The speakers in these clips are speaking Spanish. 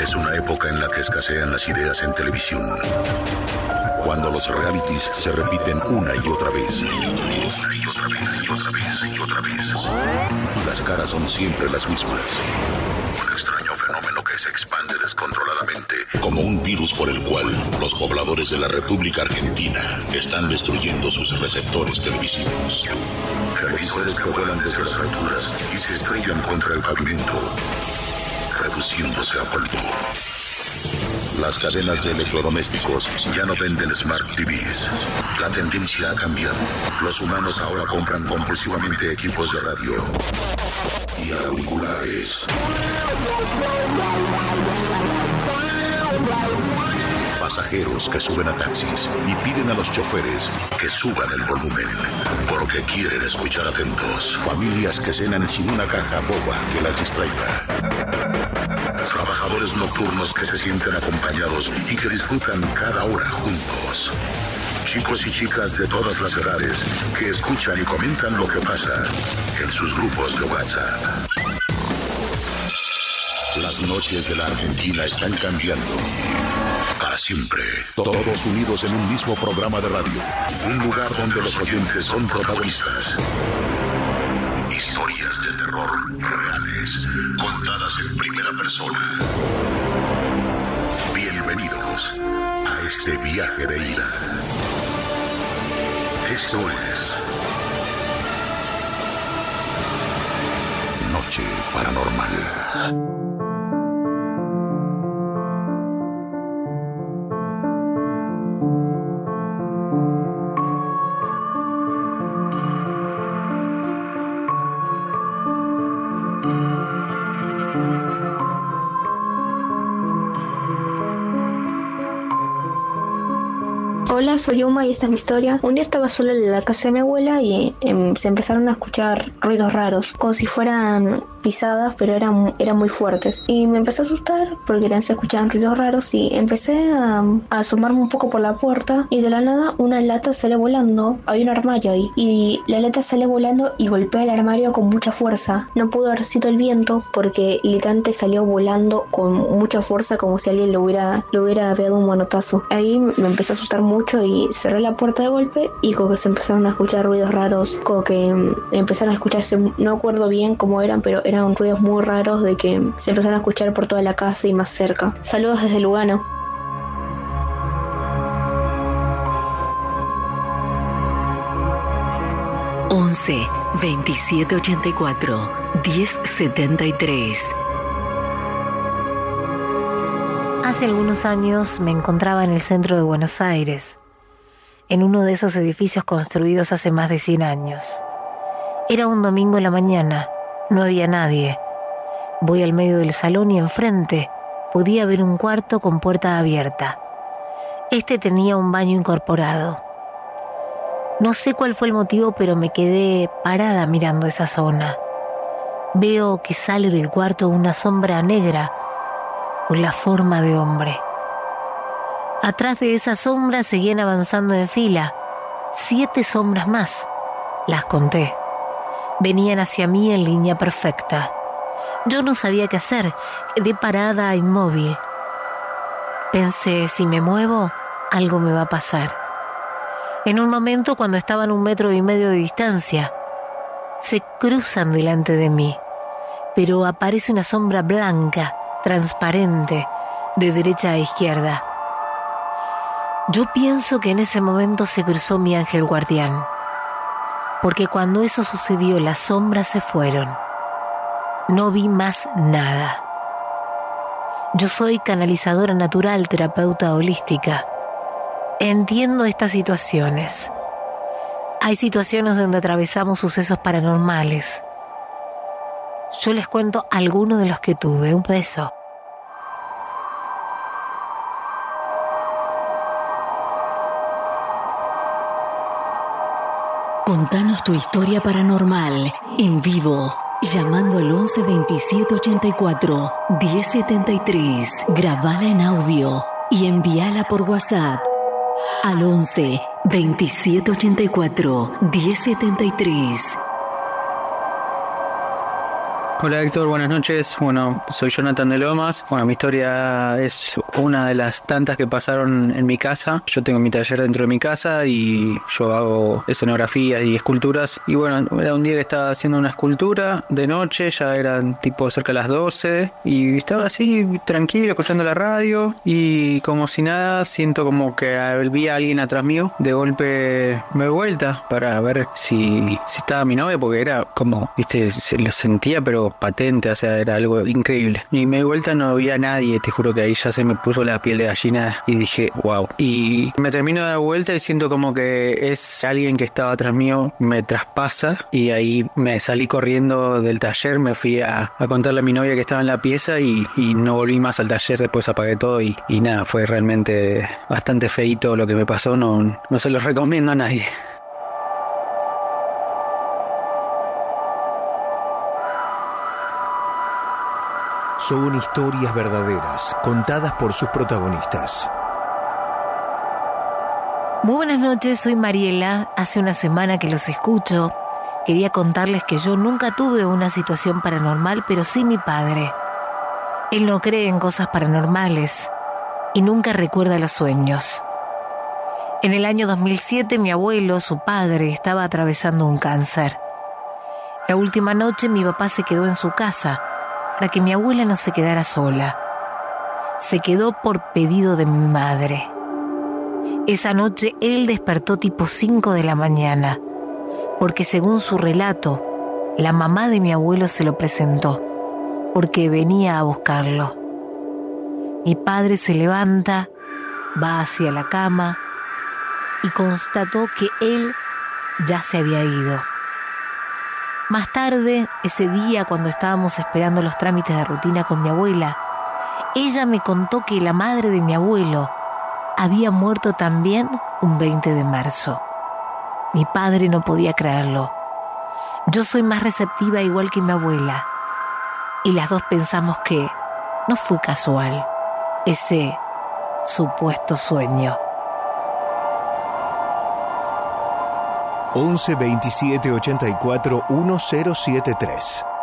Es una época en la que escasean las ideas en televisión. Cuando los realities se repiten una y otra vez. Una y otra vez y otra vez y otra vez. Las caras son siempre las mismas. Un extraño que se expande descontroladamente como un virus por el cual los pobladores de la República Argentina están destruyendo sus receptores televisivos. Televisores que vuelan desde las alturas y se estrellan contra el pavimento, reduciéndose a polvo. Las cadenas de electrodomésticos ya no venden Smart TVs. La tendencia ha cambiado. Los humanos ahora compran compulsivamente equipos de radio y auriculares. Pasajeros que suben a taxis y piden a los choferes que suban el volumen porque quieren escuchar atentos. Familias que cenan sin una caja boba que las distraiga. Trabajadores nocturnos que se sienten acompañados y que disfrutan cada hora juntos. Chicos y chicas de todas las edades que escuchan y comentan lo que pasa en sus grupos de WhatsApp. Las noches de la Argentina están cambiando. Siempre. Todos unidos en un mismo programa de radio. Un lugar donde los oyentes son protagonistas. Historias de terror reales, contadas en primera persona. Bienvenidos a este viaje de ida. Esto es Noche Paranormal. Soy Uma y esta es mi historia. Un día estaba sola en la casa de mi abuela y em, se empezaron a escuchar ruidos raros, como si fueran pisadas, pero eran, eran muy fuertes. Y me empecé a asustar porque se escuchaban ruidos raros y empecé a, a asomarme un poco por la puerta y de la nada una lata sale volando. Hay un armario ahí y la lata sale volando y golpea el armario con mucha fuerza. No pudo haber sido el viento porque el gigante salió volando con mucha fuerza como si alguien lo hubiera, lo hubiera pegado un manotazo. Ahí me empecé a asustar mucho y cerré la puerta de golpe y como que se empezaron a escuchar ruidos raros, como que mm, empezaron a escucharse, no acuerdo bien cómo eran, pero eran ruidos muy raros de que se empezaron a escuchar por toda la casa y más cerca. Saludos desde Lugano. Once 2784 1073 Hace algunos años me encontraba en el centro de Buenos Aires, en uno de esos edificios construidos hace más de 100 años. Era un domingo en la mañana, no había nadie. Voy al medio del salón y enfrente podía ver un cuarto con puerta abierta. Este tenía un baño incorporado. No sé cuál fue el motivo, pero me quedé parada mirando esa zona. Veo que sale del cuarto una sombra negra con la forma de hombre. Atrás de esa sombra seguían avanzando en fila. Siete sombras más. Las conté. Venían hacia mí en línea perfecta. Yo no sabía qué hacer. Quedé parada inmóvil. Pensé, si me muevo, algo me va a pasar. En un momento, cuando estaban un metro y medio de distancia, se cruzan delante de mí, pero aparece una sombra blanca, transparente, de derecha a izquierda. Yo pienso que en ese momento se cruzó mi ángel guardián, porque cuando eso sucedió las sombras se fueron. No vi más nada. Yo soy canalizadora natural, terapeuta holística. Entiendo estas situaciones. Hay situaciones donde atravesamos sucesos paranormales. Yo les cuento algunos de los que tuve. Un beso. Contanos tu historia paranormal en vivo llamando al 11 27 84 1073. Grabala en audio y envíala por WhatsApp al 11 27 84 1073. Hola Héctor, buenas noches. Bueno, soy Jonathan de Lomas. Bueno, mi historia es una de las tantas que pasaron en mi casa. Yo tengo mi taller dentro de mi casa y yo hago escenografías y esculturas. Y bueno, era un día que estaba haciendo una escultura de noche, ya eran tipo cerca de las 12 y estaba así tranquilo escuchando la radio y como si nada siento como que vi a alguien atrás mío. De golpe me vuelta para ver si, si estaba mi novia porque era como, viste, se lo sentía pero patente, o sea, era algo increíble. Y me di vuelta, no había nadie, te juro que ahí ya se me puso la piel de gallina y dije, wow. Y me termino de dar vuelta y siento como que es alguien que estaba atrás mío, me traspasa y ahí me salí corriendo del taller, me fui a, contarle a mi novia que estaba en la pieza y, no volví más al taller, después apagué todo y, y nada, fue realmente bastante feito lo que me pasó, no, no se lo recomiendo a nadie. Son historias verdaderas, contadas por sus protagonistas. Muy buenas noches, soy Mariela. Hace una semana que los escucho. Quería contarles que yo nunca tuve una situación paranormal, pero sí mi padre. Él no cree en cosas paranormales y nunca recuerda los sueños. En el año 2007 mi abuelo, su padre, estaba atravesando un cáncer. La última noche mi papá se quedó en su casa para que mi abuela no se quedara sola. Se quedó por pedido de mi madre. Esa noche él despertó tipo 5 de la mañana, porque según su relato, la mamá de mi abuelo se lo presentó, porque venía a buscarlo. Mi padre se levanta, va hacia la cama y constató que él ya se había ido. Más tarde, ese día cuando estábamos esperando los trámites de rutina con mi abuela, ella me contó que la madre de mi abuelo había muerto también un 20 de marzo. Mi padre no podía creerlo. Yo soy más receptiva igual que mi abuela. Y las dos pensamos que no fue casual ese supuesto sueño. 11 27 84 1073.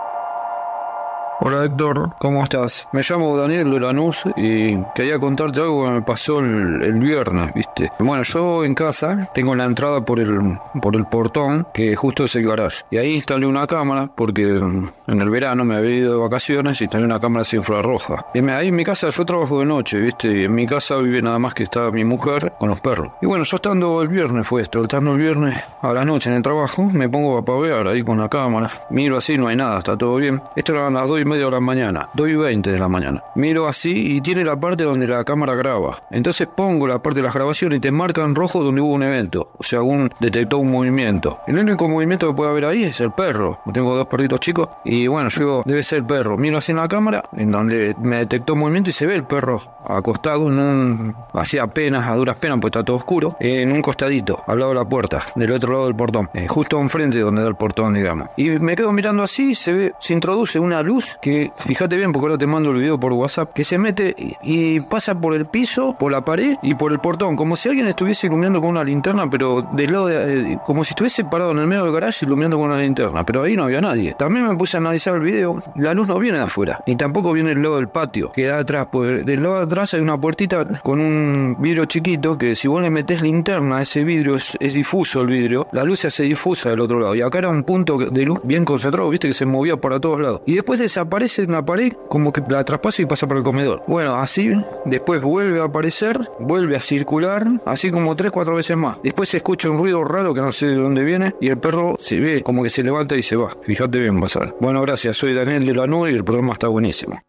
Hola Héctor, ¿cómo estás? Me llamo Daniel de Lanús y quería contarte algo que me pasó el, viernes, ¿viste? Bueno, yo en casa tengo la entrada por el, por el portón, que justo es el garage. Y ahí instalé una cámara, porque en el verano me había ido de vacaciones y instalé una cámara sin infrarroja. Y ahí en mi casa yo trabajo de noche, ¿viste? Y en mi casa vive nada más que está mi mujer con los perros. Y bueno, yo estando el viernes fue esto, estando el viernes a la noche en el trabajo, me pongo a pavear ahí con la cámara. Miro así, no hay nada, está todo bien. Esto era las 2 y media de la mañana, 2 y 20 de la mañana. Miro así y tiene la parte donde la cámara graba. Entonces pongo la parte de las grabaciones y te marca en rojo donde hubo un evento. O sea, algún detectó un movimiento. El único movimiento que puede haber ahí es el perro. Tengo dos perritos chicos y bueno, yo digo, debe ser el perro. Miro así en la cámara, en donde me detectó movimiento y se ve el perro acostado en un. hacía apenas, a duras penas, pues está todo oscuro, en un costadito, al lado de la puerta, del otro lado del portón, eh, justo enfrente donde da el portón, digamos. Y me quedo mirando así, se ve, se introduce una luz que, fíjate bien, porque ahora te mando el video por WhatsApp, que se mete y, y pasa por el piso, por la pared y por el portón, como si alguien estuviese iluminando con una linterna, pero del lado de, eh, como si estuviese parado en el medio del garage iluminando con una linterna, pero ahí no había nadie. También me puse a analizar el video, la luz no viene de afuera, ni tampoco viene del lado del patio, que da atrás, pues del lado de atrás hay una puertita con un vidrio chiquito que si vos le metés linterna a ese vidrio, es, es difuso el vidrio, la luz se hace difusa del otro lado. Y acá era un punto de luz bien concentrado, viste que se movía para todos lados. Y después desaparece en la pared, como que la traspasa y pasa por el comedor. Bueno, así, después vuelve a aparecer, vuelve a circular, así como tres, cuatro veces más. Después se escucha un ruido raro que no sé de dónde viene y el perro se ve como que se levanta y se va. Fíjate bien, pasar. Bueno, gracias, soy Daniel de la Nube y el programa está buenísimo.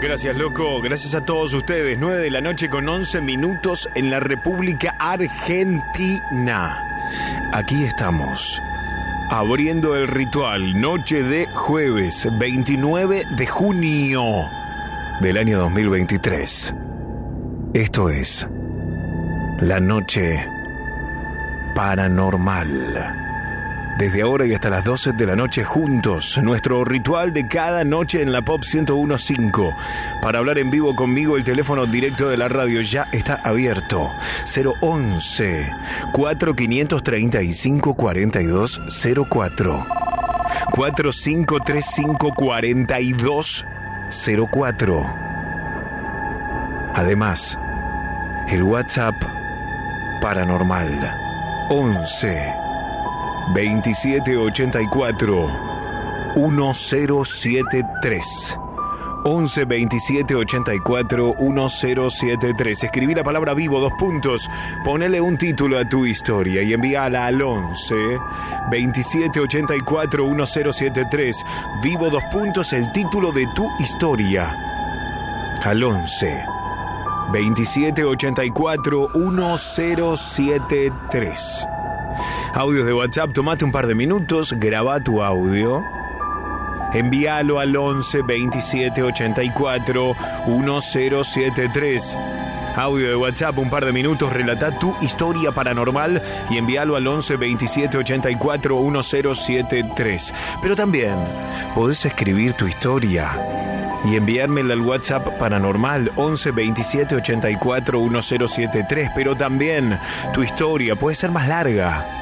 Gracias, loco. Gracias a todos ustedes. 9 de la noche con 11 minutos en la República Argentina. Aquí estamos. Abriendo el ritual, noche de jueves 29 de junio del año 2023. Esto es la noche paranormal. Desde ahora y hasta las 12 de la noche juntos, nuestro ritual de cada noche en la Pop 1015. Para hablar en vivo conmigo, el teléfono directo de la radio ya está abierto. 011 4535 4204 4535 4204 Además, el WhatsApp paranormal 11 2784 1073 11 27 84 1073. Escribí la palabra vivo, dos puntos. Ponele un título a tu historia y envíala al 11 27 84 1073. Vivo, dos puntos, el título de tu historia. Al 11 27 84 1073. Audios de WhatsApp, tomate un par de minutos, graba tu audio. Envíalo al 11 27 84 1073. Audio de WhatsApp, un par de minutos, relata tu historia paranormal y envíalo al 11 27 84 1073. Pero también podés escribir tu historia y enviármela al WhatsApp paranormal 11 27 84 1073. Pero también tu historia puede ser más larga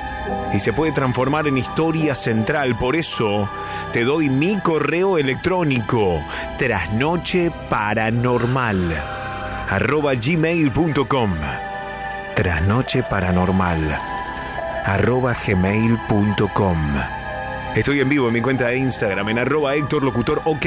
y se puede transformar en historia central. Por eso te doy mi correo electrónico trasnoche paranormal arroba gmail.com trasnoche paranormal arroba gmail.com Estoy en vivo en mi cuenta de Instagram en arroba Héctor Locutor OK.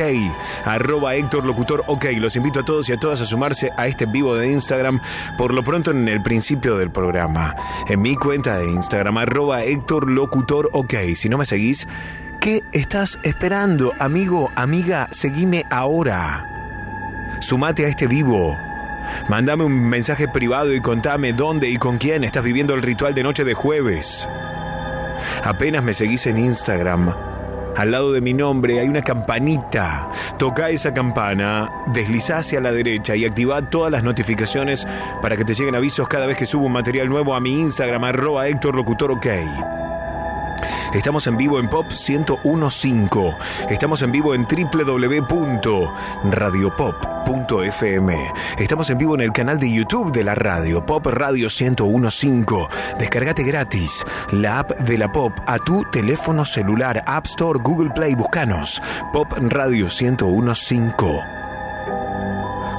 Arroba Locutor OK. Los invito a todos y a todas a sumarse a este vivo de Instagram por lo pronto en el principio del programa. En mi cuenta de Instagram, arroba Héctor Locutor OK. Si no me seguís, ¿qué estás esperando? Amigo, amiga, seguime ahora. Sumate a este vivo. Mándame un mensaje privado y contame dónde y con quién estás viviendo el ritual de noche de jueves. Apenas me seguís en Instagram, al lado de mi nombre hay una campanita. Toca esa campana, desliza hacia la derecha y activa todas las notificaciones para que te lleguen avisos cada vez que subo un material nuevo a mi Instagram, arroba Héctor Locutor. Estamos en vivo en Pop 1015. Estamos en vivo en www.radiopop.fm. Estamos en vivo en el canal de YouTube de la radio, Pop Radio 1015. Descargate gratis la app de la Pop a tu teléfono celular, App Store, Google Play, buscanos. Pop Radio 1015.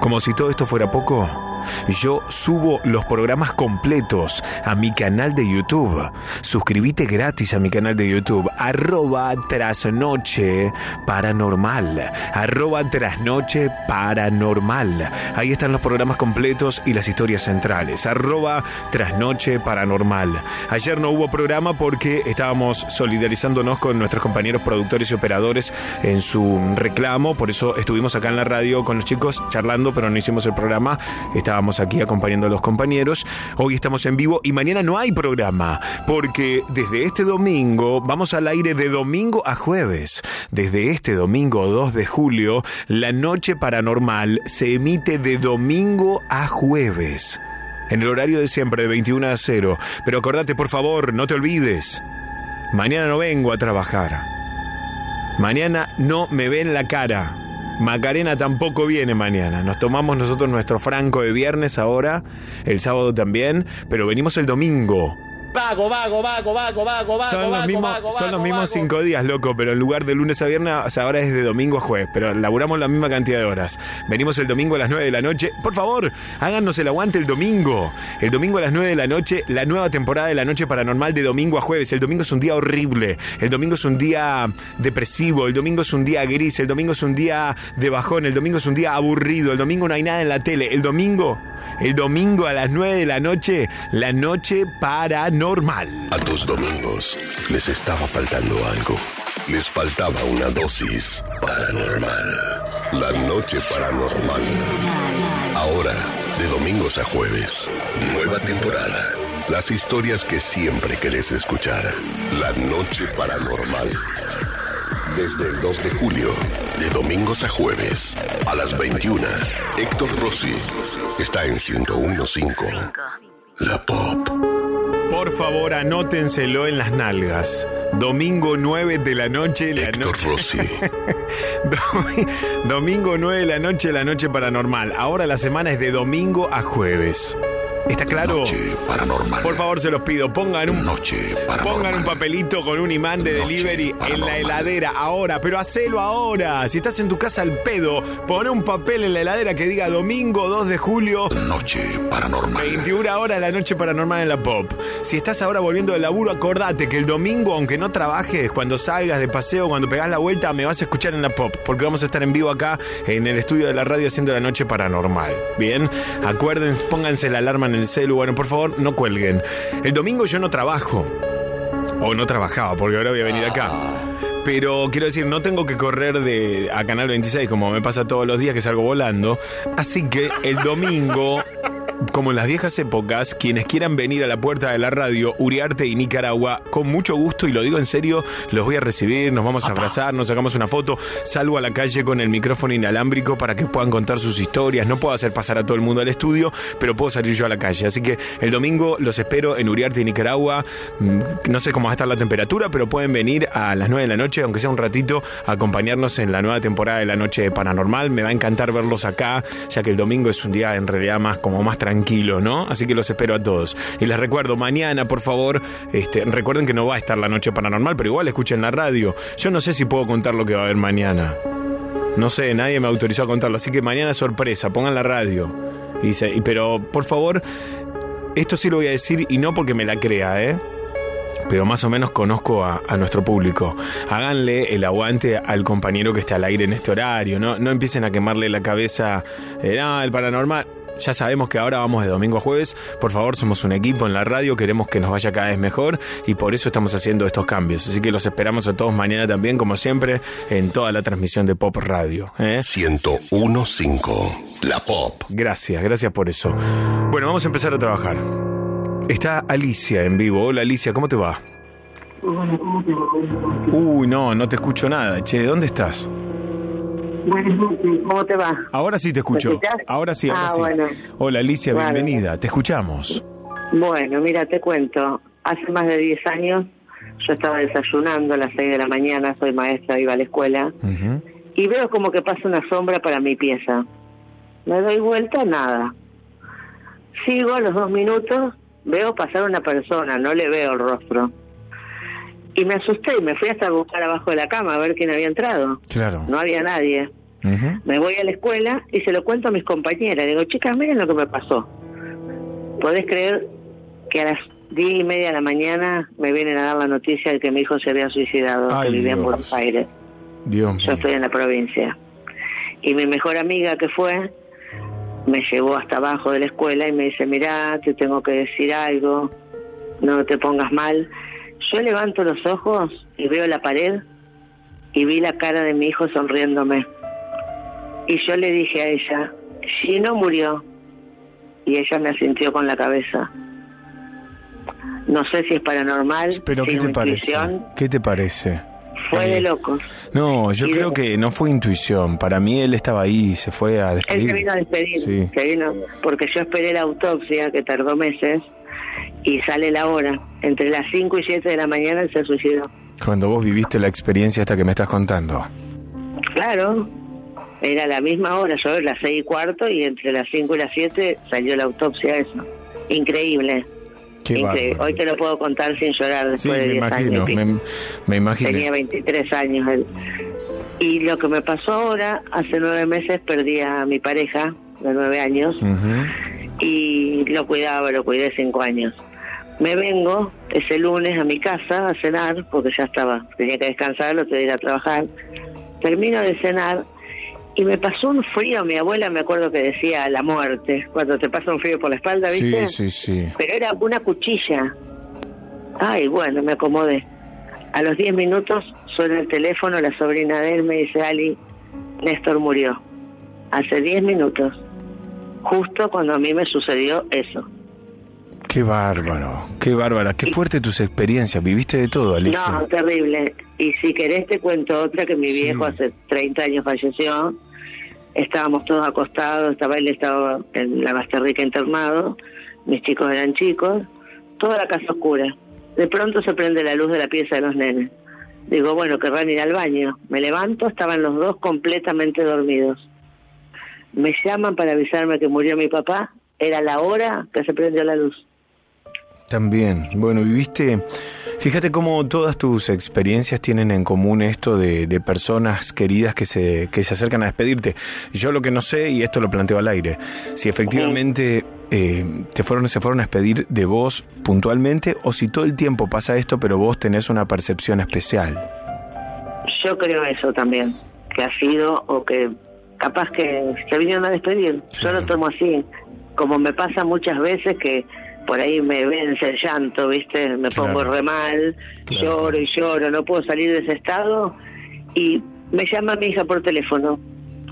Como si todo esto fuera poco. Yo subo los programas completos a mi canal de YouTube. Suscríbete gratis a mi canal de YouTube. Arroba trasnoche paranormal. Arroba trasnoche paranormal. Ahí están los programas completos y las historias centrales. Arroba trasnoche paranormal. Ayer no hubo programa porque estábamos solidarizándonos con nuestros compañeros productores y operadores en su reclamo. Por eso estuvimos acá en la radio con los chicos charlando, pero no hicimos el programa. Estábamos aquí acompañando a los compañeros. Hoy estamos en vivo y mañana no hay programa, porque desde este domingo vamos al aire de domingo a jueves. Desde este domingo 2 de julio, la noche paranormal se emite de domingo a jueves. En el horario de siempre, de 21 a 0. Pero acordate, por favor, no te olvides. Mañana no vengo a trabajar. Mañana no me ven la cara. Macarena tampoco viene mañana. Nos tomamos nosotros nuestro franco de viernes ahora, el sábado también, pero venimos el domingo. Vago, vago, vago, vago, vago, vago, Son los vago, mismos, vago, son los vago, mismos vago. cinco días, loco, pero en lugar de lunes a viernes, o sea, ahora es de domingo a jueves, pero laburamos la misma cantidad de horas. Venimos el domingo a las 9 de la noche. Por favor, háganos el aguante el domingo. El domingo a las 9 de la noche, la nueva temporada de la noche paranormal de domingo a jueves. El domingo es un día horrible. El domingo es un día depresivo. El domingo es un día gris. El domingo es un día de bajón. El domingo es un día aburrido. El domingo no hay nada en la tele. El domingo, el domingo a las 9 de la noche, la noche paranormal. A tus domingos les estaba faltando algo. Les faltaba una dosis paranormal. La noche paranormal. Ahora, de domingos a jueves, nueva temporada. Las historias que siempre querés escuchar. La noche paranormal. Desde el 2 de julio, de domingos a jueves, a las 21, Héctor Rossi está en 1015. La Pop. Por favor, anótenselo en las nalgas. Domingo 9 de la noche, la Héctor noche. Rossi. Domi- Domingo 9 de la noche, la noche paranormal. Ahora la semana es de domingo a jueves. ¿Está claro? Noche paranormal. Por favor, se los pido, pongan un, Noche paranormal. pongan un papelito con un imán de delivery en la heladera ahora, pero hacelo ahora. Si estás en tu casa al pedo, pone un papel en la heladera que diga domingo 2 de julio, Noche paranormal. 21 horas la noche paranormal en la pop. Si estás ahora volviendo del laburo, acordate que el domingo, aunque no trabajes, cuando salgas de paseo, cuando pegás la vuelta, me vas a escuchar en la pop, porque vamos a estar en vivo acá en el estudio de la radio haciendo la noche paranormal. Bien, acuérdense, pónganse la alarma en el celu. Bueno, por favor, no cuelguen. El domingo yo no trabajo. O no trabajaba, porque ahora voy a venir acá. Pero quiero decir, no tengo que correr de a Canal 26 como me pasa todos los días que salgo volando. Así que el domingo, como en las viejas épocas, quienes quieran venir a la puerta de la radio, Uriarte y Nicaragua, con mucho gusto, y lo digo en serio, los voy a recibir, nos vamos a abrazar, nos sacamos una foto, salgo a la calle con el micrófono inalámbrico para que puedan contar sus historias. No puedo hacer pasar a todo el mundo al estudio, pero puedo salir yo a la calle. Así que el domingo los espero en Uriarte y Nicaragua. Mm, No sé cómo va a estar la temperatura, pero pueden venir a las 9 de la noche, aunque sea un ratito, acompañarnos en la nueva temporada de la Noche Paranormal. Me va a encantar verlos acá, ya que el domingo es un día en realidad más como más tranquilo, ¿no? Así que los espero a todos. Y les recuerdo, mañana, por favor, este, recuerden que no va a estar la Noche Paranormal, pero igual escuchen la radio. Yo no sé si puedo contar lo que va a haber mañana. No sé, nadie me autorizó a contarlo, así que mañana es sorpresa, pongan la radio. Y- pero por favor, esto sí lo voy a decir y no porque me la crea, ¿eh? Pero más o menos conozco a, a nuestro público. Háganle el aguante al compañero que está al aire en este horario. No, no empiecen a quemarle la cabeza. Eh, "Ah, el paranormal. Ya sabemos que ahora vamos de domingo a jueves. Por favor, somos un equipo en la radio. Queremos que nos vaya cada vez mejor. Y por eso estamos haciendo estos cambios. Así que los esperamos a todos mañana también, como siempre, en toda la transmisión de Pop Radio. ¿eh? 1015. La Pop. Gracias, gracias por eso. Bueno, vamos a empezar a trabajar. Está Alicia en vivo. Hola Alicia, ¿cómo te va? Uy, no, no te escucho nada. Che, ¿dónde estás? ¿Cómo te va? Ahora sí te escucho. Ahora sí, ahora Ah, sí. bueno. Hola Alicia, Vale. bienvenida. Te escuchamos. Bueno, mira, te cuento. Hace más de 10 años yo estaba desayunando a las 6 de la mañana, soy maestra, iba a la escuela, y veo como que pasa una sombra para mi pieza. Me doy vuelta, nada. Sigo a los dos minutos, veo pasar una persona, no le veo el rostro. Y me asusté y me fui hasta buscar abajo de la cama a ver quién había entrado. Claro. No había nadie. Me voy a la escuela y se lo cuento a mis compañeras. Digo, chicas, miren lo que me pasó. ¿Podés creer que a las diez y media de la mañana me vienen a dar la noticia de que mi hijo se había suicidado, Ay, que vivía en. Buenos Aires? Dios Yo mío. estoy en la provincia. Y mi mejor amiga que fue, me llevó hasta abajo de la escuela y me dice, mirá, te tengo que decir algo, no te pongas mal. Yo levanto los ojos y veo la pared y vi la cara de mi hijo sonriéndome. Y yo le dije a ella, Gino murió. Y ella me asintió con la cabeza. No sé si es paranormal, Pero si ¿qué te parece? ¿Qué te parece? Fue Eh, de locos. No, yo Y de- creo que no fue intuición. Para mí él estaba ahí y se fue a Él despedir. se vino a despedir, Sí. se vino, porque yo esperé la autopsia, que tardó meses, y sale la hora. Entre las 5 y 7 de la mañana él se suicidó. Cuando vos viviste la experiencia esta que me estás contando. Claro, era la misma hora, yo las seis y cuarto y entre las cinco y las siete salió la autopsia eso. Increíble. Bárbaro. Hoy te lo puedo contar sin llorar Sí, después de me 10 imagino, años. me, me imagino. Tenía 23 años él. Y lo que me pasó ahora, hace nueve meses perdí a mi pareja de nueve años y lo cuidaba, lo cuidé cinco años. Me vengo ese lunes a mi casa a cenar, porque ya estaba, tenía que descansar, lo tenía que ir a trabajar. Termino de cenar y me pasó un frío, mi abuela me acuerdo que decía la muerte, cuando te pasa un frío por la espalda, ¿viste? Sí, sí, sí. Pero era una cuchilla. Ay, bueno, me acomodé. A los 10 minutos suena el teléfono, la sobrina de él me dice, Ali, Néstor murió. Hace 10 minutos. Justo cuando a mí me sucedió eso. Qué bárbaro, qué bárbara, qué fuerte tus experiencias. Viviste de todo, Alicia. No, terrible. Y si querés te cuento otra que mi viejo hace 30 años falleció. Estábamos todos acostados, estaba él estaba en la Rica internado, mis chicos eran chicos, toda la casa oscura. De pronto se prende la luz de la pieza de los nenes. Digo, bueno, querrán ir al baño. Me levanto, estaban los dos completamente dormidos. Me llaman para avisarme que murió mi papá. Era la hora que se prendió la luz. También, bueno, viviste, fíjate cómo todas tus experiencias tienen en común esto de, de personas queridas que se, que se acercan a despedirte. Yo lo que no sé, y esto lo planteo al aire, si efectivamente eh, te fueron, se fueron a despedir de vos puntualmente o si todo el tiempo pasa esto pero vos tenés una percepción especial. Yo creo eso también, que ha sido o que capaz que se vinieron a despedir. Yo lo tomo así, como me pasa muchas veces que por ahí me vence el llanto, ¿viste? Me pongo Claro. re mal, lloro y lloro, no puedo salir de ese estado y me llama mi hija por teléfono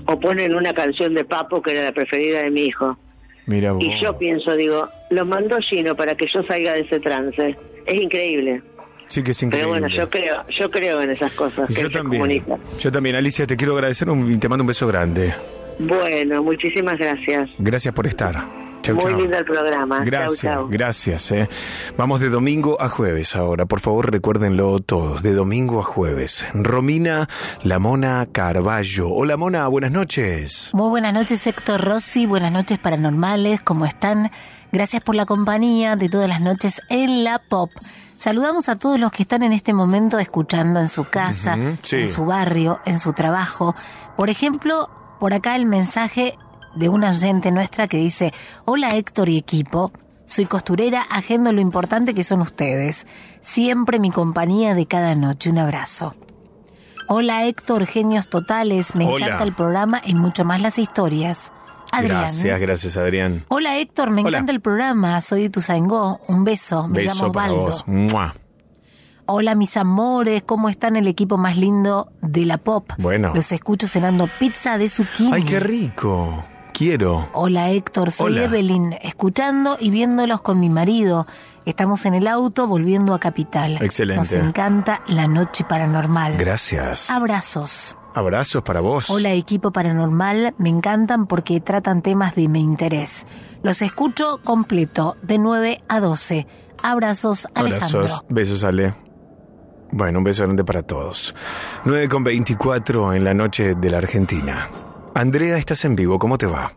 o ponen una canción de Papo que era la preferida de mi hijo. Mira vos. Y yo pienso, digo, lo mandó Gino para que yo salga de ese trance. Es increíble. Sí que es Pero increíble. bueno, yo creo, yo creo en esas cosas que Yo se también. comunican. Yo también, Alicia, te quiero agradecer y te mando un beso grande. Bueno, muchísimas gracias. Gracias por estar. Chau, Muy chau. lindo el programa. Gracias, Chau, chau. gracias. eh. Vamos de domingo a jueves ahora. Por favor, recuérdenlo todos. De domingo a jueves. Romina La Mona Carballo. Hola, Mona, buenas noches. Muy buenas noches, Héctor Rossi. Buenas noches, paranormales. ¿Cómo están? Gracias por la compañía de todas las noches en la pop. Saludamos a todos los que están en este momento escuchando en su casa, sí. en su barrio, en su trabajo. Por ejemplo, por acá el mensaje de una oyente nuestra que dice, hola Héctor y equipo, soy costurera, agendo lo importante que son ustedes. Siempre mi compañía de cada noche. Un abrazo. Hola Héctor, genios totales, me Hola. encanta el programa y mucho más las historias. Adrián. Gracias, gracias, Adrián. Hola Héctor, me Hola. encanta el programa, soy de Tuzangó, un beso, me llamo Beso vos. Mua. Hola mis amores, ¿cómo están el equipo más lindo de la pop? Bueno. Los escucho cenando pizza de zucchini. Ay, qué rico. Quiero. Hola Héctor, soy Hola. Evelyn, escuchando y viéndolos con mi marido. Estamos en el auto volviendo a Capital. Excelente. Nos encanta la noche paranormal. Gracias. Abrazos. Abrazos para vos. Hola equipo paranormal, me encantan porque tratan temas de mi interés. Los escucho completo, de 9 a 12. Abrazos, Alejandro. Abrazos. Besos, Ale. Bueno, un beso grande para todos. 9 con 24 en la noche de la Argentina. Andrea, estás en vivo, ¿cómo te va?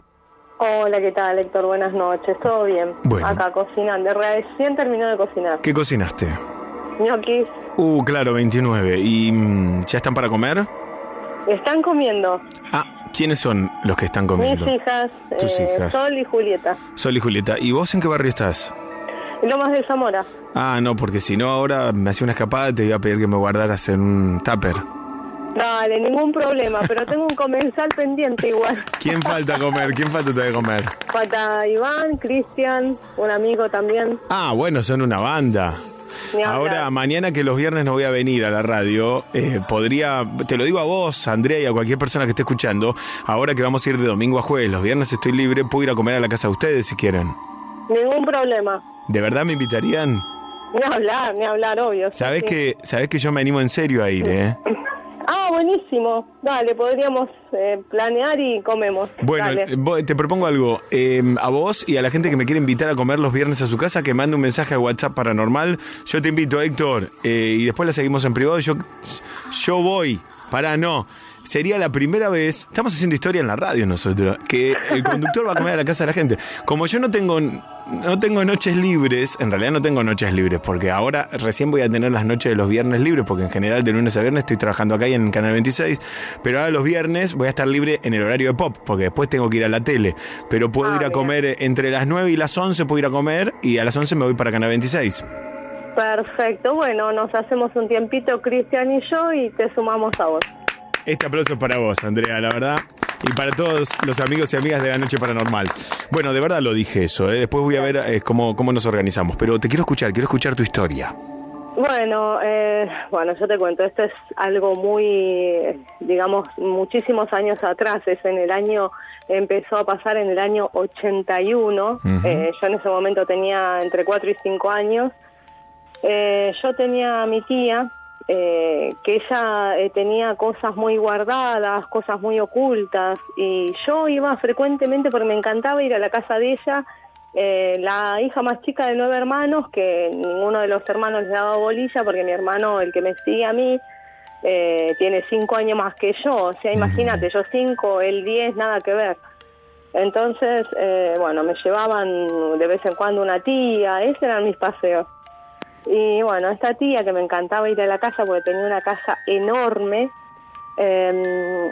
Hola, ¿qué tal, Héctor? Buenas noches. ¿Todo bien? Bueno. Acá cocinando. Recién terminó de cocinar. ¿Qué cocinaste? Ñoquis. Uh, claro, 29. ¿Y mm, ya están para comer? Están comiendo. Ah, ¿quiénes son los que están comiendo? Mis hijas, Tus eh, hijas. Sol y Julieta. Sol y Julieta. ¿Y vos en qué barrio estás? Lomas de Zamora. Ah, no, porque si no ahora me hacía una escapada y te iba a pedir que me guardaras en un tupper. Dale, ningún problema, pero tengo un comensal pendiente igual. ¿Quién falta comer? ¿Quién falta de comer? Falta Iván, Cristian, un amigo también. Ah, bueno, son una banda. Ahora, mañana que los viernes no voy a venir a la radio, eh, podría, te lo digo a vos, Andrea, y a cualquier persona que esté escuchando, ahora que vamos a ir de domingo a jueves, los viernes estoy libre, puedo ir a comer a la casa de ustedes si quieren. Ningún problema. ¿De verdad me invitarían? Ni hablar, ni hablar, obvio. sí, sí. que, sabés que yo me animo en serio a ir, ¿eh? Ah, buenísimo. Dale, podríamos eh, planear y comemos. Bueno, Dale. eh, te propongo algo. eh, a vos y a la gente que me quiere invitar a comer los viernes a su casa, que mande un mensaje a WhatsApp paranormal. Yo te invito, Héctor, eh, y después la seguimos en privado. Yo, yo voy. Para, no. Sería la primera vez, estamos haciendo historia en la radio nosotros, que el conductor va a comer a la casa de la gente. Como yo no tengo, no tengo noches libres, en realidad no tengo noches libres, porque ahora recién voy a tener las noches de los viernes libres, porque en general de lunes a viernes estoy trabajando acá y en Canal 26, pero ahora los viernes voy a estar libre en el horario de pop, porque después tengo que ir a la tele, pero puedo ir a comer entre las 9 y las 11, puedo ir a comer y a las 11 me voy para Canal 26. Perfecto. Bueno, nos hacemos un tiempito, Cristian y yo, y te sumamos a vos. Este aplauso es para vos, Andrea, la verdad. Y para todos los amigos y amigas de la Noche Paranormal. Bueno, de verdad lo dije eso. ¿eh? Después voy a ver eh, cómo, cómo nos organizamos. Pero te quiero escuchar, quiero escuchar tu historia. Bueno, eh, bueno, yo te cuento, esto es algo muy, digamos, muchísimos años atrás, es en el año, empezó a pasar en el año 81, Ujú. eh, yo en ese momento tenía entre 4 y 5 años, Eh, yo tenía a mi tía, eh, que ella eh, tenía cosas muy guardadas, cosas muy ocultas, y yo iba frecuentemente porque me encantaba ir a la casa de ella, eh, la hija más chica de nueve hermanos, que ninguno de los hermanos le daba bolilla, porque mi hermano, el que me sigue a mí, eh, tiene cinco años más que yo, o sea, imagínate, yo cinco, él diez, nada que ver. Entonces, eh, bueno, me llevaban de vez en cuando una tía, esos eran mis paseos. Y bueno, esta tía que me encantaba ir a la casa porque tenía una casa enorme, eh,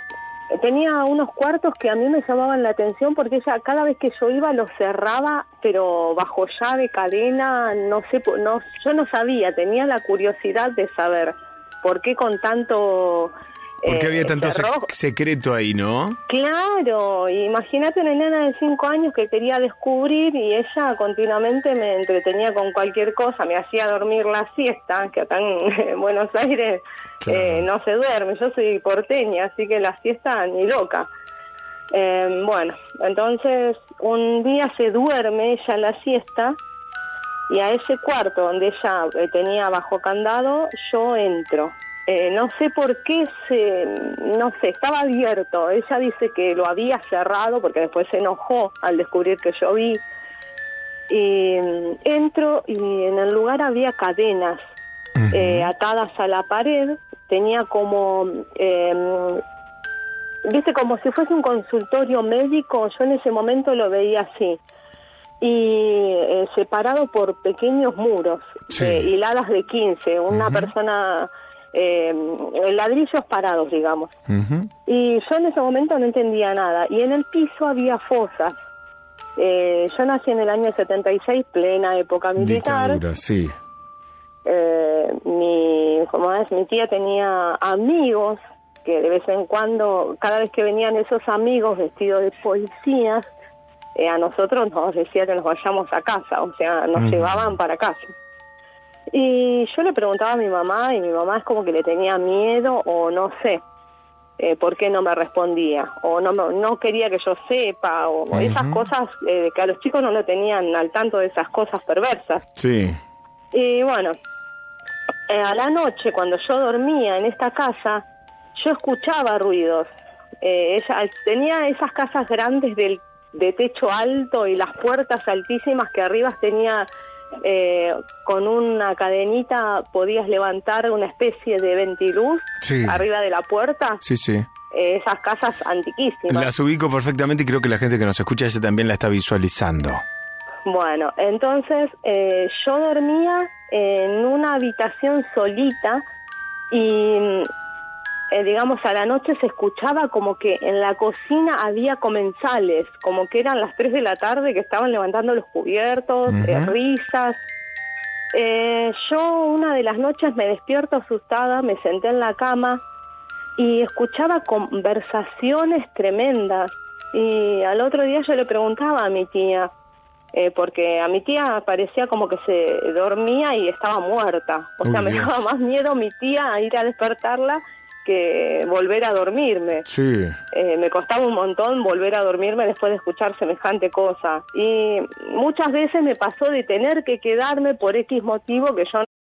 tenía unos cuartos que a mí me llamaban la atención porque ella cada vez que yo iba los cerraba, pero bajo llave, cadena, no sé, no, yo no sabía, tenía la curiosidad de saber por qué con tanto... ¿Por qué eh, había tanto secreto ahí, no? Claro, imagínate una nena de 5 años que quería descubrir y ella continuamente me entretenía con cualquier cosa, me hacía dormir la siesta, que acá en Buenos Aires eh, no se duerme, yo soy porteña, así que la siesta ni loca. Eh, bueno, entonces un día se duerme ella la siesta y a ese cuarto donde ella eh, tenía bajo candado yo entro. Eh, no sé por qué se, no sé, estaba abierto. Ella dice que lo había cerrado porque después se enojó al descubrir que yo vi. Y mm, entro y en el lugar había cadenas eh, atadas a la pared. Tenía como, eh, viste, como si fuese un consultorio médico. Yo en ese momento lo veía así y eh, separado por pequeños muros, eh, hiladas de 15, una persona, eh, ladrillos parados, digamos. Y yo en ese momento no entendía nada. Y en el piso había fosas. Eh, yo nací en el año 76, plena época militar. Dictadura, sí. Eh, mi, como es, mi tía tenía amigos que de vez en cuando, cada vez que venían esos amigos vestidos de policías, eh, a nosotros nos decía que nos vayamos a casa, o sea, nos llevaban para casa. Y yo le preguntaba a mi mamá y mi mamá es como que le tenía miedo o no sé eh, por qué no me respondía o no no quería que yo sepa o esas cosas eh, que a los chicos no lo tenían al tanto de esas cosas perversas. Sí. Y bueno, eh, a la noche cuando yo dormía en esta casa, yo escuchaba ruidos. Eh, ella tenía esas casas grandes del, de techo alto y las puertas altísimas que arriba tenía eh, con una cadenita podías levantar una especie de ventiluz Sí. arriba de la puerta. Sí, sí. Eh, esas casas antiquísimas. Las ubico perfectamente y creo que la gente que nos escucha ella también la está visualizando. Bueno, entonces eh, yo dormía en una habitación solita y eh, digamos a la noche se escuchaba como que en la cocina había comensales, como que eran las 3 de la tarde que estaban levantando los cubiertos, eh, risas. Eh, yo una de las noches me despierto asustada, me senté en la cama y escuchaba conversaciones tremendas. Y al otro día yo le preguntaba a mi tía, eh, porque a mi tía parecía como que se dormía y estaba muerta. O sea, me Dios. daba más miedo mi tía a ir a despertarla que volver a dormirme. Sí. Eh, me costaba un montón volver a dormirme después de escuchar semejante cosa. Y muchas veces me pasó de tener que quedarme por X motivo que yo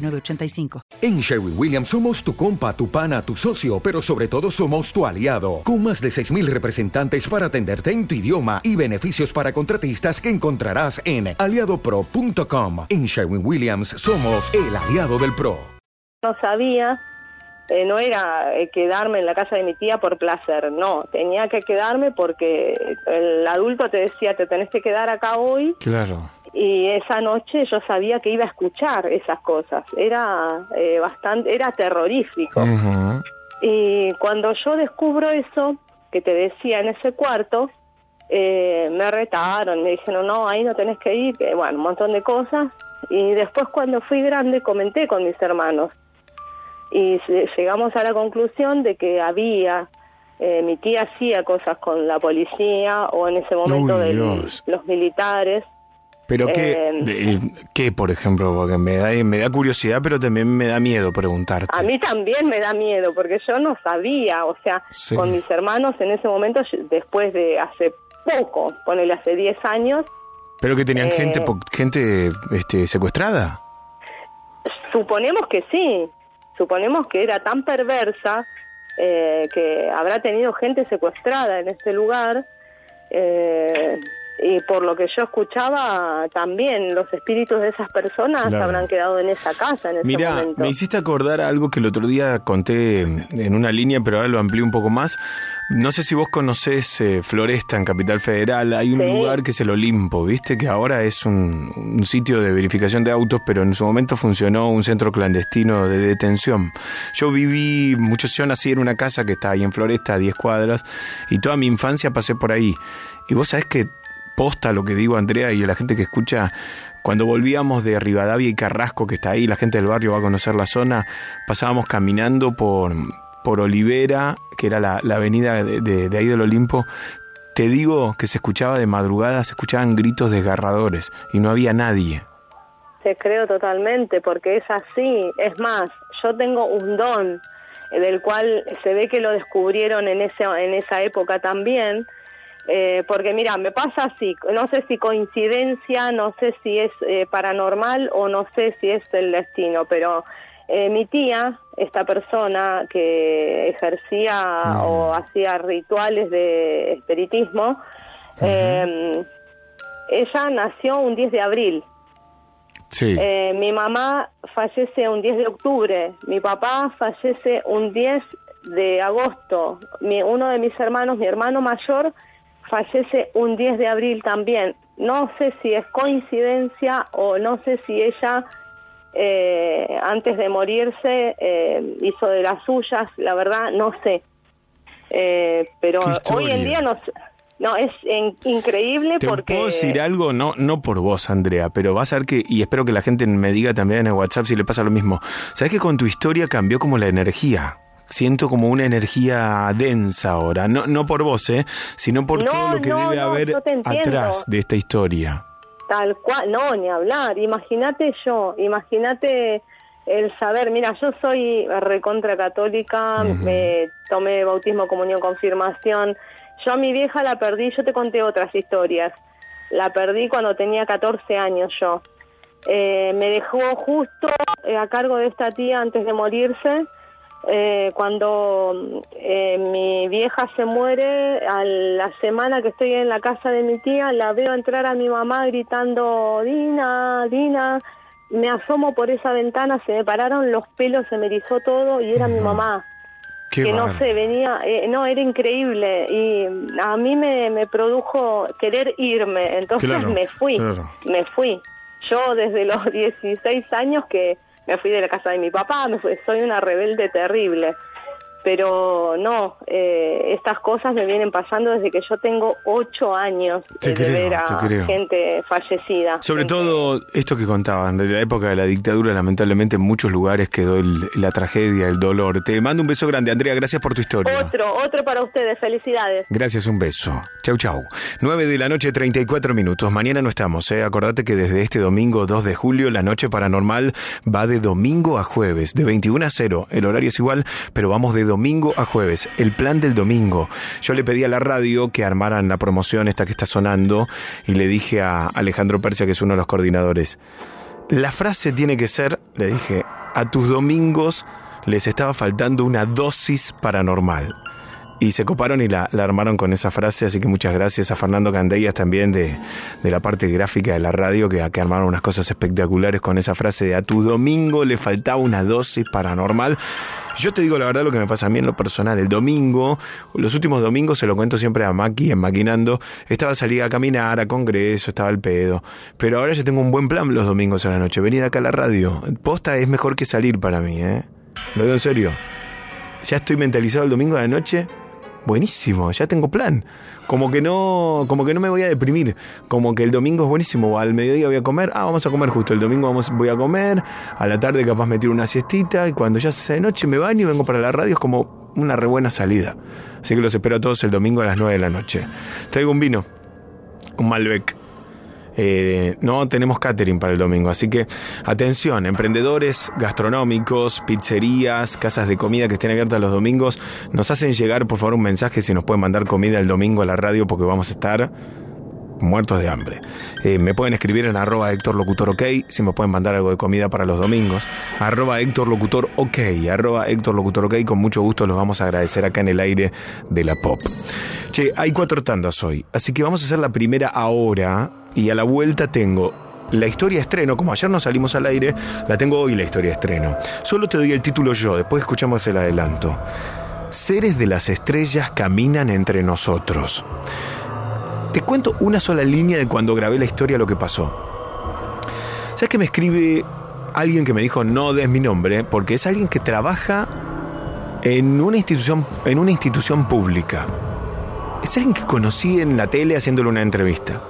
906985. En Sherwin Williams somos tu compa, tu pana, tu socio, pero sobre todo somos tu aliado, con más de 6.000 representantes para atenderte en tu idioma y beneficios para contratistas que encontrarás en aliadopro.com. En Sherwin Williams somos el aliado del PRO. No sabía, eh, no era eh, quedarme en la casa de mi tía por placer, no, tenía que quedarme porque el adulto te decía, te tenés que quedar acá hoy. Claro y esa noche yo sabía que iba a escuchar esas cosas. Era eh, bastante era terrorífico. Y cuando yo descubro eso que te decía en ese cuarto eh, me retaron me dijeron no ahí no tenés que ir que, bueno un montón de cosas. Y después cuando fui grande comenté con mis hermanos. Y llegamos a la conclusión de que había eh, mi tía hacía cosas con la policía o en ese momento de los militares pero qué, eh, qué, por ejemplo, porque me da, me da curiosidad, pero también me da miedo preguntarte. A mí también me da miedo, porque yo no sabía, o sea, con mis hermanos en ese momento, después de hace poco, ponele hace 10 años. ¿Pero que tenían gente, eh, gente este, secuestrada? Suponemos que sí, suponemos que era tan perversa eh, que habrá tenido gente secuestrada en este lugar. Eh, y por lo que yo escuchaba también los espíritus de esas personas habrán quedado en esa casa en ese Mira, me hiciste acordar algo que el otro día conté en una línea, pero ahora lo amplío un poco más. No sé si vos conocés eh, Floresta en Capital Federal, hay un lugar que es el Olimpo, ¿viste? Que ahora es un, sitio de verificación de autos, pero en su momento funcionó un centro clandestino de detención. Yo viví, muchos, yo nací en una casa que está ahí en Floresta, a 10 cuadras, y toda mi infancia pasé por ahí. Y vos sabés que posta lo que digo Andrea y la gente que escucha, cuando volvíamos de Rivadavia y Carrasco, que está ahí, la gente del barrio va a conocer la zona, pasábamos caminando por, por Olivera, que era la, avenida de, ahí del Olimpo, te digo que se escuchaba de madrugada, se escuchaban gritos desgarradores y no había nadie. Te creo totalmente, porque es así. Es más, yo tengo un don del cual se ve que lo descubrieron en, en esa época también, eh, porque mira, me pasa así, no sé si coincidencia, no sé si es eh, paranormal o no sé si es el destino, pero eh, mi tía, esta persona que ejercía o hacía rituales de espiritismo, ella nació un 10 de abril. Sí. mi mamá fallece un 10 de octubre, mi papá fallece un 10 de agosto, mi, uno de mis hermanos, mi hermano mayor, fallece un 10 de abril también. No sé si es coincidencia o no sé si ella eh, antes de morirse eh, hizo de las suyas, la verdad no sé. Eh, pero hoy en día no no, es increíble ¿Te porque... puedo decir algo? No, no por vos, Andrea, pero vas a ver que, y espero que la gente me diga también en el WhatsApp si le pasa lo mismo. ¿Sabes que con tu historia cambió como la energía? Siento como una energía densa ahora, no, no por vos, ¿eh? sino por todo lo que debe haber atrás de esta historia. Tal cual, no, ni hablar, imagínate yo, imagínate el saber, mira, yo soy recontra católica, me tomé bautismo, comunión, confirmación, yo a mi vieja la perdí, yo te conté otras historias, la perdí cuando tenía 14 años yo. Eh, me dejó justo eh, a cargo de esta tía antes de morirse eh, cuando eh, mi vieja se muere, a la semana que estoy en la casa de mi tía, la veo entrar a mi mamá gritando, Dina, Dina, me asomo por esa ventana, se me pararon los pelos, se me erizó todo y era mi mamá. que no sé, venía, eh, no, era increíble y a mí me, me produjo querer irme, entonces me fui, me fui. Yo desde los 16 años que me fui de la casa de mi papá, me soy una rebelde terrible. Pero no, eh, estas cosas me vienen pasando desde que yo tengo ocho años de creo, ver a gente fallecida. Sobre todo esto que contaban, de la época de la dictadura, lamentablemente en muchos lugares quedó el- la tragedia, el dolor. Te mando un beso grande, Andrea, gracias por tu historia. Otro, otro para ustedes, felicidades. Gracias, un beso. Chau, chau. 9 de la noche, 34 minutos. Mañana no estamos, ¿eh? Acordate que desde este domingo 2 de julio, la noche paranormal va de domingo a jueves, de 21 a 0. El horario es igual, pero vamos de domingo a jueves. El plan del domingo. Yo le pedí a la radio que armaran la promoción esta que está sonando y le dije a Alejandro Persia, que es uno de los coordinadores, la frase tiene que ser, le dije, a tus domingos les estaba faltando una dosis paranormal. Y se coparon y la, armaron con esa frase, así que muchas gracias a Fernando Candellas también de, de la parte gráfica de la radio, que, armaron unas cosas espectaculares con esa frase de a tu domingo le faltaba una dosis paranormal. Yo te digo la verdad lo que me pasa a mí en lo personal. El domingo, los últimos domingos se lo cuento siempre a Maki en Maquinando, estaba salida a caminar, a congreso, estaba al pedo. Pero ahora ya tengo un buen plan los domingos a la noche, venir acá a la radio. Posta es mejor que salir para mí, ¿eh? Lo digo en serio. Ya estoy mentalizado el domingo a la noche buenísimo, ya tengo plan. Como que no, como que no me voy a deprimir. Como que el domingo es buenísimo. Al mediodía voy a comer. Ah, vamos a comer justo. El domingo vamos, voy a comer. A la tarde capaz me tiro una siestita. Y cuando ya se de noche me baño y vengo para la radio. Es como una re buena salida. Así que los espero a todos el domingo a las 9 de la noche. Traigo un vino. Un Malbec. Eh, no tenemos catering para el domingo, así que atención, emprendedores gastronómicos, pizzerías, casas de comida que estén abiertas los domingos, nos hacen llegar por favor un mensaje si nos pueden mandar comida el domingo a la radio porque vamos a estar muertos de hambre. Eh, me pueden escribir en arroba Héctor Locutor OK, si me pueden mandar algo de comida para los domingos. Arroba Héctor Locutor OK, arroba Héctor Locutor OK, con mucho gusto los vamos a agradecer acá en el aire de la pop. Che, hay cuatro tandas hoy, así que vamos a hacer la primera ahora y a la vuelta tengo la historia estreno, como ayer no salimos al aire, la tengo hoy la historia estreno. Solo te doy el título yo, después escuchamos el adelanto. Seres de las estrellas caminan entre nosotros. Te cuento una sola línea de cuando grabé la historia lo que pasó. ¿Sabes que me escribe alguien que me dijo no des mi nombre? Porque es alguien que trabaja en una institución, en una institución pública. Es alguien que conocí en la tele haciéndole una entrevista.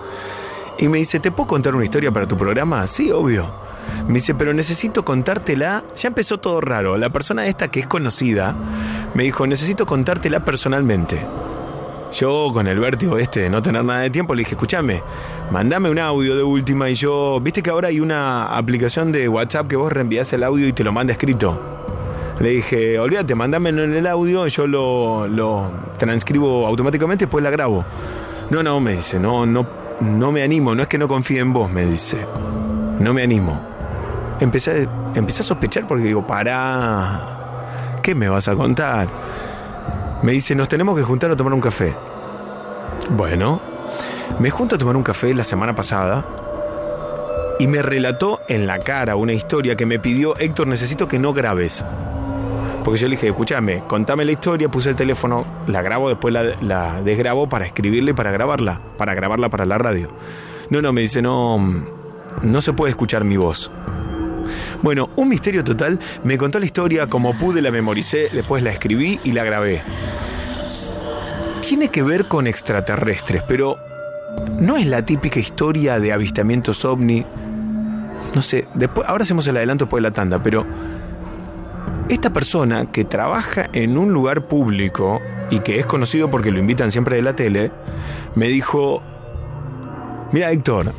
Y me dice, ¿te puedo contar una historia para tu programa? Sí, obvio. Me dice, pero necesito contártela. Ya empezó todo raro. La persona esta que es conocida me dijo, necesito contártela personalmente. Yo con el vértigo este de no tener nada de tiempo le dije, escúchame, mandame un audio de última y yo, viste que ahora hay una aplicación de WhatsApp que vos reenvías el audio y te lo manda escrito. Le dije, olvídate, mándamelo en el audio, yo lo, lo transcribo automáticamente, después la grabo. No, no, me dice, no, no, no me animo, no es que no confíe en vos, me dice. No me animo. Empecé, a sospechar porque digo, pará, ¿qué me vas a contar? Me dice, nos tenemos que juntar a tomar un café. Bueno, me junto a tomar un café la semana pasada y me relató en la cara una historia que me pidió, Héctor, necesito que no grabes. Porque yo le dije, escúchame, contame la historia, puse el teléfono, la grabo, después la, desgrabo para escribirle y para grabarla, para grabarla para la radio. No, no, me dice, no, no se puede escuchar mi voz. Bueno, un misterio total, me contó la historia como pude, la memoricé, después la escribí y la grabé. Tiene que ver con extraterrestres, pero no es la típica historia de avistamientos ovni. No sé, después, ahora hacemos el adelanto después de la tanda, pero esta persona que trabaja en un lugar público y que es conocido porque lo invitan siempre de la tele, me dijo, mira Héctor,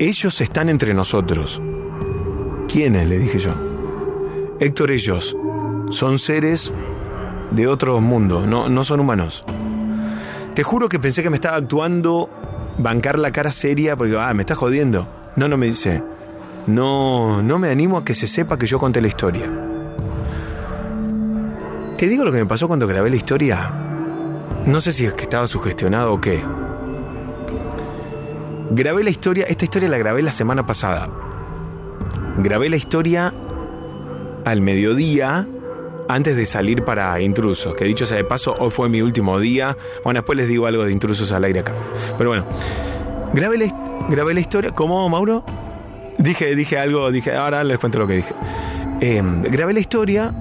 ellos están entre nosotros. ¿Quiénes? Le dije yo. Héctor, ellos son seres de otro mundo, no, no son humanos. Te juro que pensé que me estaba actuando bancar la cara seria porque, ah, me está jodiendo. No, no me dice. No, no me animo a que se sepa que yo conté la historia. Te digo lo que me pasó cuando grabé la historia. No sé si es que estaba sugestionado o qué. Grabé la historia, esta historia la grabé la semana pasada. Grabé la historia al mediodía antes de salir para intrusos. Que dicho sea de paso, hoy fue mi último día. Bueno, después les digo algo de intrusos al aire acá. Pero bueno, grabé la, grabé la historia. ¿Cómo, Mauro? Dije, dije algo, dije, ahora les cuento lo que dije. Eh, grabé la historia,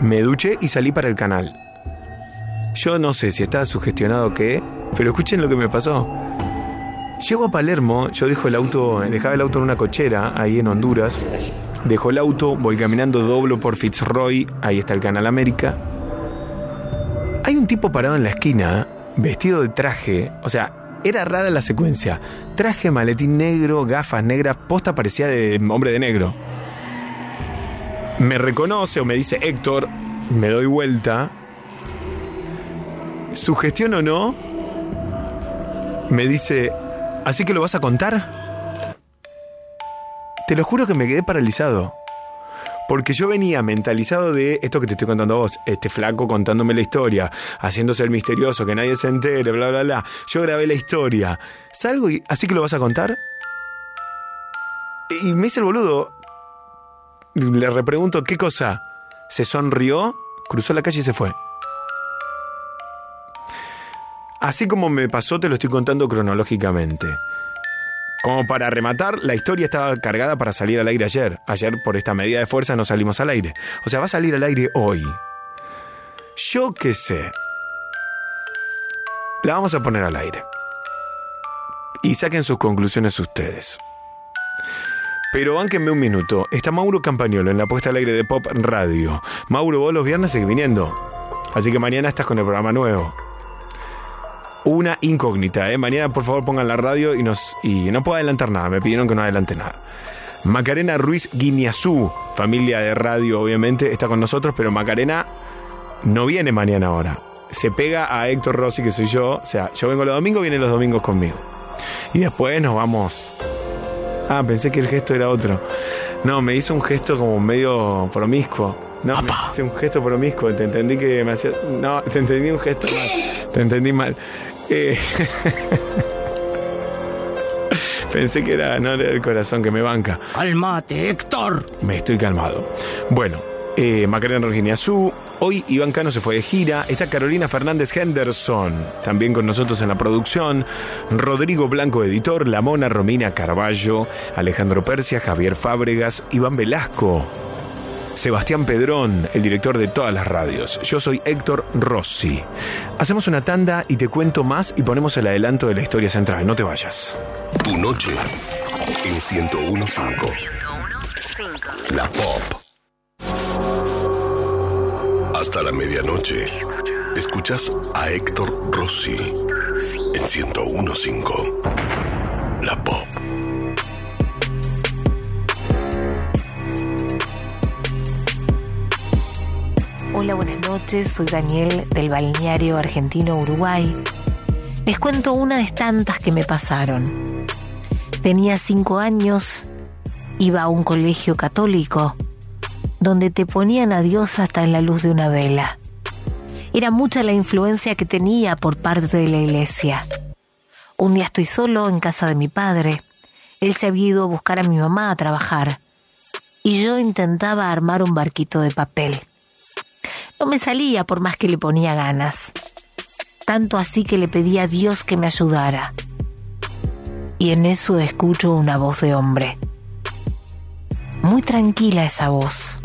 Me duché y salí para el canal. Yo no sé si estaba sugestionado o qué, pero escuchen lo que me pasó. Llego a Palermo, yo dejo el auto, dejaba el auto en una cochera ahí en Honduras. Dejo el auto, voy caminando, doblo por Fitzroy, ahí está el Canal América. Hay un tipo parado en la esquina, vestido de traje, o sea, era rara la secuencia. Traje, maletín negro, gafas negras, posta parecía de hombre de negro. Me reconoce o me dice Héctor, me doy vuelta. Sugestión o no, me dice, ¿así que lo vas a contar? Te lo juro que me quedé paralizado. Porque yo venía mentalizado de esto que te estoy contando a vos, este flaco contándome la historia, haciéndose el misterioso, que nadie se entere, bla, bla, bla. Yo grabé la historia. Salgo y, ¿así que lo vas a contar? Y me hice el boludo. Le repregunto, ¿qué cosa? Se sonrió, cruzó la calle y se fue. Así como me pasó, te lo estoy contando cronológicamente. Como para rematar, la historia estaba cargada para salir al aire ayer. Ayer, por esta medida de fuerza, no salimos al aire. O sea, va a salir al aire hoy. Yo qué sé. La vamos a poner al aire. Y saquen sus conclusiones ustedes. Pero bánquenme un minuto. Está Mauro Campagnolo en la puesta al aire de Pop Radio. Mauro, vos los viernes seguís viniendo. Así que mañana estás con el programa nuevo una incógnita. ¿eh? Mañana, por favor, pongan la radio y, nos, y no puedo adelantar nada. Me pidieron que no adelante nada. Macarena Ruiz Guiñazú, familia de radio, obviamente, está con nosotros, pero Macarena no viene mañana ahora. Se pega a Héctor Rossi, que soy yo. O sea, yo vengo los domingos, vienen los domingos conmigo. Y después nos vamos. Ah, pensé que el gesto era otro. No, me hizo un gesto como medio promiscuo. No, me hiciste un gesto promiscuo. Te entendí que me hacía. No, te entendí un gesto mal. Te entendí mal. Eh, Pensé que era, no era el corazón que me banca. Calmate, Héctor. Me estoy calmado. Bueno, eh, Macarena Virginia Su. Hoy Iván Cano se fue de gira. Está Carolina Fernández Henderson, también con nosotros en la producción. Rodrigo Blanco, editor. La Mona Romina Carballo. Alejandro Persia, Javier Fábregas, Iván Velasco. Sebastián Pedrón, el director de todas las radios. Yo soy Héctor Rossi. Hacemos una tanda y te cuento más y ponemos el adelanto de la historia central. No te vayas. Tu noche en 1015. La Pop. Hasta la medianoche. Escuchas a Héctor Rossi en 1015. La Pop. Hola, buenas noches. Soy Daniel del balneario argentino Uruguay. Les cuento una de tantas que me pasaron. Tenía cinco años, iba a un colegio católico donde te ponían a Dios hasta en la luz de una vela. Era mucha la influencia que tenía por parte de la iglesia. Un día estoy solo en casa de mi padre. Él se había ido a buscar a mi mamá a trabajar y yo intentaba armar un barquito de papel. No me salía por más que le ponía ganas. Tanto así que le pedí a Dios que me ayudara. Y en eso escucho una voz de hombre. Muy tranquila esa voz.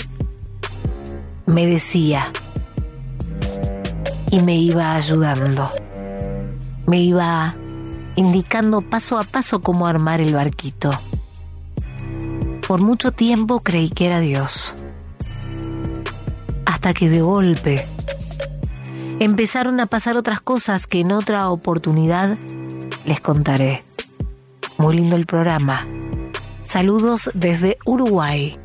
Me decía. Y me iba ayudando. Me iba indicando paso a paso cómo armar el barquito. Por mucho tiempo creí que era Dios hasta que de golpe empezaron a pasar otras cosas que en otra oportunidad les contaré. Muy lindo el programa. Saludos desde Uruguay.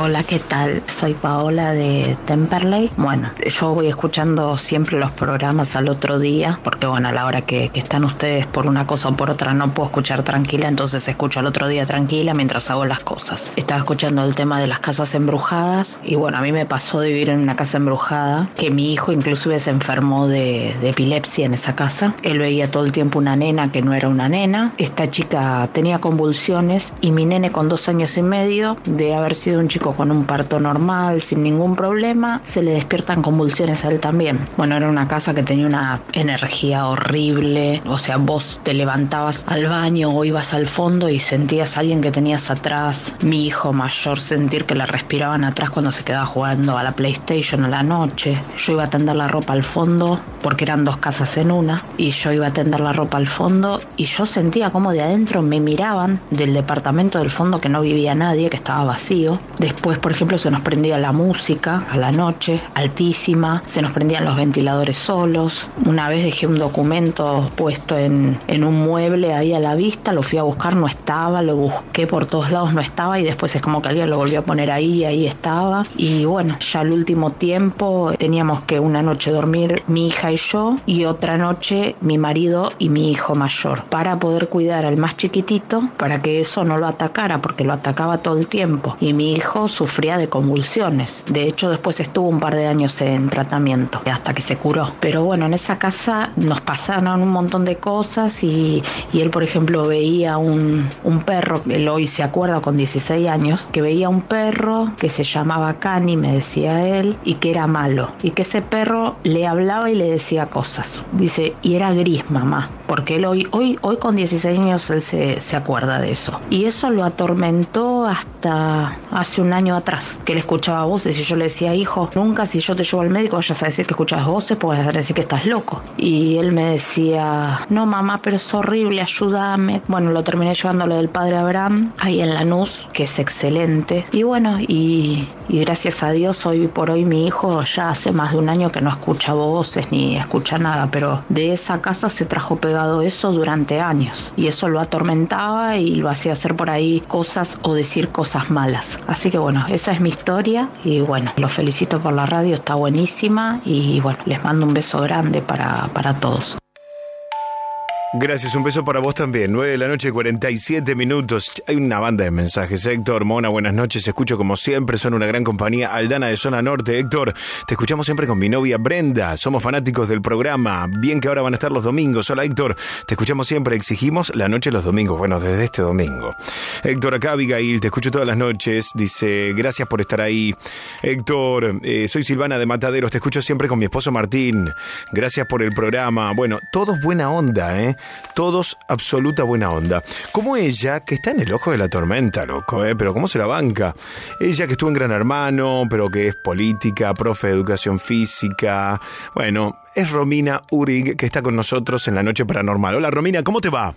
Hola, ¿qué tal? Soy Paola de Temperley. Bueno, yo voy escuchando siempre los programas al otro día, porque bueno, a la hora que, están ustedes por una cosa o por otra no puedo escuchar tranquila, entonces escucho al otro día tranquila mientras hago las cosas. Estaba escuchando el tema de las casas embrujadas y bueno, a mí me pasó de vivir en una casa embrujada, que mi hijo inclusive se enfermó de epilepsia en esa casa. Él veía todo el tiempo una nena que no era una nena. Esta chica tenía convulsiones y mi nene con dos años y medio de haber sido un chico con un parto normal, sin ningún problema, se le despiertan convulsiones a él también. Bueno, era una casa que tenía una energía horrible, o sea, vos te levantabas al baño o ibas al fondo y sentías a alguien que tenías atrás, mi hijo mayor sentir que le respiraban atrás cuando se quedaba jugando a la PlayStation a la noche. Yo iba a tender la ropa al fondo porque eran dos casas en una y yo iba a tender la ropa al fondo y yo sentía como de adentro me miraban del departamento del fondo que no vivía nadie, que estaba vacío. Después, por ejemplo, se nos prendía la música a la noche, altísima, se nos prendían los ventiladores solos. Una vez dejé un documento puesto en, en un mueble ahí a la vista, lo fui a buscar, no estaba, lo busqué por todos lados, no estaba y después es como que alguien lo volvió a poner ahí y ahí estaba. Y bueno, ya al último tiempo teníamos que una noche dormir mi hija y yo y otra noche mi marido y mi hijo mayor para poder cuidar al más chiquitito para que eso no lo atacara porque lo atacaba todo el tiempo y mi hijo sufría de convulsiones. De hecho después estuvo un par de años en tratamiento hasta que se curó. Pero bueno, en esa casa nos pasaron un montón de cosas y, y él por ejemplo veía un, un perro, él hoy se acuerda con 16 años, que veía un perro que se llamaba Cani, me decía él, y que era malo. Y que ese perro le hablaba y le decía cosas. Dice, y era gris, mamá. Porque él hoy, hoy, hoy con 16 años él se, se acuerda de eso. Y eso lo atormentó hasta hace un año atrás, que él escuchaba voces y yo le decía, hijo, nunca si yo te llevo al médico vayas a decir que escuchas voces, pues vas a decir que estás loco. Y él me decía, no mamá, pero es horrible, ayúdame. Bueno, lo terminé llevando a lo del padre Abraham, ahí en Lanús, que es excelente. Y bueno, y, y gracias a Dios hoy por hoy mi hijo ya hace más de un año que no escucha voces ni escucha nada, pero de esa casa se trajo pegado eso durante años y eso lo atormentaba y lo hacía hacer por ahí cosas o decir cosas malas. Así que bueno, esa es mi historia y bueno, los felicito por la radio, está buenísima y bueno, les mando un beso grande para, para todos. Gracias, un beso para vos también. 9 de la noche, 47 minutos. Hay una banda de mensajes. Héctor, Mona, buenas noches. Escucho como siempre, son una gran compañía. Aldana de Zona Norte. Héctor, te escuchamos siempre con mi novia Brenda. Somos fanáticos del programa. Bien que ahora van a estar los domingos. Hola, Héctor. Te escuchamos siempre. Exigimos la noche los domingos. Bueno, desde este domingo. Héctor, acá Abigail, te escucho todas las noches. Dice, gracias por estar ahí. Héctor, eh, soy Silvana de Mataderos. Te escucho siempre con mi esposo Martín. Gracias por el programa. Bueno, todos buena onda, ¿eh? Todos absoluta buena onda. Como ella, que está en el ojo de la tormenta, loco, ¿eh? Pero ¿cómo se la banca? Ella que estuvo en Gran Hermano, pero que es política, profe de educación física. Bueno, es Romina Urig, que está con nosotros en la Noche Paranormal. Hola, Romina, ¿cómo te va?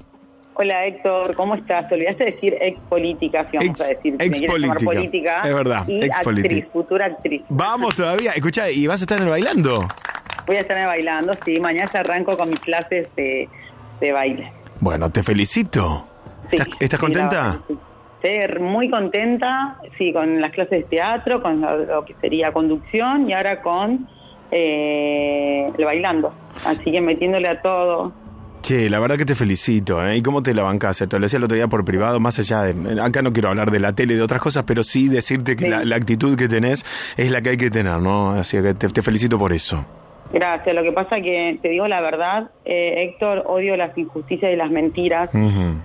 Hola Héctor, ¿cómo estás? Te olvidaste de decir ex política, si vamos a decir. si ex llamar política. política. Es verdad, Y ex actriz, política. futura actriz. Vamos todavía. Escucha, ¿y vas a estar en el bailando? Voy a estar bailando, sí. Mañana arranco con mis clases de, de baile. Bueno, te felicito. ¿Estás, estás Sí, la contenta? Ser muy contenta, sí, con las clases de teatro, con lo, lo que sería conducción y ahora con eh, el bailando. Así que metiéndole a todo. Che, la verdad que te felicito, ¿eh? ¿Y cómo te la bancás? Te lo decía el otro día por privado, más allá de... Acá no quiero hablar de la tele y de otras cosas, pero sí decirte que la, la actitud que tenés es la que hay que tener, ¿no? Así que te, te felicito por eso. Gracias. Lo que pasa que, te digo la verdad, eh, Héctor, odio las injusticias y las mentiras.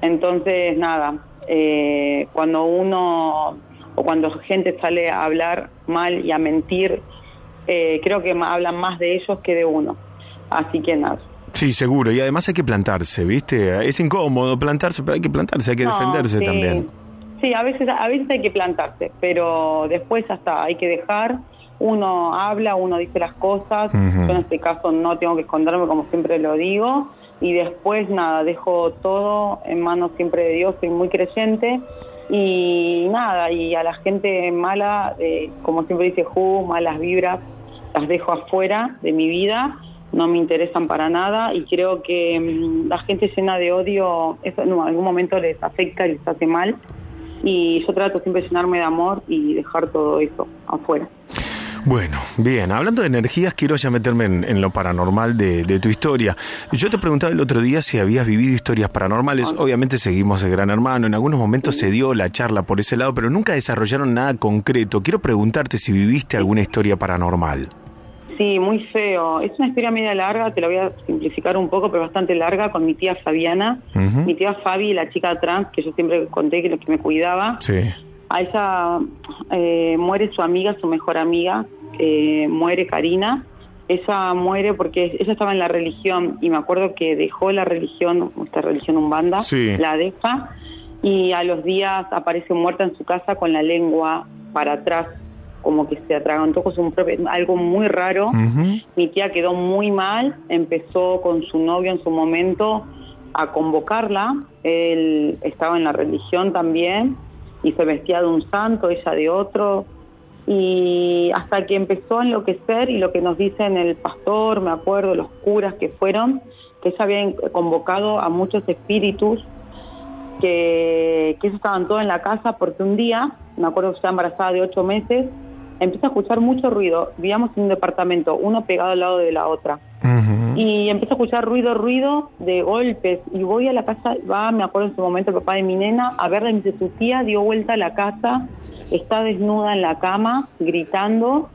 Entonces, nada, eh, cuando uno o cuando gente sale a hablar mal y a mentir, eh, creo que hablan más de ellos que de uno. Así que nada. Sí, seguro. Y además hay que plantarse, ¿viste? Es incómodo plantarse, pero hay que plantarse, hay que No, defenderse sí. también. Sí, a veces, a veces hay que plantarse, pero después hasta hay que dejar. Uno habla, uno dice las cosas. Yo en este caso no tengo que esconderme, como siempre lo digo. Y después, nada, dejo todo en manos siempre de Dios. Soy muy creyente. Y nada, y a la gente mala, eh, como siempre dice Ju, malas vibras, las dejo afuera de mi vida. No me interesan para nada y creo que mm, la gente llena de odio, eso en algún momento les afecta y les hace mal y yo trato siempre de llenarme de amor y dejar todo eso afuera. Bueno, bien, hablando de energías, quiero ya meterme en, en lo paranormal de, de tu historia. Yo te preguntaba el otro día si habías vivido historias paranormales. Obviamente seguimos el Gran Hermano, en algunos momentos se dio la charla por ese lado, pero nunca desarrollaron nada concreto. Quiero preguntarte si viviste alguna historia paranormal. Sí, muy feo. Es una historia media larga, te la voy a simplificar un poco, pero bastante larga, con mi tía Fabiana, mi tía Fabi, la chica trans que yo siempre conté que, que me cuidaba. Sí. A ella eh, muere su amiga, su mejor amiga, eh, muere Karina. Ella muere porque ella estaba en la religión y me acuerdo que dejó la religión, esta religión umbanda, Sí. la deja y a los días aparece muerta en su casa con la lengua para atrás, como que se atragantó con su propio, algo muy raro. Mi tía quedó muy mal, empezó con su novio en su momento a convocarla, él estaba en la religión también y se vestía de un santo, ella de otro, y hasta que empezó a enloquecer y lo que nos dicen el pastor, me acuerdo, los curas que fueron, que ella había convocado a muchos espíritus que, que estaban todos en la casa porque un día, me acuerdo que estaba embarazada de ocho meses, empecé a escuchar mucho ruido. Vivíamos en un departamento, uno pegado al lado de la otra. Y empecé a escuchar ruido, ruido de golpes. Y voy a la casa, va, me acuerdo en ese momento, el papá de mi nena, a verla y me dice, su tía dio vuelta a la casa, está desnuda en la cama, gritando,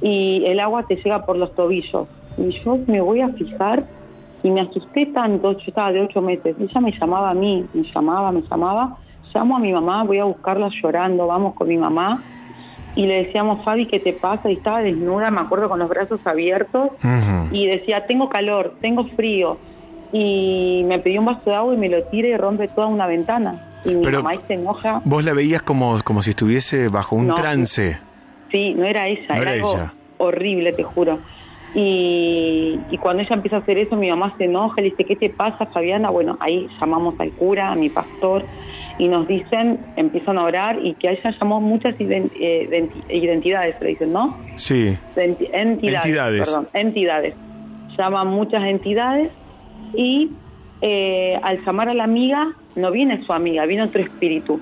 y el agua te llega por los tobillos. Y yo me voy a fijar y me asusté tanto, yo estaba de ocho meses, ella me llamaba a mí, me llamaba, me llamaba, llamo a mi mamá, voy a buscarla llorando, vamos con mi mamá, y le decíamos, Fabi, ¿qué te pasa? Y estaba desnuda, me acuerdo, con los brazos abiertos, y decía, tengo calor, tengo frío, y me pidió un vaso de agua y me lo tira y rompe toda una ventana, y mi Pero- mamá se enoja, Vos la veías como, como si estuviese bajo un No. trance. Sí, no era ella, No era, era algo ella. horrible, te juro. Y, y cuando ella empieza a hacer eso, mi mamá se enoja, le dice, ¿qué te pasa, Fabiana? Bueno, ahí llamamos al cura, a mi pastor, y nos dicen, empiezan a orar, y que a ella llamó muchas ident- eh, identi- identidades, le dicen, ¿no? Sí. Enti- entidades, Entidades. perdón, entidades. Llaman muchas entidades y eh, al llamar a la amiga, no viene su amiga, viene otro espíritu.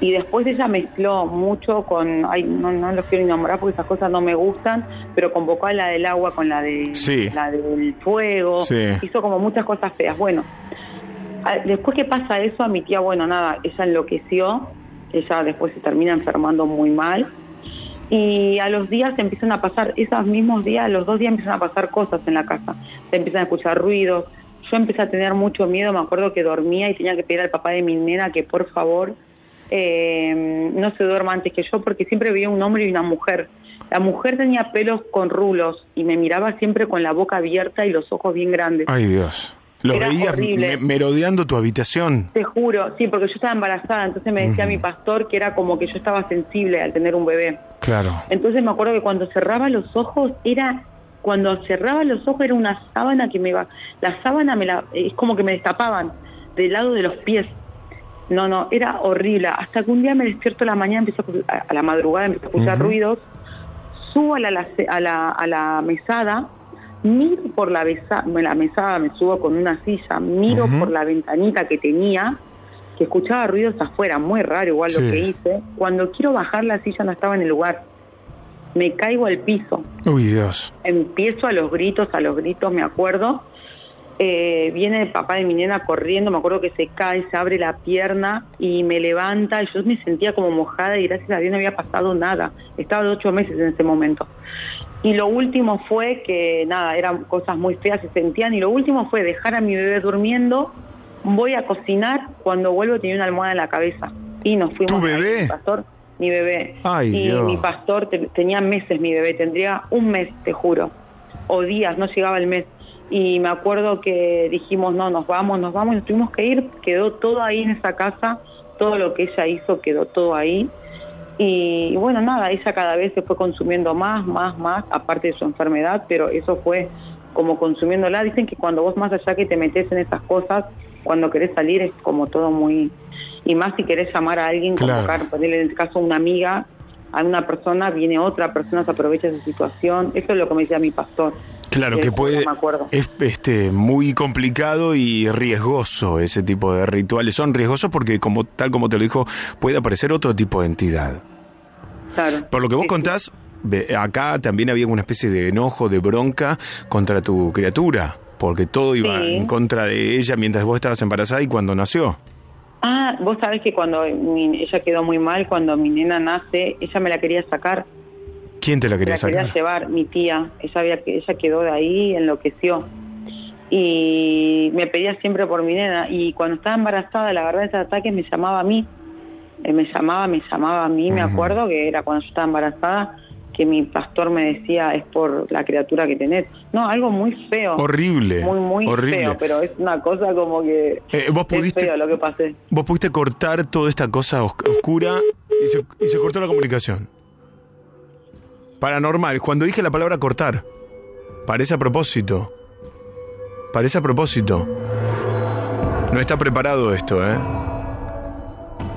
Y después ella mezcló mucho con, ay, no, no los quiero enamorar porque esas cosas no me gustan, pero convocó a la del agua con la, de, Sí. la del fuego, Sí. hizo como muchas cosas feas. Bueno, a- después que pasa eso, a mi tía, bueno, nada, ella enloqueció, ella después se termina enfermando muy mal. Y a los días empiezan a pasar, esos mismos días, a los dos días empiezan a pasar cosas en la casa. Se empiezan a escuchar ruidos. Yo empecé a tener mucho miedo, me acuerdo que dormía y tenía que pedir al papá de mi nena que por favor eh, no se duerma antes que yo, porque siempre veía un hombre y una mujer. La mujer tenía pelos con rulos y me miraba siempre con la boca abierta y los ojos bien grandes. Ay, Dios. Lo Era veías horrible. me- merodeando tu habitación. Te juro, sí, porque yo estaba embarazada, entonces me decía mi pastor que era como que yo estaba sensible al tener un bebé. Claro. Entonces me acuerdo que cuando cerraba los ojos era cuando cerraba los ojos era una sábana que me iba la sábana me la es como que me destapaban del lado de los pies. No, no, era horrible. Hasta que un día me despierto a la mañana, empiezo a, a- la madrugada, empiezo a escuchar ruidos, subo a la, a la, a la mesada, miro por la, besa- la mesada, me subo con una silla, miro por la ventanita que tenía, que escuchaba ruidos afuera, muy raro igual Sí. lo que hice. Cuando quiero bajar la silla no estaba en el lugar. Me caigo al piso. Uy, Dios. Empiezo a los gritos, a los gritos, me acuerdo. Eh, viene el papá de mi nena corriendo, me acuerdo que se cae, se abre la pierna y me levanta. Y yo me sentía como mojada y gracias a Dios no había pasado nada. Estaba de ocho meses en ese momento. Y lo último fue que, nada, eran cosas muy feas, se sentían. Y lo último fue dejar a mi bebé durmiendo. Voy a cocinar. Cuando vuelvo tenía una almohada en la cabeza. Y nos fuimos. ¿Tu bebé? mi pastor, mi bebé. Ay, y Dios. mi pastor te- tenía meses, mi bebé. Tendría un mes, te juro. O días, no llegaba el mes. Y me acuerdo que dijimos, no, nos vamos, nos vamos. Y nos tuvimos que ir. Quedó todo ahí en esa casa. Todo lo que ella hizo quedó todo ahí. Y, y bueno, nada, ella cada vez se fue consumiendo más, más, más, aparte de su enfermedad, pero eso fue como consumiéndola. Dicen que cuando vos más allá que te metes en esas cosas, cuando querés salir es como todo muy... Y más si querés llamar a alguien, Claro. convocar, ponerle en este caso una amiga, a una persona, viene otra persona, se aprovecha de esa situación. Eso es lo que me decía mi pastor. Claro que puede. Es este muy complicado y riesgoso ese tipo de rituales. Son riesgosos porque, como tal como te lo dijo, puede aparecer otro tipo de entidad. Claro. Por lo que vos contás, acá también había una especie de enojo, de bronca contra tu criatura, porque todo iba Sí. en contra de ella mientras vos estabas embarazada y cuando nació. Ah, vos sabés que cuando mi- ella quedó muy mal, cuando mi nena nace, ella me la quería sacar. ¿Quién te la quería la quería llevar mi tía. Ella había ella quedó de ahí enloqueció. Y me pedía siempre por mi nena. Y cuando estaba embarazada la verdad esos ataques me llamaba a mí. Él me llamaba, me llamaba a mí, me acuerdo que era cuando yo estaba embarazada, que mi pastor me decía es por la criatura que tenés. No, algo muy feo. Horrible. Muy, muy horrible. feo, pero es una cosa como que Eh, vos es pudiste- feo lo que pasé. Vos pudiste cortar toda esta cosa os- oscura y se, y se cortó la comunicación. Paranormal. Cuando dije la palabra cortar, parece a propósito. Parece a propósito. No está preparado esto, ¿eh?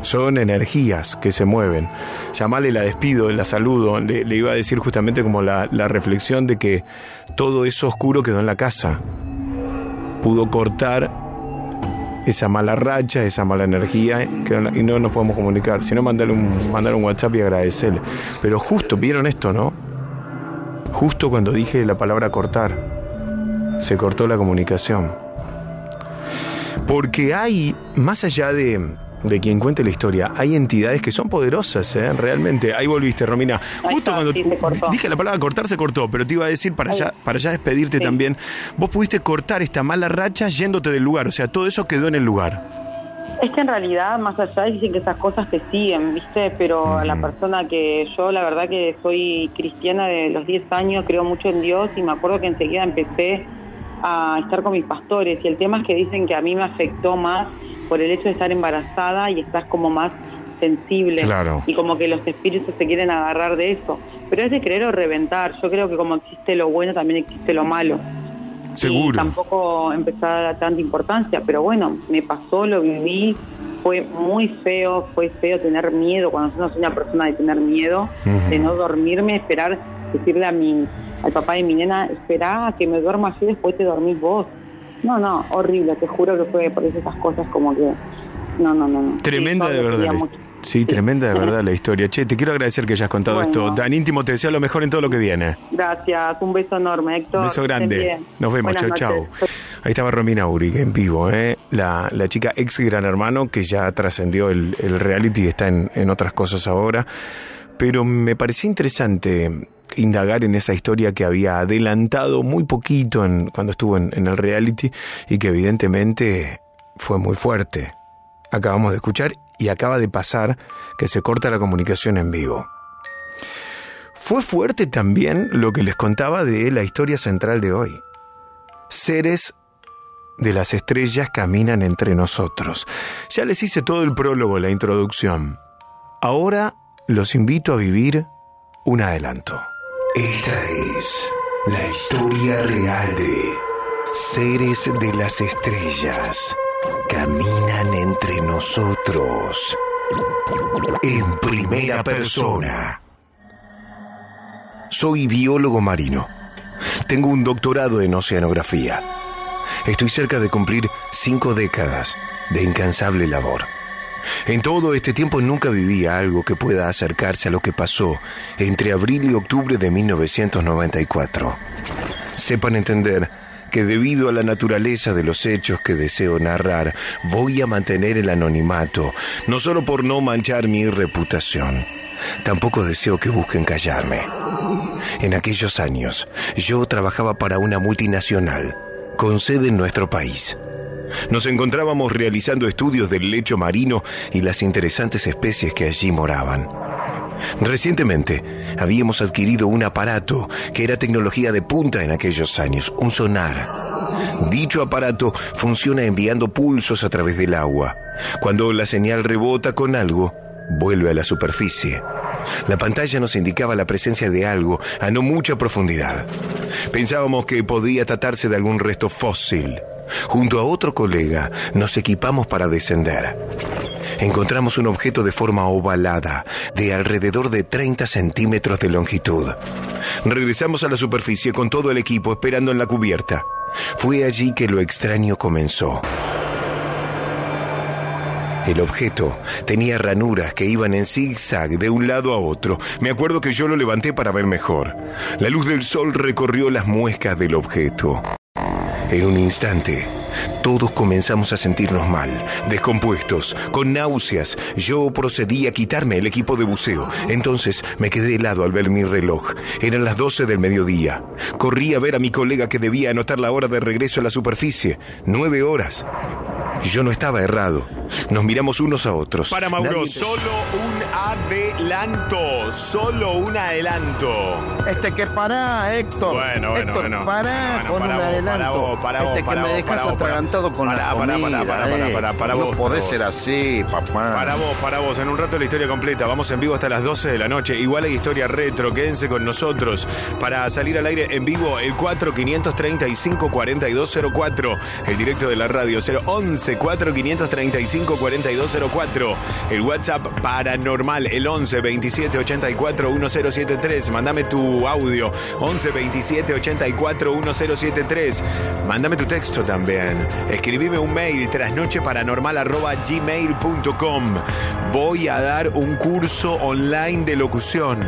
Son energías que se mueven. Llamale la despido, la saludo. Le, iba a decir justamente como la, la reflexión de que todo eso oscuro quedó en la casa. Pudo cortar esa mala racha, esa mala energía y no nos podemos comunicar. Si no, mandale un, mandale un WhatsApp y agradecerle. Pero justo, ¿vieron esto, no? Justo cuando dije la palabra cortar, se cortó la comunicación. Porque hay, más allá de, de quien cuente la historia, hay entidades que son poderosas, ¿eh? realmente. Ahí volviste, Romina. Justo cuando sí, dije la palabra cortar, se cortó, pero te iba a decir para Ahí. ya, para ya despedirte también. Vos pudiste cortar esta mala racha yéndote del lugar, o sea, todo eso quedó en el lugar. Es que en realidad, más allá, dicen que esas cosas te siguen, ¿viste? Pero a la persona que yo, la verdad que soy cristiana de los 10 años, creo mucho en Dios y me acuerdo que enseguida empecé a estar con mis pastores y el tema es que dicen que a mí me afectó más por el hecho de estar embarazada y estás como más sensible Claro. y como que los espíritus se quieren agarrar de eso. Pero es de creer o reventar. Yo creo que como existe lo bueno, también existe lo malo. Y Seguro. tampoco empecé a dar tanta importancia, pero bueno, me pasó, lo viví, fue muy feo, fue feo tener miedo, cuando yo no soy una persona de tener miedo, de no dormirme, esperar, decirle a mi, al papá de mi nena, espera a que me duerma yo y después te dormís vos. No, no, horrible, te juro que fue por esas cosas como que, no, no, no. no. Tremenda de verdad. Sí, tremenda de verdad la historia. Che, te quiero agradecer que hayas contado Bueno. esto. Tan íntimo, te deseo lo mejor en todo lo que viene. Gracias, un beso enorme, Héctor. Un beso grande. Nos vemos. Chau. noches. Ahí estaba Romina Uri en vivo, ¿eh? la, la chica ex gran hermano que ya trascendió el, el reality y está en, en otras cosas ahora. Pero me parecía interesante indagar en esa historia que había adelantado muy poquito cuando estuvo en el reality y que evidentemente fue muy fuerte. Acabamos de escuchar y acaba de pasar que se corta la comunicación en vivo. Fue fuerte también lo que les contaba de la historia central de hoy. Seres de las estrellas caminan entre nosotros. Ya les hice todo el prólogo, la introducción. Ahora los invito a vivir un adelanto. Esta es la historia real de seres de las estrellas. Caminan entre nosotros. En primera persona. Soy biólogo marino. Tengo un doctorado en oceanografía. Estoy cerca de cumplir cinco décadas de incansable labor. En todo este tiempo nunca viví algo que pueda acercarse a lo que pasó entre abril y octubre de 1994. Sepan entender que debido a la naturaleza de los hechos que deseo narrar, voy a mantener el anonimato, no solo por no manchar mi reputación, tampoco deseo que busquen callarme. En aquellos años, yo trabajaba para una multinacional, con sede en nuestro país. Nos encontrábamos realizando estudios del lecho marino y las interesantes especies que allí moraban. Recientemente habíamos adquirido un aparato que era tecnología de punta en aquellos años, un sonar. Dicho aparato funciona enviando pulsos a través del agua. Cuando la señal rebota con algo, vuelve a la superficie. La pantalla nos indicaba la presencia de algo a no mucha profundidad. Pensábamos que podía tratarse de algún resto fósil. Junto a otro colega nos equipamos para descender. Encontramos un objeto de forma ovalada, de alrededor de 30 centímetros de longitud. Regresamos a la superficie con todo el equipo esperando en la cubierta. Fue allí que lo extraño comenzó. El objeto tenía ranuras que iban en zigzag de un lado a otro. Me acuerdo que yo lo levanté para ver mejor. La luz del sol recorrió las muescas del objeto. En un instante, todos comenzamos a sentirnos mal, descompuestos, con náuseas. Yo procedí a quitarme el equipo de buceo. Entonces me quedé helado al ver mi reloj. Eran las 12 del mediodía. Corrí a ver a mi colega que debía anotar la hora de regreso a la superficie. Nueve horas. Yo no estaba errado. Nos miramos unos a otros. Para Mauro, Nadie- solo un adelanto. Solo un adelanto. Este que pará, Héctor. Bueno, bueno, Héctor, bueno. pará Bueno, con para un vos, adelanto. para vos, para vos, este para que vos, me dejas para vos, para- atragantado con para- la para- comida. para- para- para- eh. para- para no vos, para podés vos. ser así, papá. Para vos, para vos, en un rato la historia completa. Vamos en vivo hasta las 12 de la noche. Igual hay historia retro. Quédense con nosotros para salir al aire en vivo el 4535 4204. El directo de la radio 011 4535 4204. El WhatsApp paranormal el 11 27 84 1073. Mándame tu audio 11 27 84 1073. Mándame tu texto también. Escribime un mail trasnocheparanormal arroba gmail.com. Voy a dar un curso online de locución,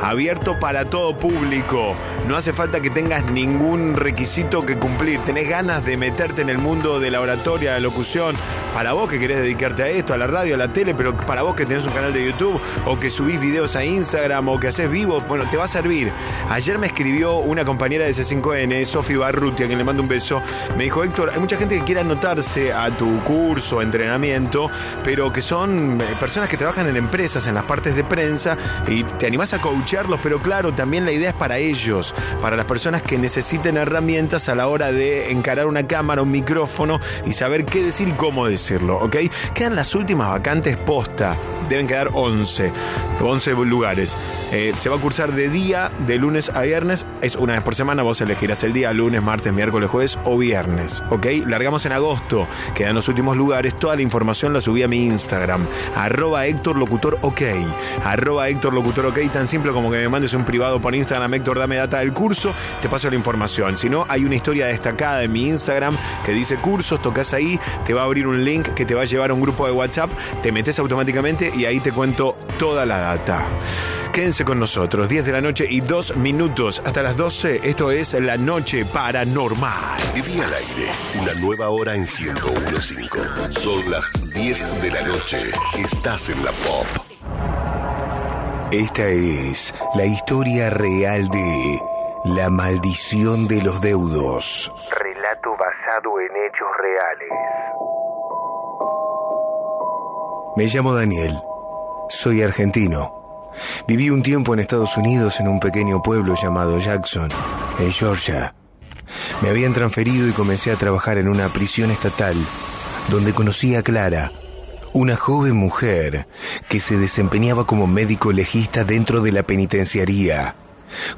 abierto para todo público. No hace falta que tengas ningún requisito que cumplir. Tenés ganas de meterte en el mundo de la oratoria, la locución. Para vos que querés dedicarte a esto, a la radio, a la tele, pero para vos que tenés un canal de YouTube o que subís videos a Instagram o que haces vivo, bueno, te va a servir. Ayer me escribió una compañera de C5N, Sofi Barruti, a quien le mando un beso. Me dijo, Héctor, hay mucha gente que quiere anotarse a tu curso, entrenamiento, pero que son eh, personas que trabajan en empresas, en las partes de prensa, y te animás a coacharlos, pero claro, también la idea es para ellos, para las personas que necesiten herramientas a la hora de encarar una cámara, un micrófono y saber qué decir y cómo decirlo, ¿ok? Quedan las últimas vacantes posta, deben quedar 11, 11 lugares. Eh, se va a cursar de día, de lunes a viernes, es una vez por semana, vos elegirás el día, lunes, martes, miércoles, jueves o viernes, ¿ok? Largamos en agosto, quedan los últimos lugares, toda la información la subí a mi Instagram, arroba Héctor Locutor OK, arroba Héctor Locutor OK, tan simple como que me mandes un privado por Instagram, Héctor, dame data del curso, te paso la información. Si no, hay una historia destacada en mi Instagram que dice cursos, tocas ahí, te va a abrir un link que te va a llevar a un grupo de WhatsApp, te metes automáticamente y ahí te cuento toda la data. Quédense con nosotros, 10 de la noche y 2 minutos hasta las 12. Esto es La Noche Paranormal. Viví al aire, una nueva hora en 1015. Son las 10 de la noche. Estás en la pop. Esta es la historia real de La maldición de los deudos. Relato basado en hechos reales. Me llamo Daniel. Soy argentino. Viví un tiempo en Estados Unidos en un pequeño pueblo llamado Jackson, en Georgia. Me habían transferido y comencé a trabajar en una prisión estatal, donde conocí a Clara, una joven mujer que se desempeñaba como médico legista dentro de la penitenciaría.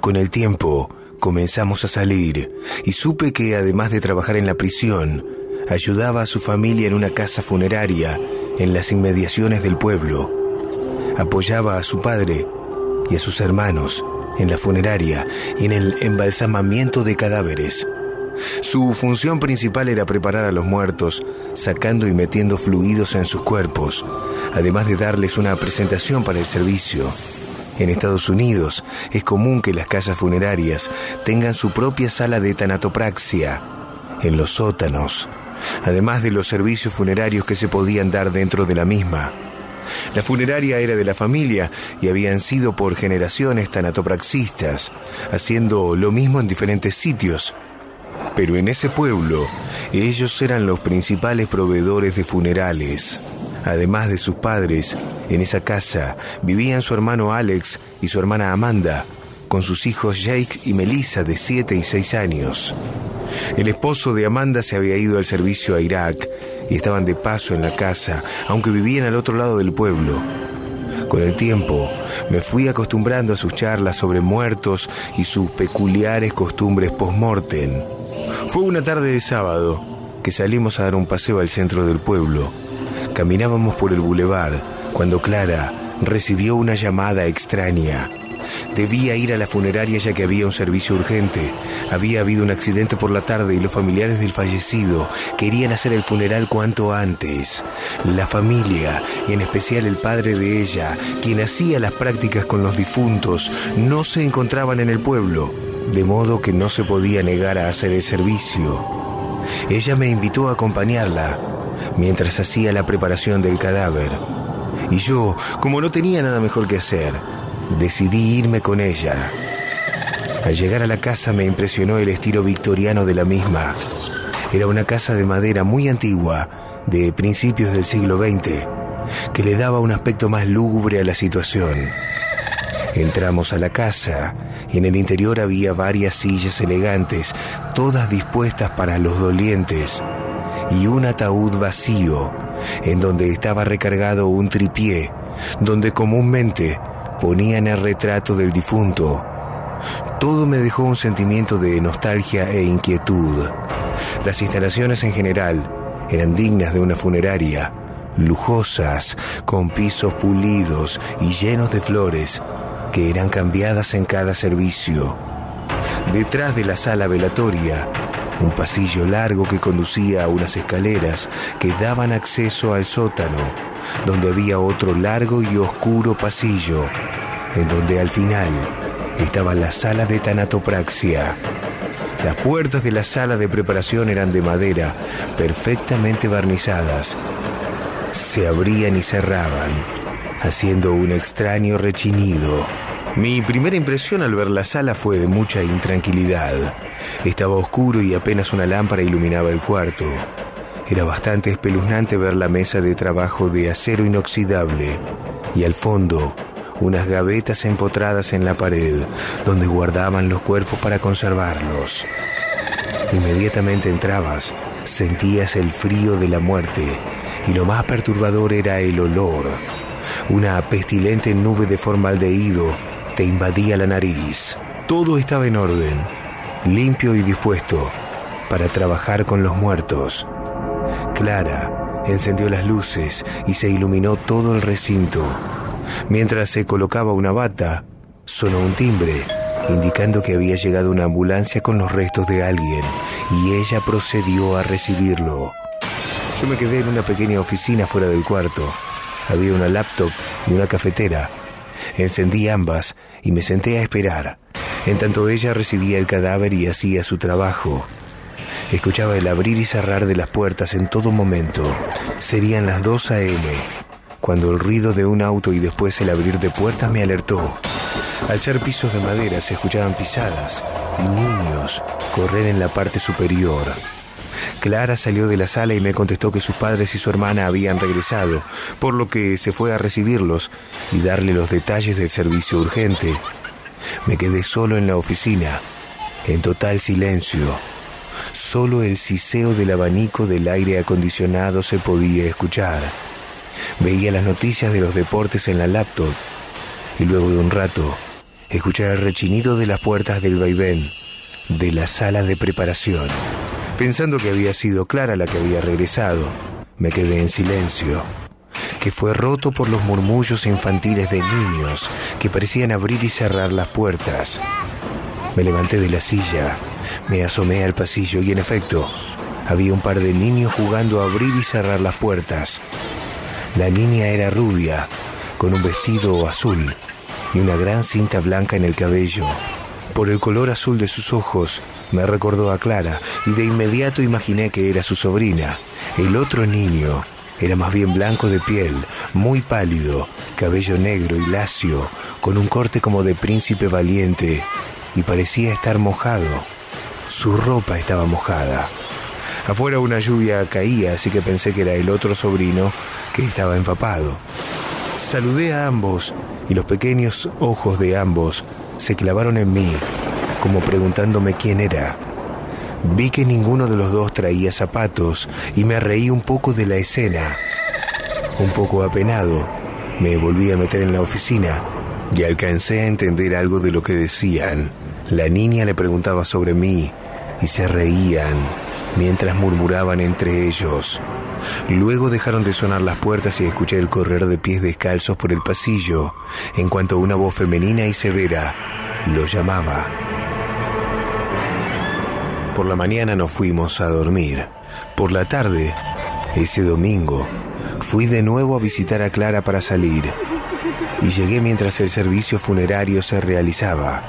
Con el tiempo comenzamos a salir y supe que además de trabajar en la prisión, ayudaba a su familia en una casa funeraria en las inmediaciones del pueblo. Apoyaba a su padre y a sus hermanos en la funeraria y en el embalsamamiento de cadáveres. Su función principal era preparar a los muertos, sacando y metiendo fluidos en sus cuerpos, además de darles una presentación para el servicio. En Estados Unidos es común que las casas funerarias tengan su propia sala de tanatopraxia en los sótanos, además de los servicios funerarios que se podían dar dentro de la misma. La funeraria era de la familia y habían sido por generaciones tanatopraxistas, haciendo lo mismo en diferentes sitios. Pero en ese pueblo, ellos eran los principales proveedores de funerales. Además de sus padres, en esa casa vivían su hermano Alex y su hermana Amanda, con sus hijos Jake y Melissa de 7 y 6 años. El esposo de Amanda se había ido al servicio a Irak y estaban de paso en la casa, aunque vivían al otro lado del pueblo. Con el tiempo, me fui acostumbrando a sus charlas sobre muertos y sus peculiares costumbres post-mortem. Fue una tarde de sábado que salimos a dar un paseo al centro del pueblo. Caminábamos por el bulevar cuando Clara recibió una llamada extraña. Debía ir a la funeraria ya que había un servicio urgente. Había habido un accidente por la tarde y los familiares del fallecido querían hacer el funeral cuanto antes. La familia, y en especial el padre de ella, quien hacía las prácticas con los difuntos, no se encontraban en el pueblo, de modo que no se podía negar a hacer el servicio. Ella me invitó a acompañarla mientras hacía la preparación del cadáver. Y yo, como no tenía nada mejor que hacer, decidí irme con ella. Al llegar a la casa me impresionó el estilo victoriano de la misma. Era una casa de madera muy antigua, de principios del siglo XX, que le daba un aspecto más lúgubre a la situación. Entramos a la casa y en el interior había varias sillas elegantes, todas dispuestas para los dolientes, y un ataúd vacío, en donde estaba recargado un tripié, donde comúnmente ponían el retrato del difunto. Todo me dejó un sentimiento de nostalgia e inquietud. Las instalaciones en general eran dignas de una funeraria, lujosas, con pisos pulidos y llenos de flores, que eran cambiadas en cada servicio. Detrás de la sala velatoria, un pasillo largo que conducía a unas escaleras que daban acceso al sótano, donde había otro largo y oscuro pasillo, en donde al final estaba la sala de tanatopraxia. Las puertas de la sala de preparación eran de madera, perfectamente barnizadas. Se abrían y cerraban, haciendo un extraño rechinido. Mi primera impresión al ver la sala fue de mucha intranquilidad. Estaba oscuro y apenas una lámpara iluminaba el cuarto. Era bastante espeluznante ver la mesa de trabajo de acero inoxidable y al fondo unas gavetas empotradas en la pared donde guardaban los cuerpos para conservarlos. Inmediatamente entrabas, sentías el frío de la muerte y lo más perturbador era el olor. Una pestilente nube de formaldehído te invadía la nariz. Todo estaba en orden, limpio y dispuesto para trabajar con los muertos. Clara encendió las luces y se iluminó todo el recinto. Mientras se colocaba una bata, sonó un timbre, indicando que había llegado una ambulancia con los restos de alguien, y ella procedió a recibirlo. Yo me quedé en una pequeña oficina fuera del cuarto. Había una laptop y una cafetera. Encendí ambas y me senté a esperar, en tanto ella recibía el cadáver y hacía su trabajo. Escuchaba el abrir y cerrar de las puertas en todo momento. Serían las 2 a.m cuando el ruido de un auto y después el abrir de puertas me alertó. Al ser pisos de madera se escuchaban pisadas y niños correr en la parte superior. Clara salió de la sala y me contestó que sus padres y su hermana habían regresado, por lo que se fue a recibirlos y darle los detalles del servicio urgente. Me quedé solo en la oficina, en total silencio. Solo el siseo del abanico del aire acondicionado se podía escuchar. Veía las noticias de los deportes en la laptop y luego de un rato escuché el rechinido de las puertas del vaivén de la sala de preparación. Pensando que había sido Clara la que había regresado, me quedé en silencio, que fue roto por los murmullos infantiles de niños que parecían abrir y cerrar las puertas. Me levanté de la silla, me asomé al pasillo y en efecto, había un par de niños jugando a abrir y cerrar las puertas. La niña era rubia, con un vestido azul y una gran cinta blanca en el cabello. Por el color azul de sus ojos, me recordó a Clara y de inmediato imaginé que era su sobrina. El otro niño era más bien blanco de piel, muy pálido, cabello negro y lacio, con un corte como de príncipe valiente, y parecía estar mojado. Su ropa estaba mojada. Afuera una lluvia caía, así que pensé que era el otro sobrino que estaba empapado. Saludé a ambos y los pequeños ojos de ambos se clavaron en mí, como preguntándome quién era. Vi que ninguno de los dos traía zapatos y me reí un poco de la escena. Un poco apenado, me volví a meter en la oficina y alcancé a entender algo de lo que decían. La niña le preguntaba sobre mí y se reían mientras murmuraban entre ellos. Luego dejaron de sonar las puertas y escuché el correr de pies descalzos por el pasillo, en cuanto una voz femenina y severa lo llamaba. Por la mañana nos fuimos a dormir. Por la tarde, ese domingo, fui de nuevo a visitar a Clara para salir. Y llegué mientras el servicio funerario se realizaba.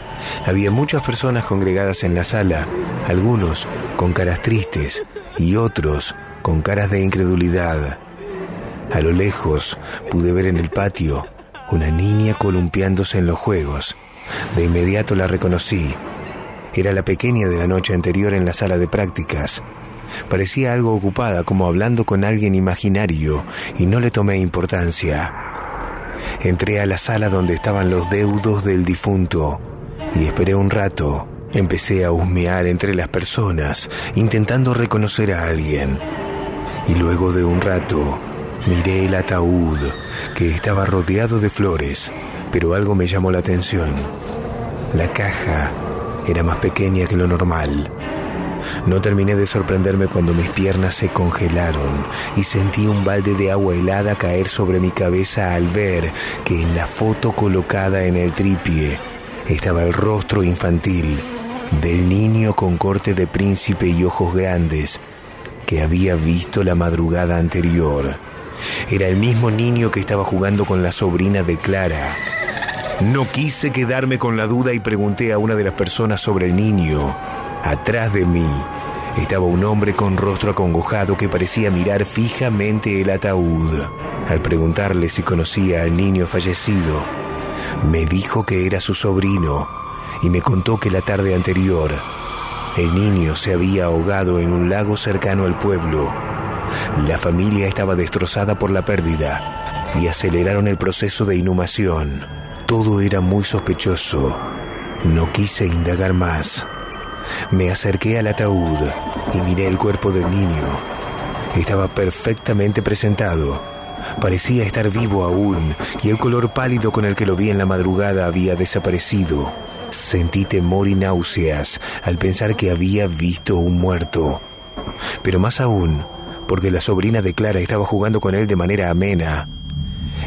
Había muchas personas congregadas en la sala, algunos con caras tristes y otros con caras de incredulidad. A lo lejos pude ver en el patio una niña columpiándose en los juegos. De inmediato la reconocí. Era la pequeña de la noche anterior en la sala de prácticas. Parecía algo ocupada, como hablando con alguien imaginario, y no le tomé importancia. Entré a la sala donde estaban los deudos del difunto y esperé un rato. Empecé a husmear entre las personas, intentando reconocer a alguien. Y luego de un rato, miré el ataúd, que estaba rodeado de flores, pero algo me llamó la atención. La caja era más pequeña que lo normal. No terminé de sorprenderme cuando mis piernas se congelaron y sentí un balde de agua helada caer sobre mi cabeza al ver que en la foto colocada en el tripie estaba el rostro infantil del niño con corte de príncipe y ojos grandes que había visto la madrugada anterior. Era el mismo niño que estaba jugando con la sobrina de Clara. No quise quedarme con la duda y pregunté a una de las personas sobre el niño. Atrás de mí estaba un hombre con rostro acongojado que parecía mirar fijamente el ataúd. Al preguntarle si conocía al niño fallecido, me dijo que era su sobrino y me contó que la tarde anterior el niño se había ahogado en un lago cercano al pueblo. La familia estaba destrozada por la pérdida y aceleraron el proceso de inhumación. Todo era muy sospechoso. No quise indagar más. Me acerqué al ataúd y miré el cuerpo del niño. Estaba perfectamente presentado. Parecía estar vivo aún y el color pálido con el que lo vi en la madrugada había desaparecido. Sentí temor y náuseas al pensar que había visto un muerto. Pero más aún, porque la sobrina de Clara estaba jugando con él de manera amena.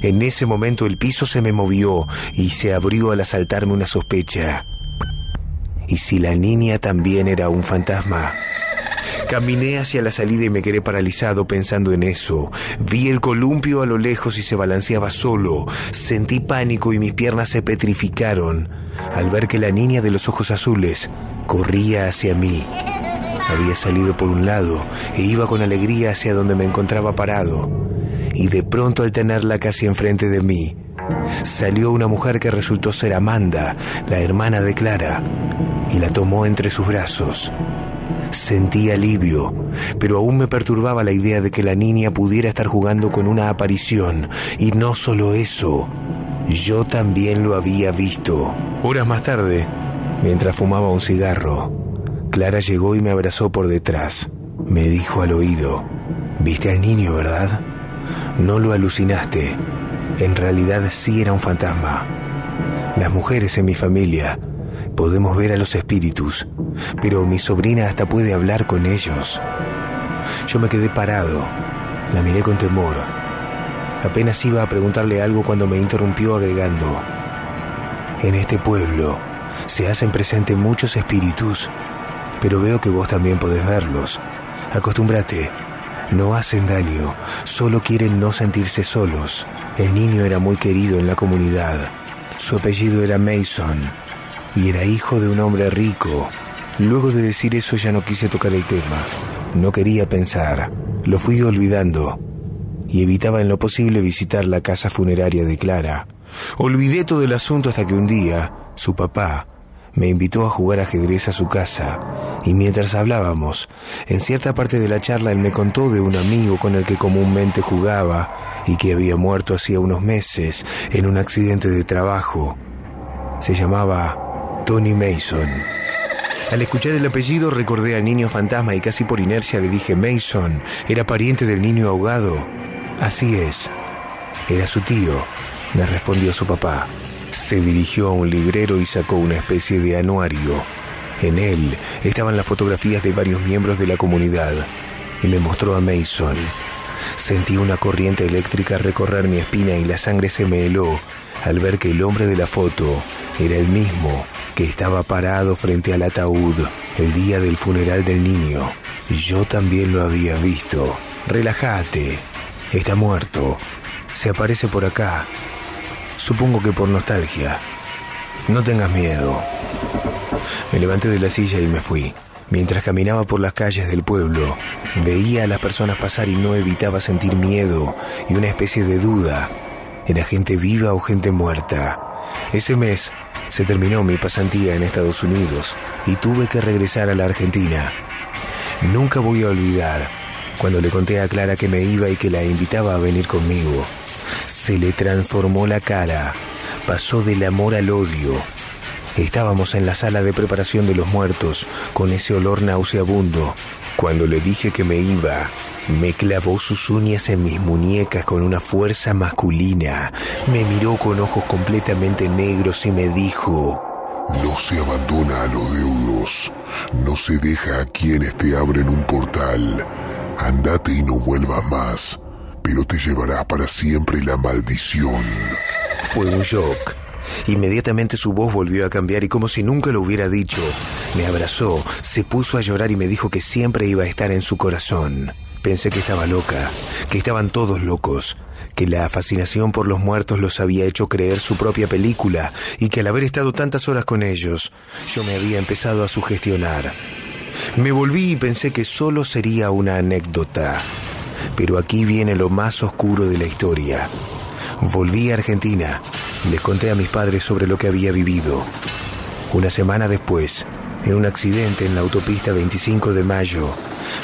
En ese momento el piso se me movió y se abrió al asaltarme una sospecha. ¿Y si la niña también era un fantasma? Caminé hacia la salida y me quedé paralizado pensando en eso. Vi el columpio a lo lejos y se balanceaba solo. Sentí pánico y mis piernas se petrificaron al ver que la niña de los ojos azules corría hacia mí. Había salido por un lado e iba con alegría hacia donde me encontraba parado. Y de pronto al tenerla casi enfrente de mí, salió una mujer que resultó ser Amanda, la hermana de Clara, y la tomó entre sus brazos. Sentí alivio, pero aún me perturbaba la idea de que la niña pudiera estar jugando con una aparición. Y no solo eso, yo también lo había visto. Horas más tarde, mientras fumaba un cigarro, Clara llegó y me abrazó por detrás. Me dijo al oído, ¿viste al niño, verdad? No lo alucinaste. En realidad sí era un fantasma. Las mujeres en mi familia podemos ver a los espíritus, pero mi sobrina hasta puede hablar con ellos. Yo me quedé parado, la miré con temor. Apenas iba a preguntarle algo cuando me interrumpió agregando, en este pueblo se hacen presentes muchos espíritus, pero veo que vos también podés verlos. Acostúmbrate, no hacen daño, solo quieren no sentirse solos. El niño era muy querido en la comunidad. Su apellido era Mason y era hijo de un hombre rico. Luego de decir eso ya no quise tocar el tema. No quería pensar. Lo fui olvidando y evitaba en lo posible visitar la casa funeraria de Clara. Olvidé todo el asunto hasta que un día su papá me invitó a jugar ajedrez a su casa y mientras hablábamos, en cierta parte de la charla él me contó de un amigo con el que comúnmente jugaba y que había muerto hacía unos meses en un accidente de trabajo. Se llamaba Tony Mason. Al escuchar el apellido recordé al niño fantasma y casi por inercia le dije Mason, era pariente del niño ahogado. Así es, era su tío, me respondió su papá. Se dirigió a un librero y sacó una especie de anuario. En él estaban las fotografías de varios miembros de la comunidad y me mostró a Mason. Sentí una corriente eléctrica recorrer mi espina y la sangre se me heló al ver que el hombre de la foto era el mismo que estaba parado frente al ataúd el día del funeral del niño. Yo también lo había visto. Relájate. Está muerto. Se aparece por acá. Supongo que por nostalgia. No tengas miedo. Me levanté de la silla y me fui. Mientras caminaba por las calles del pueblo, veía a las personas pasar y no evitaba sentir miedo y una especie de duda. ¿Era gente viva o gente muerta? Ese mes se terminó mi pasantía en Estados Unidos y tuve que regresar a la Argentina. Nunca voy a olvidar cuando le conté a Clara que me iba y que la invitaba a venir conmigo. Se le transformó la cara, pasó del amor al odio. Estábamos en la sala de preparación de los muertos, con ese olor nauseabundo. Cuando le dije que me iba, me clavó sus uñas en mis muñecas con una fuerza masculina. Me miró con ojos completamente negros y me dijo... No se abandona a los deudos. No se deja a quienes te abren un portal. Andate y no vuelvas más. Pero te llevará para siempre la maldición. Fue un shock. Inmediatamente su voz volvió a cambiar y como si nunca lo hubiera dicho, me abrazó, se puso a llorar y me dijo que siempre iba a estar en su corazón. Pensé que estaba loca, que estaban todos locos, que la fascinación por los muertos los había hecho creer su propia película y que al haber estado tantas horas con ellos, yo me había empezado a sugestionar. Me volví y pensé que solo sería una anécdota. Pero aquí viene lo más oscuro de la historia. Volví a Argentina y les conté a mis padres sobre lo que había vivido. Una semana después, en un accidente en la autopista 25 de mayo,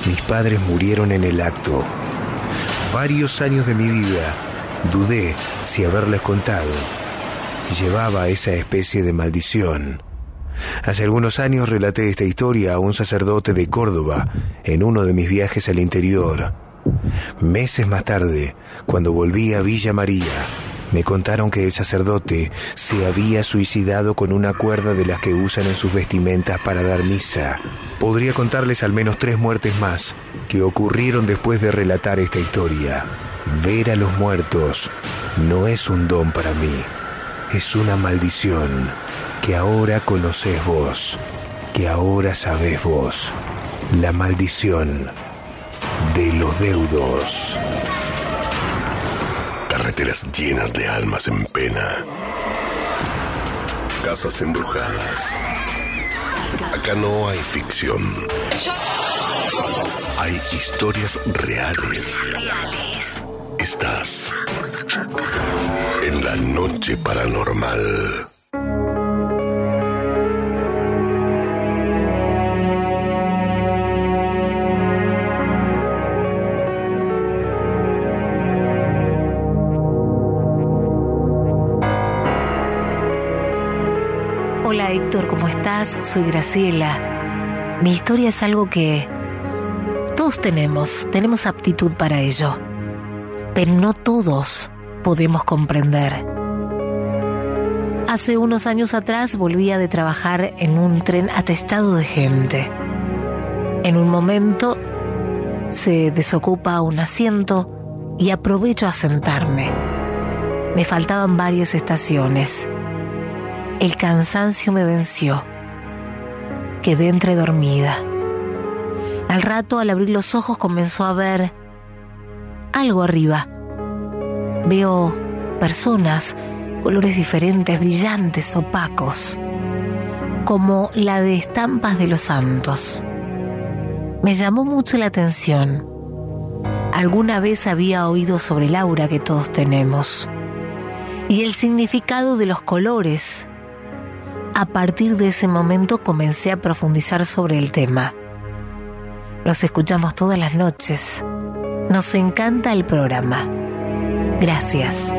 mis padres murieron en el acto. Varios años de mi vida dudé si haberles contado. Llevaba esa especie de maldición. Hace algunos años relaté esta historia a un sacerdote de Córdoba en uno de mis viajes al interior. Meses más tarde, cuando volví a Villa María, me contaron que el sacerdote se había suicidado con una cuerda de las que usan en sus vestimentas para dar misa. Podría contarles al menos tres muertes más que ocurrieron después de relatar esta historia. Ver a los muertos no es un don para mí, es una maldición que ahora conoces vos, que ahora sabés vos. La maldición de los deudos. Carreteras llenas de almas en pena. Casas embrujadas. Acá no hay ficción. Hay historias reales. Estás en la noche paranormal. Soy Graciela. Mi historia es algo que todos tenemos, tenemos aptitud para ello, pero no todos podemos comprender. Hace unos años atrás volvía de trabajar en un tren atestado de gente. En un momento se desocupa un asiento y aprovecho a sentarme. Me faltaban varias estaciones. El cansancio me venció. Quedé entre dormida. Al rato, al abrir los ojos, comenzó a ver algo arriba. Veo personas, colores diferentes, brillantes, opacos, como la de estampas de los santos. Me llamó mucho la atención. Alguna vez había oído sobre el aura que todos tenemos y el significado de los colores a partir de ese momento comencé a profundizar sobre el tema. Los escuchamos todas las noches. Nos encanta el programa. Gracias.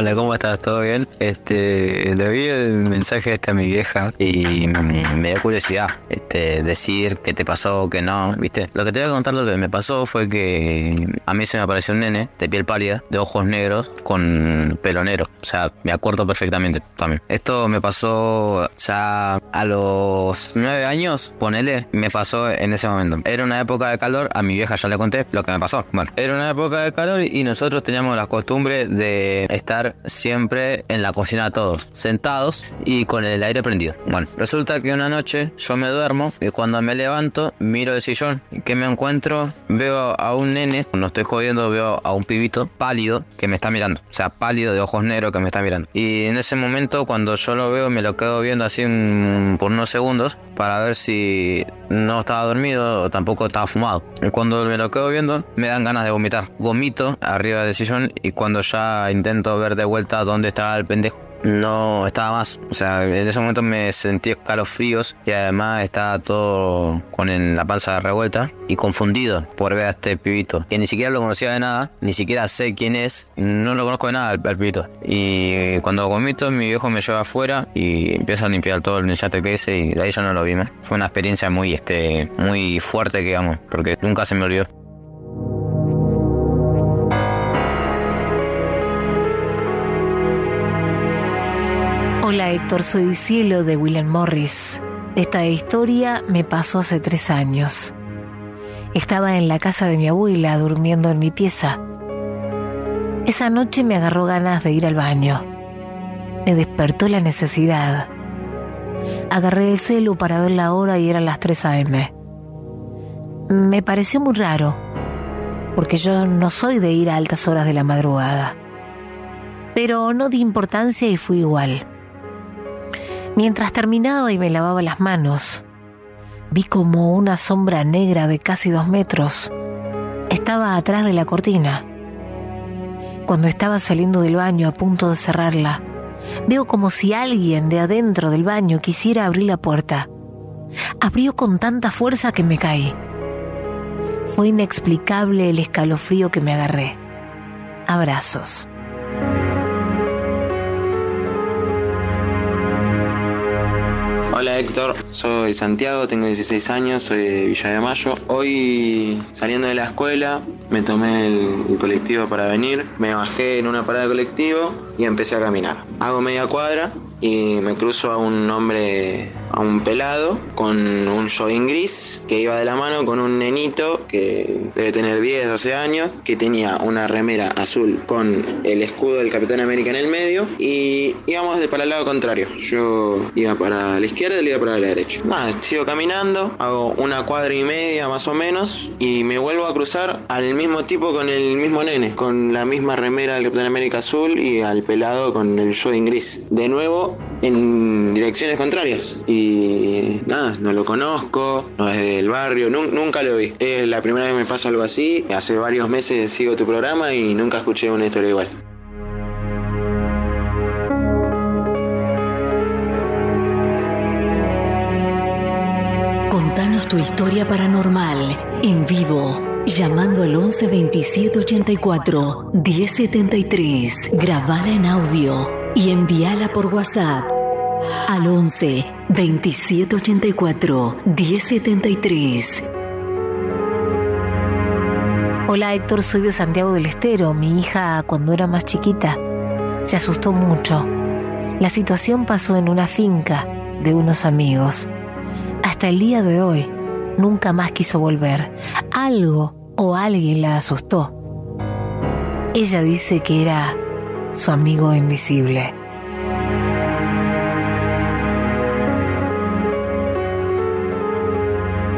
Hola, ¿cómo estás? ¿Todo bien? Este, le vi el mensaje este a mi vieja y me, dio curiosidad, este, decir qué te pasó, qué no, ¿viste? Lo que te voy a contar lo que me pasó fue que a mí se me apareció un nene de piel pálida, de ojos negros, con pelo negro. O sea, me acuerdo perfectamente también. Esto me pasó ya a los nueve años, ponele, me pasó en ese momento. Era una época de calor, a mi vieja ya le conté lo que me pasó. Bueno, era una época de calor y nosotros teníamos la costumbre de estar siempre en la cocina todos, sentados y con el aire prendido. Bueno, resulta que una noche yo me duermo y cuando me levanto miro el sillón y que me encuentro veo a un nene, no estoy jodiendo, veo a un pibito pálido que me está mirando, o sea, pálido de ojos negros que me está mirando. Y en ese momento cuando yo lo veo me lo quedo viendo así por unos segundos para ver si no estaba dormido o tampoco estaba fumado. Y cuando me lo quedo viendo me dan ganas de vomitar. Vomito arriba del sillón y cuando ya intento ver de vuelta dónde estaba el pendejo, no estaba más. O sea, en ese momento me sentí escalofríos y además estaba todo con la panza revuelta y confundido por ver a este pibito, que ni siquiera lo conocía de nada, ni siquiera sé quién es, no lo conozco de nada al, pibito. Y cuando comito, mi viejo me lleva afuera y empieza a limpiar todo el yate que hice y de ahí yo no lo vi más. Fue una experiencia muy, este, muy fuerte, digamos, porque nunca se me olvidó. Hola Héctor, soy Cielo de William Morris. Esta historia me pasó hace tres años. Estaba en la casa de mi abuela durmiendo en mi pieza. Esa noche me agarró ganas de ir al baño. Me despertó la necesidad. Agarré el celu para ver la hora y eran las 3 a.m. Me pareció muy raro, porque yo no soy de ir a altas horas de la madrugada. Pero no di importancia y fui igual. Mientras terminaba y me lavaba las manos, vi como una sombra negra de casi dos metros estaba atrás de la cortina. Cuando estaba saliendo del baño a punto de cerrarla, veo como si alguien de adentro del baño quisiera abrir la puerta. Abrió con tanta fuerza que me caí. Fue inexplicable el escalofrío que me agarré. Abrazos. Héctor, soy Santiago, tengo 16 años, soy de Villa de Mayo. Hoy saliendo de la escuela me tomé el, colectivo para venir, me bajé en una parada de colectivo y empecé a caminar. Hago media cuadra y me cruzo a un hombre, a un pelado, con un jogging gris que iba de la mano con un nenito que debe tener 10, 12 años, que tenía una remera azul con el escudo del Capitán América en el medio y íbamos para el lado contrario. Yo iba para la izquierda y él iba para la derecha. Nada, sigo caminando, hago una cuadra y media más o menos y me vuelvo a cruzar al mismo tipo con el mismo nene, con la misma remera del Capitán América azul y al pelado con el jogging gris. De nuevo en direcciones contrarias. Y nada, no lo conozco, no es del barrio, nunca lo vi. Es la primera vez que me pasa algo así. Hace varios meses sigo tu programa y nunca escuché una historia igual. Contanos tu historia paranormal en vivo. Llamando al 11 27 84 1073. Grabada en audio y envíala por WhatsApp al 11 2784 1073. Hola Héctor, soy de Santiago del Estero. Mi hija, cuando era más chiquita, se asustó mucho. La situación pasó en una finca de unos amigos. Hasta el día de hoy, nunca más quiso volver. Algo o alguien la asustó. Ella dice que era su amigo invisible.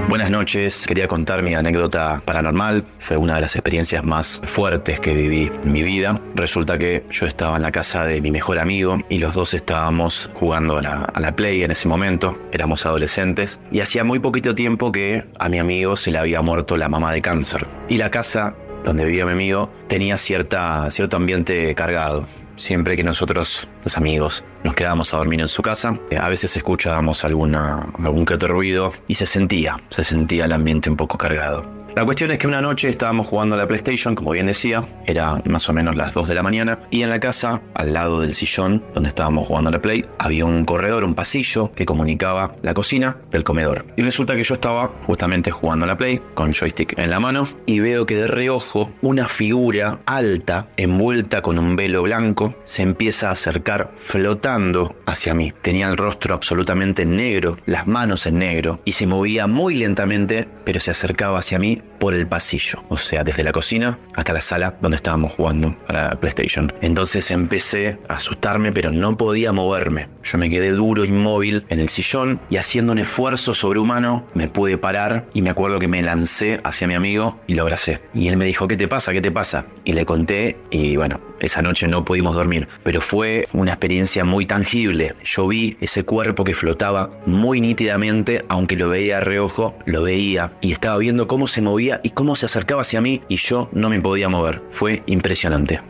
Buenas noches, quería contar mi anécdota paranormal. Fue una de las experiencias más fuertes que viví en mi vida. Resulta que yo estaba en la casa de mi mejor amigo y los dos estábamos jugando a la, a la Play en ese momento. Éramos adolescentes y hacía muy poquito tiempo que a mi amigo se le había muerto la mamá de cáncer. Y la casa donde vivía mi amigo, tenía cierta, cierto ambiente cargado. Siempre que nosotros, los amigos, nos quedábamos a dormir en su casa, eh, a veces escuchábamos alguna, algún que otro ruido y se sentía, se sentía el ambiente un poco cargado. La cuestión es que una noche estábamos jugando a la PlayStation, como bien decía, era más o menos las 2 de la mañana, y en la casa, al lado del sillón donde estábamos jugando a la Play, había un corredor, un pasillo que comunicaba la cocina del comedor. Y resulta que yo estaba justamente jugando a la Play, con joystick en la mano, y veo que de reojo una figura alta, envuelta con un velo blanco, se empieza a acercar flotando hacia mí. Tenía el rostro absolutamente negro, las manos en negro, y se movía muy lentamente, pero se acercaba hacia mí por el pasillo, o sea, desde la cocina hasta la sala donde estábamos jugando a la PlayStation. Entonces empecé a asustarme, pero no podía moverme. Yo me quedé duro, inmóvil en el sillón y haciendo un esfuerzo sobrehumano me pude parar y me acuerdo que me lancé hacia mi amigo y lo abracé. Y él me dijo, ¿qué te pasa? ¿Qué te pasa? Y le conté y bueno, esa noche no pudimos dormir, pero fue una experiencia muy tangible. Yo vi ese cuerpo que flotaba muy nítidamente, aunque lo veía a reojo, lo veía y estaba viendo cómo se movía y cómo se acercaba hacia mí y yo no me podía mover. Fue impresionante.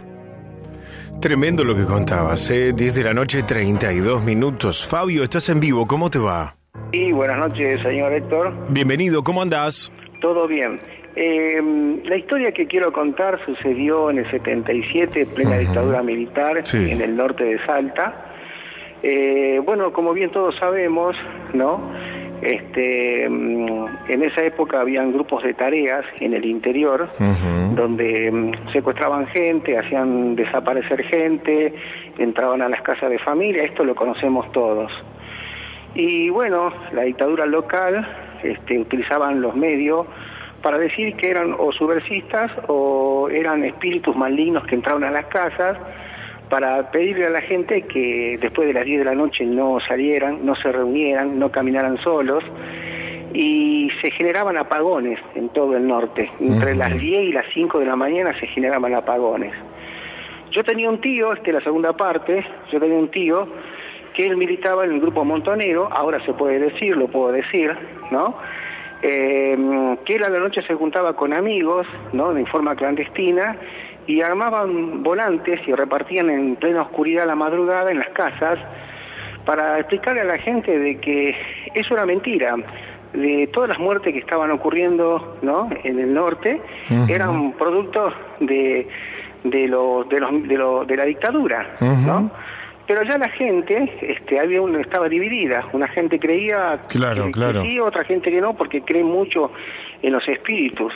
Tremendo lo que contabas, ¿eh? 10 de la noche, 32 minutos. Fabio, estás en vivo, ¿cómo te va? Sí, buenas noches, señor Héctor. Bienvenido, ¿cómo andás? Todo bien. Eh, la historia que quiero contar sucedió en el 77, plena dictadura militar, en el norte de Salta. Eh, bueno, como bien todos sabemos, ¿no? Este, mm, en esa época habían grupos de tareas en el interior donde mm, secuestraban gente, hacían desaparecer gente, entraban a las casas de familia, esto lo conocemos todos. Y bueno, la dictadura local este, utilizaban los medios para decir que eran o subversistas o eran espíritus malignos que entraban a las casas para pedirle a la gente que después de las 10 de la noche no salieran, no se reunieran, no caminaran solos y se generaban apagones en todo el norte. Entre las 10 y las 5 de la mañana se generaban apagones. Yo tenía un tío, este es la segunda parte, yo tenía un tío que él militaba en el grupo montonero, ahora se puede decir, lo puedo decir, ¿no? Eh, que él a la noche se juntaba con amigos, ¿no? De forma clandestina y armaban volantes y repartían en plena oscuridad la madrugada en las casas para explicarle a la gente de que eso era mentira, de todas las muertes que estaban ocurriendo, ¿no? En el norte eran productos de de los de los de, lo, de la dictadura, ¿no? Pero ya la gente este había una, estaba dividida una gente creía claro, que, claro. que sí otra gente que no porque cree mucho en los espíritus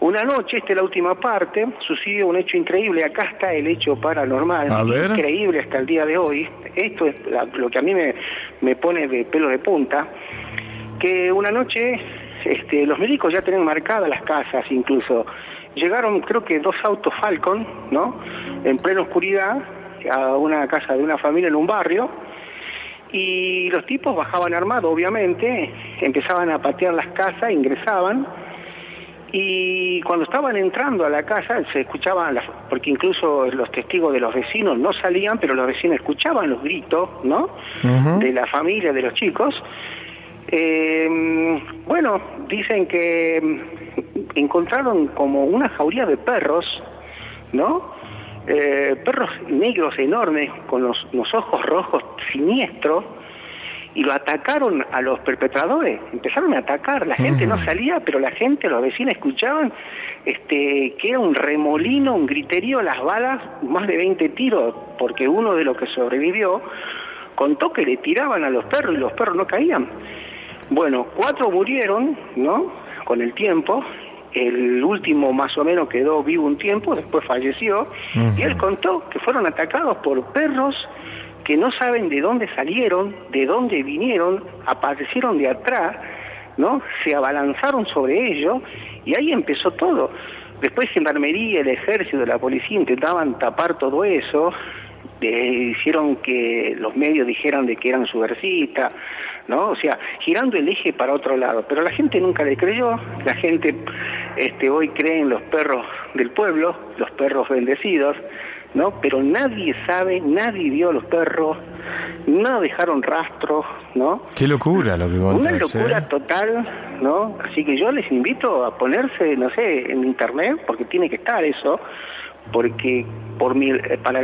una noche, esta es la última parte, sucedió un hecho increíble. Acá está el hecho paranormal, increíble hasta el día de hoy. Esto es la- lo que a mí me, me pone de pelo de punta. Que una noche, este, los médicos ya tenían marcadas las casas, incluso. Llegaron, creo que dos autos Falcon, ¿no? En plena oscuridad, a una casa de una familia en un barrio. Y los tipos bajaban armados, obviamente, empezaban a patear las casas, ingresaban y cuando estaban entrando a la casa se escuchaban, las- porque incluso los testigos de los vecinos no salían, pero los vecinos escuchaban los gritos, ¿no? De la familia, de los chicos. Eh, bueno, dicen que mm, encontraron como una jauría de perros, ¿no? Eh, perros negros enormes con los, los ojos rojos siniestros y lo atacaron a los perpetradores, empezaron a atacar, la gente no salía, pero la gente, los vecinos escuchaban este que era un remolino, un griterío, las balas, más de 20 tiros, porque uno de los que sobrevivió contó que le tiraban a los perros y los perros no caían. Bueno, cuatro murieron, ¿no? Con el tiempo. El último más o menos quedó vivo un tiempo, después falleció. Y él contó que fueron atacados por perros que no saben de dónde salieron, de dónde vinieron, aparecieron de atrás, ¿no? Se abalanzaron sobre ellos y ahí empezó todo. Después Gendarmería, el Ejército, la Policía intentaban tapar todo eso, eh, hicieron que los medios dijeran de que eran subversistas, ¿no? O sea, girando el eje para otro lado. Pero la gente nunca le creyó, la gente este, hoy cree en los perros del pueblo, los perros bendecidos, ¿no? Pero nadie sabe, nadie vio los perros, no dejaron rastros, ¿no? Qué locura lo que Una contás, locura ¿eh? total, ¿no? Así que yo les invito a ponerse, no sé, en internet, porque tiene que estar eso, porque por mi, eh, para,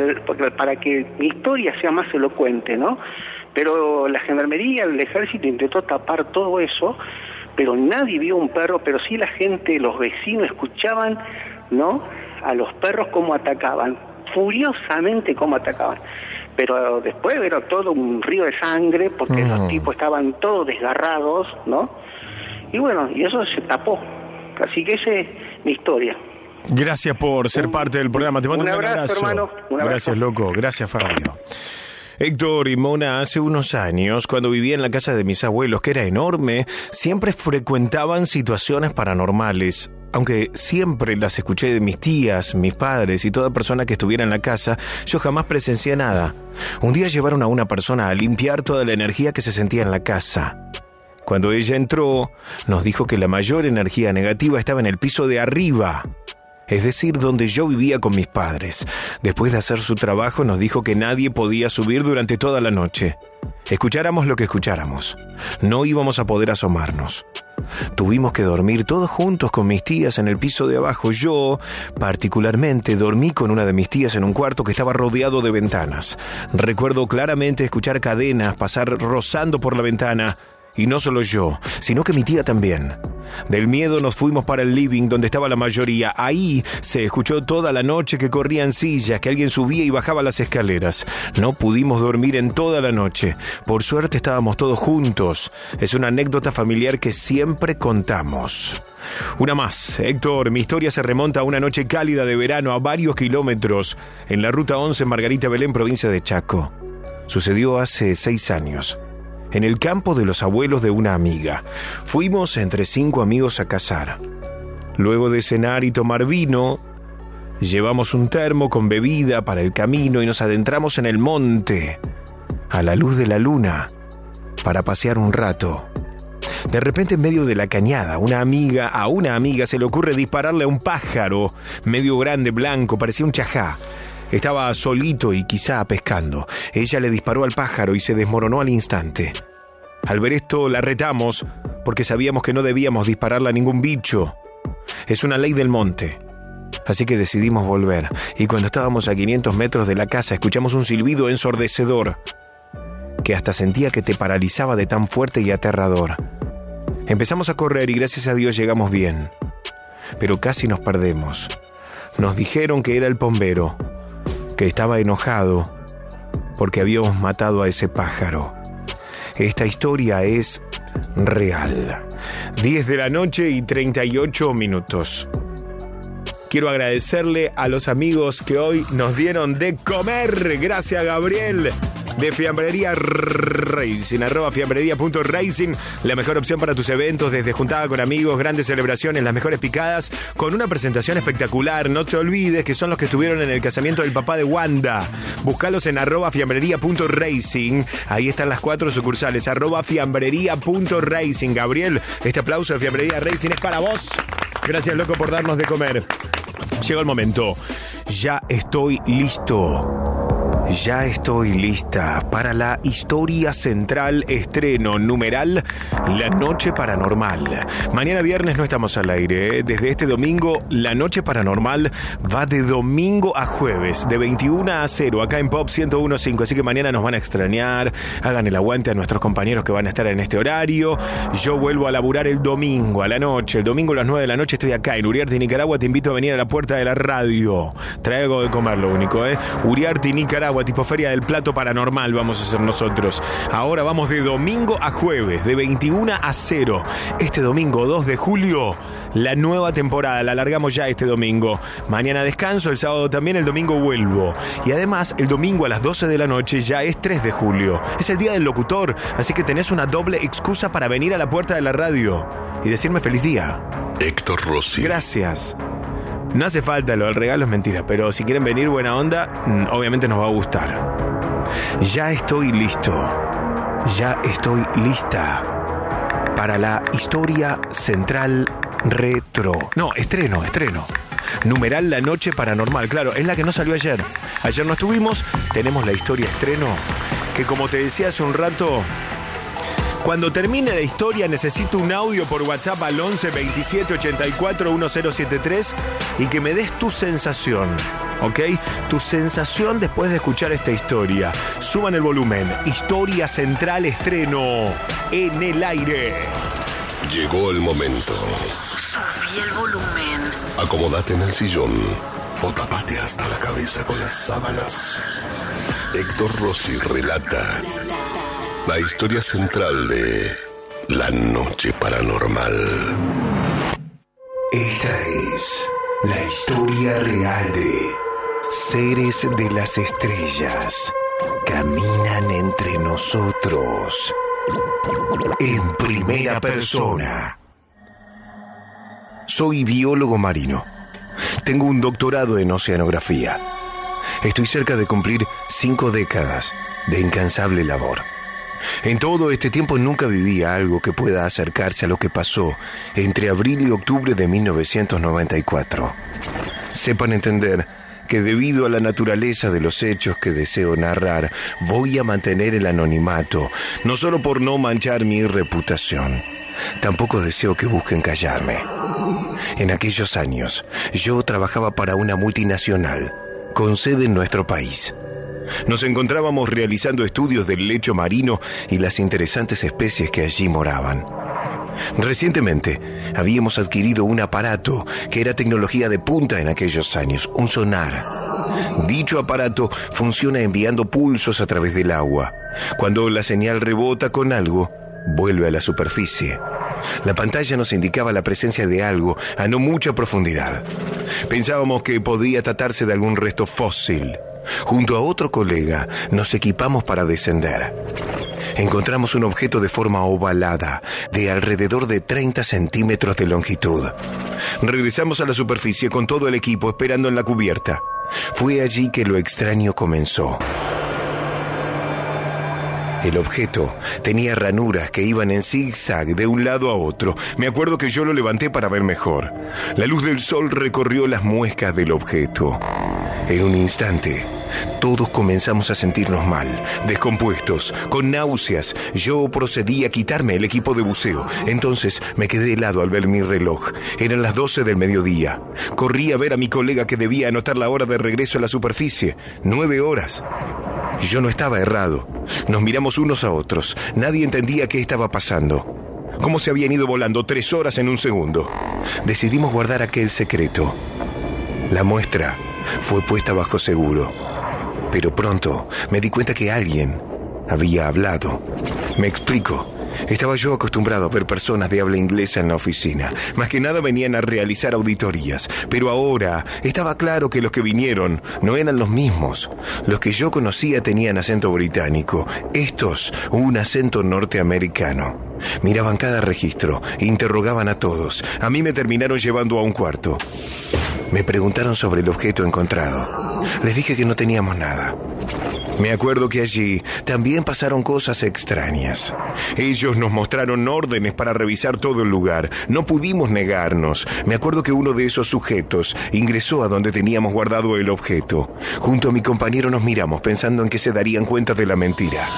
para que mi historia sea más elocuente, ¿no? Pero la gendarmería, el ejército intentó tapar todo eso, pero nadie vio un perro, pero sí la gente, los vecinos escuchaban, ¿no? A los perros cómo atacaban, furiosamente cómo atacaban. Pero después era todo un río de sangre porque Mm. los tipos estaban todos desgarrados, ¿no? Y bueno, y eso se tapó. Así que esa es mi historia. Gracias por ser parte del programa. Te mando un, abrazo, hermano. Un abrazo. Gracias, loco. Gracias, Fabio. Héctor y Mona, hace unos años, cuando vivía en la casa de mis abuelos, que era enorme, siempre frecuentaban situaciones paranormales. Aunque siempre las escuché de mis tías, mis padres y toda persona que estuviera en la casa, yo jamás presencié nada. Un día llevaron a una persona a limpiar toda la energía que se sentía en la casa. Cuando ella entró, nos dijo que la mayor energía negativa estaba en el piso de arriba. Es decir, donde yo vivía con mis padres. Después de hacer su trabajo nos dijo que nadie podía subir durante toda la noche. Escucháramos lo que escucháramos. No íbamos a poder asomarnos. Tuvimos que dormir todos juntos con mis tías en el piso de abajo. Yo, particularmente, dormí con una de mis tías en un cuarto que estaba rodeado de ventanas. Recuerdo claramente escuchar cadenas pasar rozando por la ventana y no solo yo, sino que mi tía también. Del miedo nos fuimos para el living donde estaba la mayoría. Ahí se escuchó toda la noche que corrían sillas, que alguien subía y bajaba las escaleras. No pudimos dormir en toda la noche. Por suerte estábamos todos juntos. Es una anécdota familiar que siempre contamos. Una más, Héctor, mi historia se remonta a una noche cálida de verano a varios kilómetros en la ruta 11 en Margarita Belén, provincia de Chaco. Sucedió hace seis años en el campo de los abuelos de una amiga. Fuimos entre cinco amigos a cazar. Luego de cenar y tomar vino, llevamos un termo con bebida para el camino y nos adentramos en el monte, a la luz de la luna, para pasear un rato. De repente en medio de la cañada, una amiga, a una amiga se le ocurre dispararle a un pájaro, medio grande, blanco, parecía un chajá. Estaba solito y quizá pescando. Ella le disparó al pájaro y se desmoronó al instante. Al ver esto la retamos porque sabíamos que no debíamos dispararle a ningún bicho. Es una ley del monte. Así que decidimos volver y cuando estábamos a 500 metros de la casa escuchamos un silbido ensordecedor que hasta sentía que te paralizaba de tan fuerte y aterrador. Empezamos a correr y gracias a Dios llegamos bien. Pero casi nos perdemos. Nos dijeron que era el bombero que estaba enojado porque habíamos matado a ese pájaro. Esta historia es real. 10 de la noche y 38 minutos. Quiero agradecerle a los amigos que hoy nos dieron de comer. Gracias, Gabriel de Fiambrería Racing, arroba fiambrería.racing, la mejor opción para tus eventos, desde juntada con amigos, grandes celebraciones, las mejores picadas, con una presentación espectacular. No te olvides que son los que estuvieron en el casamiento del papá de Wanda. Búscalos en arroba fiambrería.racing. Ahí están las cuatro sucursales, arroba fiambrería.racing. Gabriel, este aplauso de Fiambrería Racing es para vos. Gracias, loco, por darnos de comer. Llegó el momento. Ya estoy listo. Ya estoy lista para la historia central estreno numeral La Noche Paranormal. Mañana viernes no estamos al aire. ¿eh? Desde este domingo, La Noche Paranormal va de domingo a jueves, de 21 a 0, acá en Pop 1015. Así que mañana nos van a extrañar. Hagan el aguante a nuestros compañeros que van a estar en este horario. Yo vuelvo a laburar el domingo a la noche. El domingo a las 9 de la noche estoy acá en Uriarte, Nicaragua. Te invito a venir a la puerta de la radio. Trae algo de comer, lo único, ¿eh? Uriarte, Nicaragua tipo Feria del Plato Paranormal vamos a hacer nosotros. Ahora vamos de domingo a jueves, de 21 a 0. Este domingo 2 de julio, la nueva temporada, la alargamos ya este domingo. Mañana descanso, el sábado también, el domingo vuelvo. Y además, el domingo a las 12 de la noche ya es 3 de julio. Es el día del locutor, así que tenés una doble excusa para venir a la puerta de la radio y decirme feliz día. Héctor Rossi. Gracias. No hace falta, lo del regalo es mentira, pero si quieren venir buena onda, mm, obviamente nos va a gustar. Ya estoy listo. Ya estoy lista para la historia central retro. No, estreno, estreno. Numeral La Noche Paranormal, claro, es la que no salió ayer. Ayer no estuvimos, tenemos la historia estreno, que como te decía hace un rato, cuando termine la historia necesito un audio por WhatsApp al 11 27 84 1073 y que me des tu sensación. ¿Ok? Tu sensación después de escuchar esta historia. Suban el volumen. Historia central estreno en el aire. Llegó el momento. Subí el volumen. Acomódate en el sillón o tapate hasta la cabeza con las sábanas. Héctor Rossi relata la historia central de La Noche Paranormal. Esta es la historia real de seres de las estrellas. Caminan entre nosotros. En primera persona. Soy biólogo marino. Tengo un doctorado en oceanografía. Estoy cerca de cumplir cinco décadas de incansable labor. En todo este tiempo nunca viví algo que pueda acercarse a lo que pasó entre abril y octubre de 1994. Sepan entender que debido a la naturaleza de los hechos que deseo narrar, voy a mantener el anonimato, no solo por no manchar mi reputación. Tampoco deseo que busquen callarme. En aquellos años, yo trabajaba para una multinacional, con sede en nuestro país. Nos encontrábamos realizando estudios del lecho marino y las interesantes especies que allí moraban. Recientemente habíamos adquirido un aparato que era tecnología de punta en aquellos años, un sonar. Dicho aparato funciona enviando pulsos a través del agua. Cuando la señal rebota con algo, vuelve a la superficie. La pantalla nos indicaba la presencia de algo a no mucha profundidad. Pensábamos que podía tratarse de algún resto fósil. Junto a otro colega nos equipamos para descender. Encontramos un objeto de forma ovalada, de alrededor de 30 centímetros de longitud. Regresamos a la superficie con todo el equipo esperando en la cubierta. Fue allí que lo extraño comenzó. El objeto tenía ranuras que iban en zigzag de un lado a otro. Me acuerdo que yo lo levanté para ver mejor. La luz del sol recorrió las muescas del objeto. En un instante, todos comenzamos a sentirnos mal, descompuestos, con náuseas. Yo procedí a quitarme el equipo de buceo. Entonces me quedé helado al ver mi reloj. Eran las 12 del mediodía. Corrí a ver a mi colega que debía anotar la hora de regreso a la superficie. Nueve horas. Yo no estaba errado. Nos miramos unos a otros. Nadie entendía qué estaba pasando. Cómo se habían ido volando tres horas en un segundo. Decidimos guardar aquel secreto. La muestra fue puesta bajo seguro. Pero pronto me di cuenta que alguien había hablado. Me explico. Estaba yo acostumbrado a ver personas de habla inglesa en la oficina. Más que nada venían a realizar auditorías. Pero ahora estaba claro que los que vinieron no eran los mismos. Los que yo conocía tenían acento británico. Estos, un acento norteamericano. Miraban cada registro, interrogaban a todos. A mí me terminaron llevando a un cuarto. Me preguntaron sobre el objeto encontrado. Les dije que no teníamos nada. Me acuerdo que allí también pasaron cosas extrañas. Ellos nos mostraron órdenes para revisar todo el lugar. No pudimos negarnos. Me acuerdo que uno de esos sujetos ingresó a donde teníamos guardado el objeto. Junto a mi compañero nos miramos pensando en que se darían cuenta de la mentira.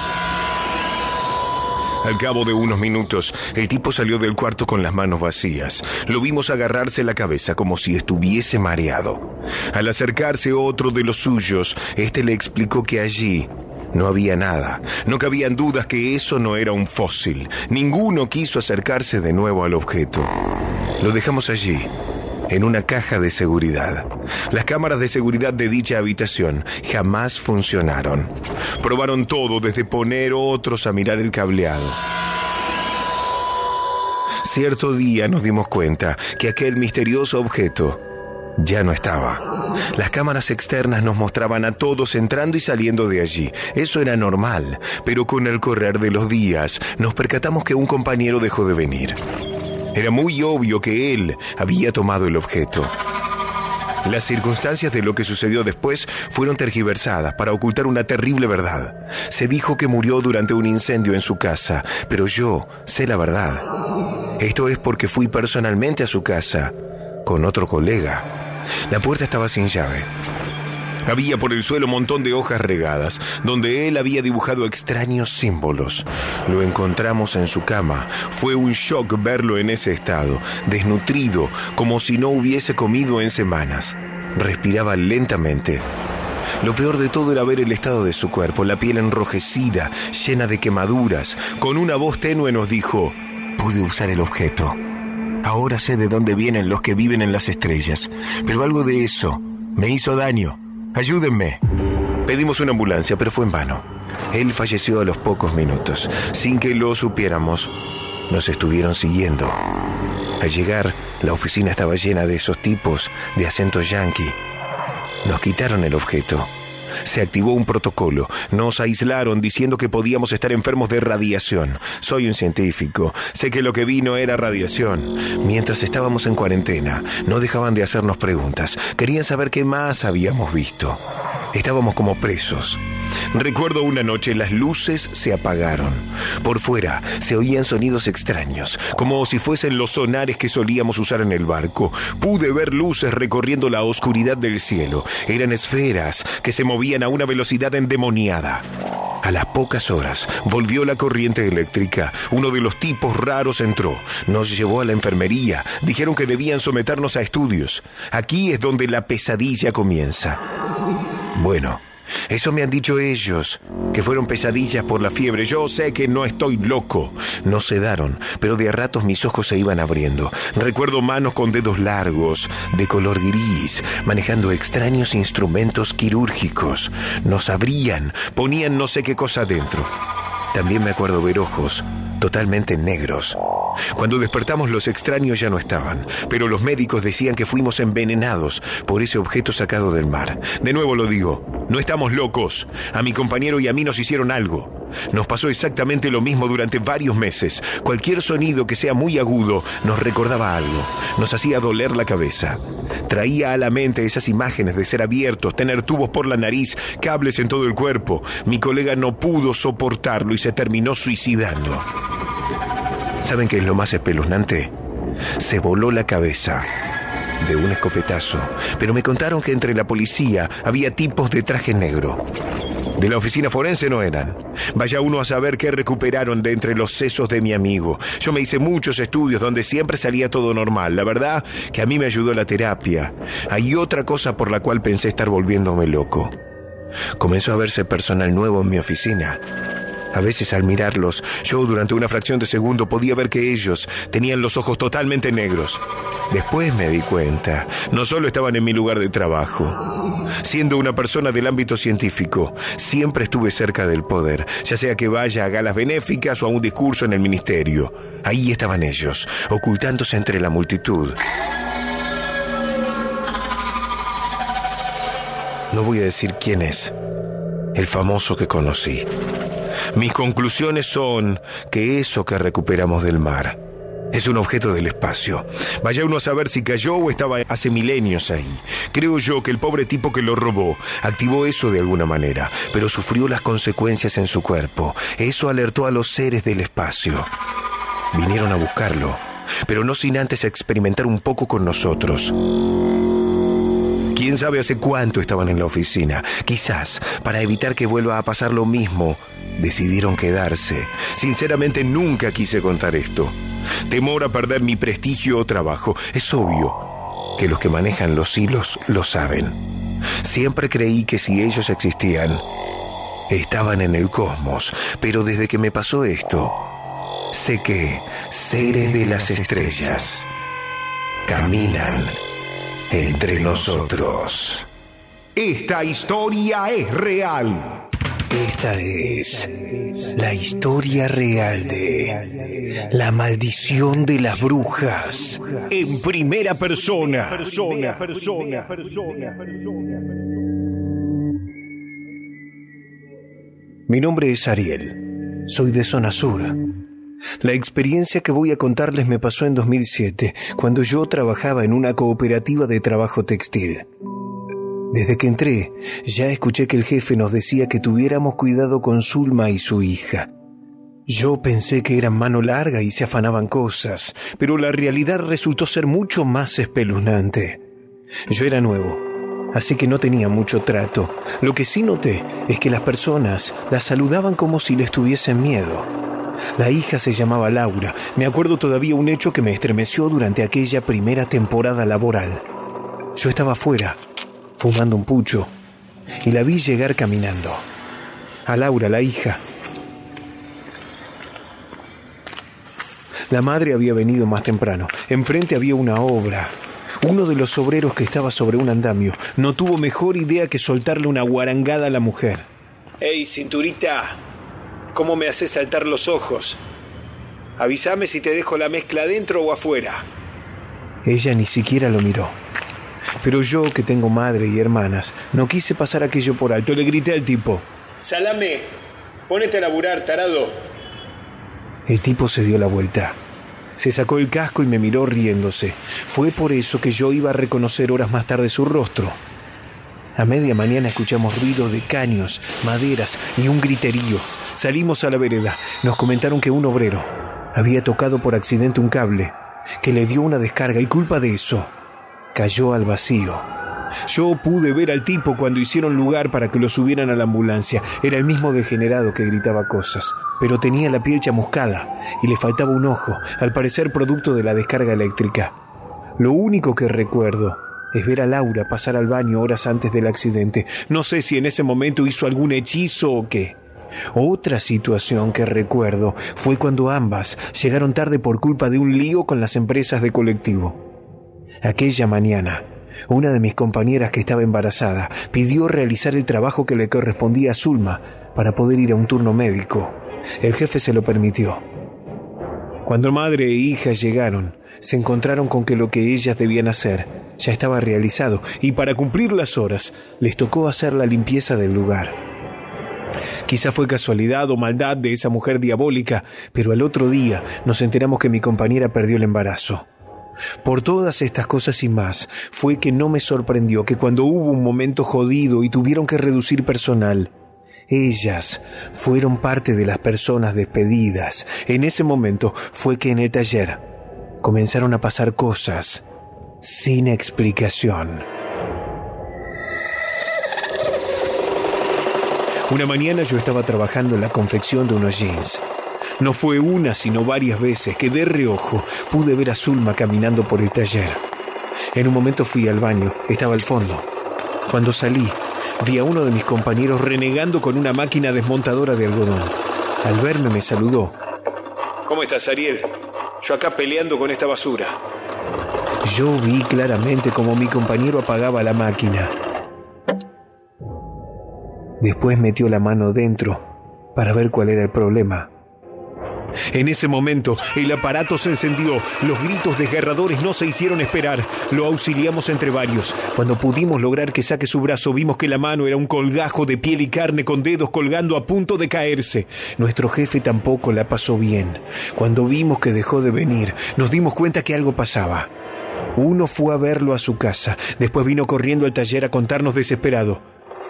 Al cabo de unos minutos, el tipo salió del cuarto con las manos vacías. Lo vimos agarrarse la cabeza como si estuviese mareado. Al acercarse otro de los suyos, este le explicó que allí no había nada. No cabían dudas que eso no era un fósil. Ninguno quiso acercarse de nuevo al objeto. Lo dejamos allí, en una caja de seguridad. Las cámaras de seguridad de dicha habitación jamás funcionaron. Probaron todo, desde poner otros a mirar el cableado. Cierto día nos dimos cuenta que aquel misterioso objeto ya no estaba. Las cámaras externas nos mostraban a todos entrando y saliendo de allí. Eso era normal, pero con el correr de los días nos percatamos que un compañero dejó de venir. Era muy obvio que él había tomado el objeto. Las circunstancias de lo que sucedió después fueron tergiversadas para ocultar una terrible verdad. Se dijo que murió durante un incendio en su casa, pero yo sé la verdad. Esto es porque fui personalmente a su casa con otro colega. La puerta estaba sin llave. Había por el suelo un montón de hojas regadas, donde él había dibujado extraños símbolos. Lo encontramos en su cama. Fue un shock verlo en ese estado, desnutrido, como si no hubiese comido en semanas. Respiraba lentamente. Lo peor de todo era ver el estado de su cuerpo, la piel enrojecida, llena de quemaduras. Con una voz tenue nos dijo, pude usar el objeto. Ahora sé de dónde vienen los que viven en las estrellas, pero algo de eso me hizo daño. Ayúdenme. Pedimos una ambulancia, pero fue en vano. Él falleció a los pocos minutos. Sin que lo supiéramos, nos estuvieron siguiendo. Al llegar, la oficina estaba llena de esos tipos de acento yankee. Nos quitaron el objeto. Se activó un protocolo. Nos aislaron diciendo que podíamos estar enfermos de radiación. Soy un científico. Sé que lo que vino era radiación. Mientras estábamos en cuarentena, no dejaban de hacernos preguntas. Querían saber qué más habíamos visto. Estábamos como presos. Recuerdo una noche las luces se apagaron. Por fuera se oían sonidos extraños, como si fuesen los sonares que solíamos usar en el barco. Pude ver luces recorriendo la oscuridad del cielo. Eran esferas que se movían a una velocidad endemoniada. A las pocas horas volvió la corriente eléctrica. Uno de los tipos raros entró. Nos llevó a la enfermería. Dijeron que debían someternos a estudios. Aquí es donde la pesadilla comienza. Bueno, eso me han dicho ellos, que fueron pesadillas por la fiebre. Yo sé que no estoy loco. No sedaron, pero de a ratos mis ojos se iban abriendo. Recuerdo manos con dedos largos, de color gris, manejando extraños instrumentos quirúrgicos. Nos abrían, ponían no sé qué cosa dentro. También me acuerdo ver ojos totalmente negros. Cuando despertamos los extraños ya no estaban, pero los médicos decían que fuimos envenenados por ese objeto sacado del mar. De nuevo lo digo, no estamos locos. A mi compañero y a mí nos hicieron algo. Nos pasó exactamente lo mismo durante varios meses. Cualquier sonido que sea muy agudo nos recordaba algo, nos hacía doler la cabeza. Traía a la mente esas imágenes de ser abiertos, tener tubos por la nariz, cables en todo el cuerpo. Mi colega no pudo soportarlo y se terminó suicidando. ¿Saben qué es lo más espeluznante? Se voló la cabeza de un escopetazo, pero me contaron que entre la policía había tipos de traje negro. De la oficina forense no eran. Vaya uno a saber qué recuperaron de entre los sesos de mi amigo. Yo me hice muchos estudios donde siempre salía todo normal. La verdad que a mí me ayudó la terapia. Hay otra cosa por la cual pensé estar volviéndome loco. Comenzó a verse personal nuevo en mi oficina. A veces al mirarlos, yo durante una fracción de segundo podía ver que ellos tenían los ojos totalmente negros. Después me di cuenta, no solo estaban en mi lugar de trabajo. Siendo una persona del ámbito científico, siempre estuve cerca del poder, ya sea que vaya a galas benéficas o a un discurso en el ministerio. Ahí estaban ellos, ocultándose entre la multitud. No voy a decir quién es, el famoso que conocí. Mis conclusiones son que eso que recuperamos del mar es un objeto del espacio. Vaya uno a saber si cayó o estaba hace milenios ahí. Creo yo que el pobre tipo que lo robó activó eso de alguna manera, pero sufrió las consecuencias en su cuerpo. Eso alertó a los seres del espacio. Vinieron a buscarlo, pero no sin antes experimentar un poco con nosotros. ¿Quién sabe hace cuánto estaban en la oficina? Quizás para evitar que vuelva a pasar lo mismo decidieron quedarse. Sinceramente nunca quise contar esto. Temor a perder mi prestigio o trabajo. Es obvio que los que manejan los hilos lo saben. Siempre creí que si ellos existían, estaban en el cosmos, pero desde que me pasó esto, sé que seres de las estrellas caminan entre nosotros. Esta historia es real. Esta es la historia real de la maldición de las brujas en primera persona. Mi nombre es Ariel. Soy de zona sur. La experiencia que voy a contarles me pasó en 2007, cuando yo trabajaba en una cooperativa de trabajo textil. Desde que entré, ya escuché que el jefe nos decía que tuviéramos cuidado con Zulma y su hija. Yo pensé que eran mano larga y se afanaban cosas, pero la realidad resultó ser mucho más espeluznante. Yo era nuevo, así que no tenía mucho trato. Lo que sí noté es que las personas las saludaban como si les tuviesen miedo. La hija se llamaba Laura. Me acuerdo todavía un hecho que me estremeció durante aquella primera temporada laboral. Yo estaba afuera, fumando un pucho, y la vi llegar caminando. A Laura, la hija. La madre había venido más temprano. Enfrente había una obra. Uno de los obreros que estaba sobre un andamio no tuvo mejor idea que soltarle una guarangada a la mujer. ¡Ey, cinturita! ¿Cómo me haces saltar los ojos? Avísame si te dejo la mezcla adentro o afuera. Ella ni siquiera lo miró. Pero yo, que tengo madre y hermanas, no quise pasar aquello por alto. Le grité al tipo. Salame, ponete a laburar, tarado. El tipo se dio la vuelta. Se sacó el casco y me miró riéndose. Fue por eso que yo iba a reconocer horas más tarde su rostro. A media mañana escuchamos ruidos de caños, maderas y un griterío. Salimos a la vereda. Nos comentaron que un obrero había tocado por accidente un cable, que le dio una descarga y culpa de eso cayó al vacío. Yo pude ver al tipo cuando hicieron lugar para que lo subieran a la ambulancia. Era el mismo degenerado que gritaba cosas, pero tenía la piel chamuscada y le faltaba un ojo, al parecer producto de la descarga eléctrica. Lo único que recuerdo es ver a Laura pasar al baño horas antes del accidente. No sé si en ese momento hizo algún hechizo o qué. Otra situación que recuerdo fue cuando ambas llegaron tarde por culpa de un lío con las empresas de colectivo. Aquella mañana, una de mis compañeras que estaba embarazada pidió realizar el trabajo que le correspondía a Zulma para poder ir a un turno médico. El jefe se lo permitió. Cuando madre e hija llegaron, se encontraron con que lo que ellas debían hacer ya estaba realizado y para cumplir las horas les tocó hacer la limpieza del lugar. Quizá fue casualidad o maldad de esa mujer diabólica, pero al otro día nos enteramos que mi compañera perdió el embarazo. Por todas estas cosas y más, fue que no me sorprendió que cuando hubo un momento jodido y tuvieron que reducir personal, ellas fueron parte de las personas despedidas. En ese momento fue que en el taller comenzaron a pasar cosas sin explicación. Una mañana yo estaba trabajando en la confección de unos jeans. No fue una, sino varias veces que de reojo pude ver a Zulma caminando por el taller. En un momento fui al baño, estaba al fondo. Cuando salí, vi a uno de mis compañeros renegando con una máquina desmontadora de algodón. Al verme me saludó. ¿Cómo estás, Ariel? Yo acá peleando con esta basura. Yo vi claramente cómo mi compañero apagaba la máquina. Después metió la mano dentro para ver cuál era el problema. En ese momento, el aparato se encendió. Los gritos desgarradores no se hicieron esperar. Lo auxiliamos entre varios. Cuando pudimos lograr que saque su brazo, vimos que la mano era un colgajo de piel y carne con dedos colgando a punto de caerse. Nuestro jefe tampoco la pasó bien. Cuando vimos que dejó de venir, nos dimos cuenta que algo pasaba. Uno fue a verlo a su casa. Después vino corriendo al taller a contarnos desesperado.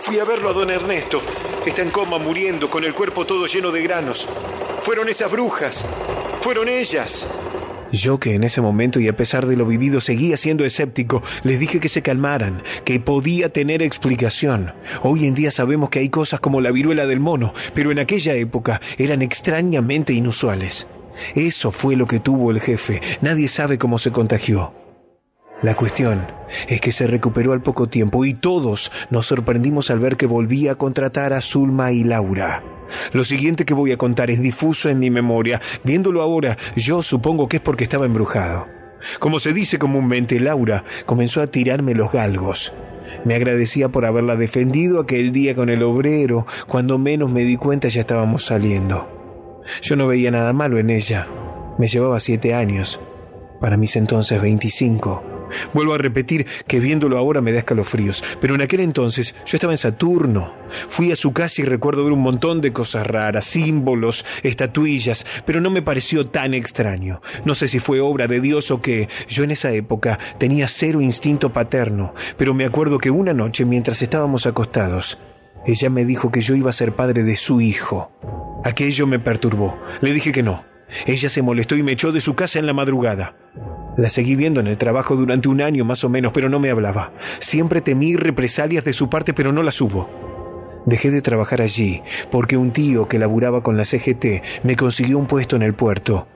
Fui a verlo a don Ernesto. Está en coma muriendo, con el cuerpo todo lleno de granos. Fueron esas brujas. Fueron ellas. Yo que en ese momento y a pesar de lo vivido seguía siendo escéptico, les dije que se calmaran, que podía tener explicación. Hoy en día sabemos que hay cosas como la viruela del mono, pero en aquella época eran extrañamente inusuales. Eso fue lo que tuvo el jefe. Nadie sabe cómo se contagió. La cuestión es que se recuperó al poco tiempo y todos nos sorprendimos al ver que volvía a contratar a Zulma y Laura. Lo siguiente que voy a contar es difuso en mi memoria. Viéndolo ahora, yo supongo que es porque estaba embrujado. Como se dice comúnmente, Laura comenzó a tirarme los galgos. Me agradecía por haberla defendido aquel día con el obrero. Cuando menos me di cuenta ya estábamos saliendo. Yo no veía nada malo en ella. Me llevaba siete años. Para mis entonces veinticinco. Vuelvo a repetir que viéndolo ahora me da escalofríos, pero en aquel entonces yo estaba en Saturno. Fui a su casa y recuerdo ver un montón de cosas raras, símbolos, estatuillas, pero no me pareció tan extraño. No sé si fue obra de Dios o qué. Yo en esa época tenía cero instinto paterno, pero me acuerdo que una noche mientras estábamos acostados, ella me dijo que yo iba a ser padre de su hijo. Aquello me perturbó. Le dije que no. Ella se molestó y me echó de su casa en la madrugada. La seguí viendo en el trabajo durante un año más o menos, pero no me hablaba. Siempre temí represalias de su parte, pero no las hubo. Dejé de trabajar allí porque un tío que laburaba con la CGT me consiguió un puesto en el puerto.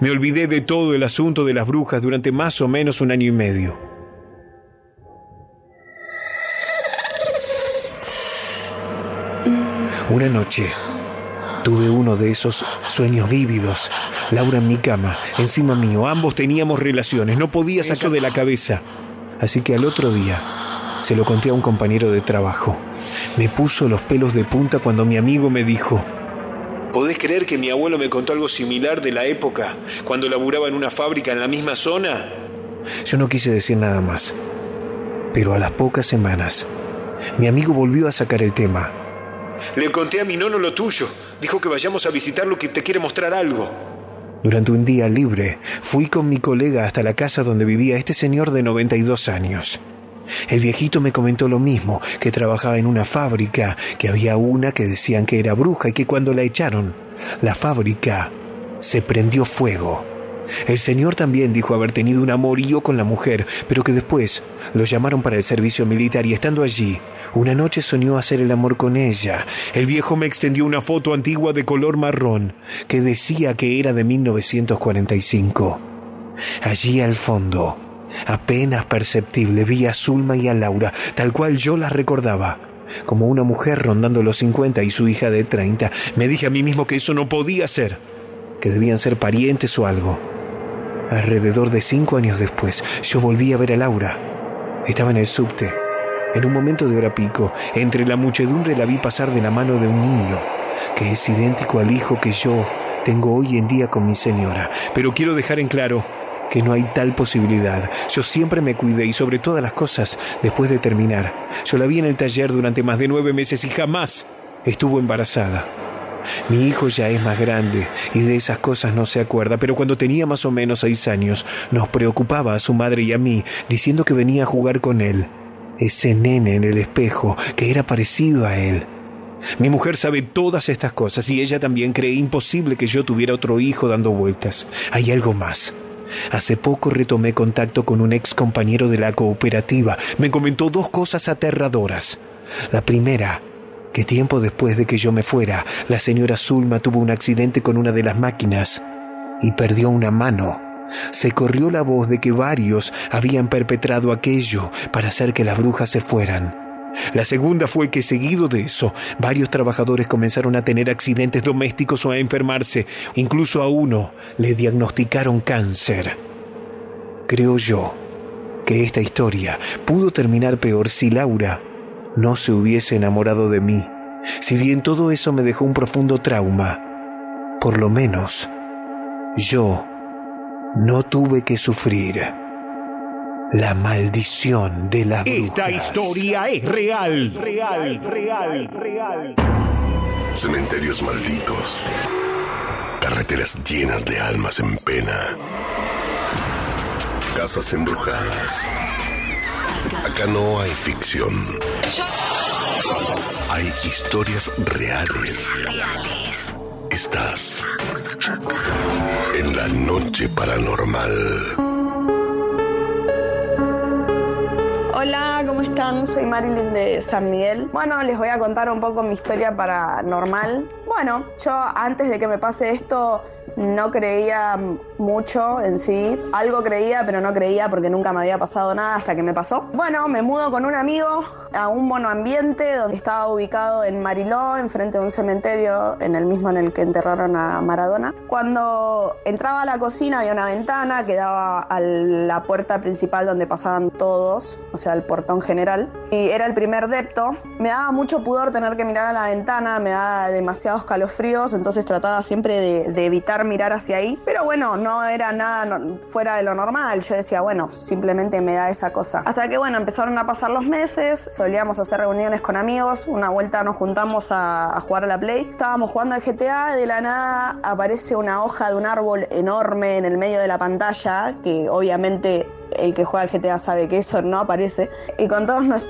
Me olvidé de todo el asunto de las brujas durante más o menos un año y medio. Una noche Tuve uno de esos sueños vívidos. Laura en mi cama, encima mío. Ambos teníamos relaciones. No podía sacarlo de la cabeza. Así que al otro día se lo conté a un compañero de trabajo. Me puso los pelos de punta cuando mi amigo me dijo, ¿Podés creer que mi abuelo me contó algo similar de la época, cuando laburaba en una fábrica en la misma zona? Yo no quise decir nada más. Pero a las pocas semanas, mi amigo volvió a sacar el tema. Le conté a mi nono lo tuyo. Dijo que vayamos a visitarlo que te quiere mostrar algo. Durante un día libre, fui con mi colega hasta la casa donde vivía este señor de 92 años. El viejito me comentó lo mismo, que trabajaba en una fábrica, que había una que decían que era bruja y que cuando la echaron, la fábrica se prendió fuego. El señor también dijo haber tenido un amorío con la mujer, pero que después lo llamaron para el servicio militar y estando allí, una noche soñó hacer el amor con ella. El viejo me extendió una foto antigua de color marrón que decía que era de 1945. Allí al fondo, apenas perceptible, vi a Zulma y a Laura, tal cual yo las recordaba como una mujer rondando los 50 y su hija de 30. Me dije a mí mismo que eso no podía ser, que debían ser parientes o algo. Alrededor de cinco años después, yo volví a ver a Laura. Estaba en el subte. En un momento de hora pico, entre la muchedumbre la vi pasar de la mano de un niño, que es idéntico al hijo que yo tengo hoy en día con mi señora. Pero quiero dejar en claro que no hay tal posibilidad. Yo siempre me cuidé y sobre todas las cosas, después de terminar, yo la vi en el taller durante más de nueve meses y jamás estuvo embarazada. Mi hijo ya es más grande y de esas cosas no se acuerda, pero cuando tenía más o menos seis años nos preocupaba a su madre y a mí, diciendo que venía a jugar con él. Ese nene en el espejo, que era parecido a él. Mi mujer sabe todas estas cosas y ella también cree imposible que yo tuviera otro hijo dando vueltas. Hay algo más. Hace poco retomé contacto con un ex compañero de la cooperativa. Me comentó dos cosas aterradoras. La primera que tiempo después de que yo me fuera, la señora Zulma tuvo un accidente con una de las máquinas y perdió una mano. Se corrió la voz de que varios habían perpetrado aquello para hacer que las brujas se fueran. La segunda fue que seguido de eso, varios trabajadores comenzaron a tener accidentes domésticos o a enfermarse. Incluso a uno le diagnosticaron cáncer. Creo yo que esta historia pudo terminar peor si Laura no se hubiese enamorado de mí. Si bien todo eso me dejó un profundo trauma, por lo menos yo no tuve que sufrir la maldición de la brujas. Esta historia es real. Real, real, real. Cementerios malditos. Carreteras llenas de almas en pena. Casas embrujadas. Acá no hay ficción. Hay historias reales. Estás en la noche paranormal. Hola, ¿cómo están? Soy Marilyn de San Miguel. Bueno, les voy a contar un poco mi historia paranormal. Bueno, yo antes de que me pase esto no creía mucho en sí. Algo creía, pero no creía porque nunca me había pasado nada hasta que me pasó. Bueno, me mudo con un amigo a un monoambiente donde estaba ubicado en Mariló, enfrente de un cementerio, en el mismo en el que enterraron a Maradona. Cuando entraba a la cocina había una ventana que daba a la puerta principal donde pasaban todos, o sea, el portón general. Y era el primer depto. Me daba mucho pudor tener que mirar a la ventana, me daba demasiados calofríos, entonces trataba siempre de, de evitar mirar hacia ahí. Pero bueno, no era nada fuera de lo normal. Yo decía, bueno, simplemente me da esa cosa. Hasta que bueno, empezaron a pasar los meses, solíamos hacer reuniones con amigos, una vuelta nos juntamos a, a jugar a la Play. Estábamos jugando al GTA, de la nada aparece una hoja de un árbol enorme en el medio de la pantalla, que obviamente el que juega al GTA sabe que eso no aparece. Y con todos,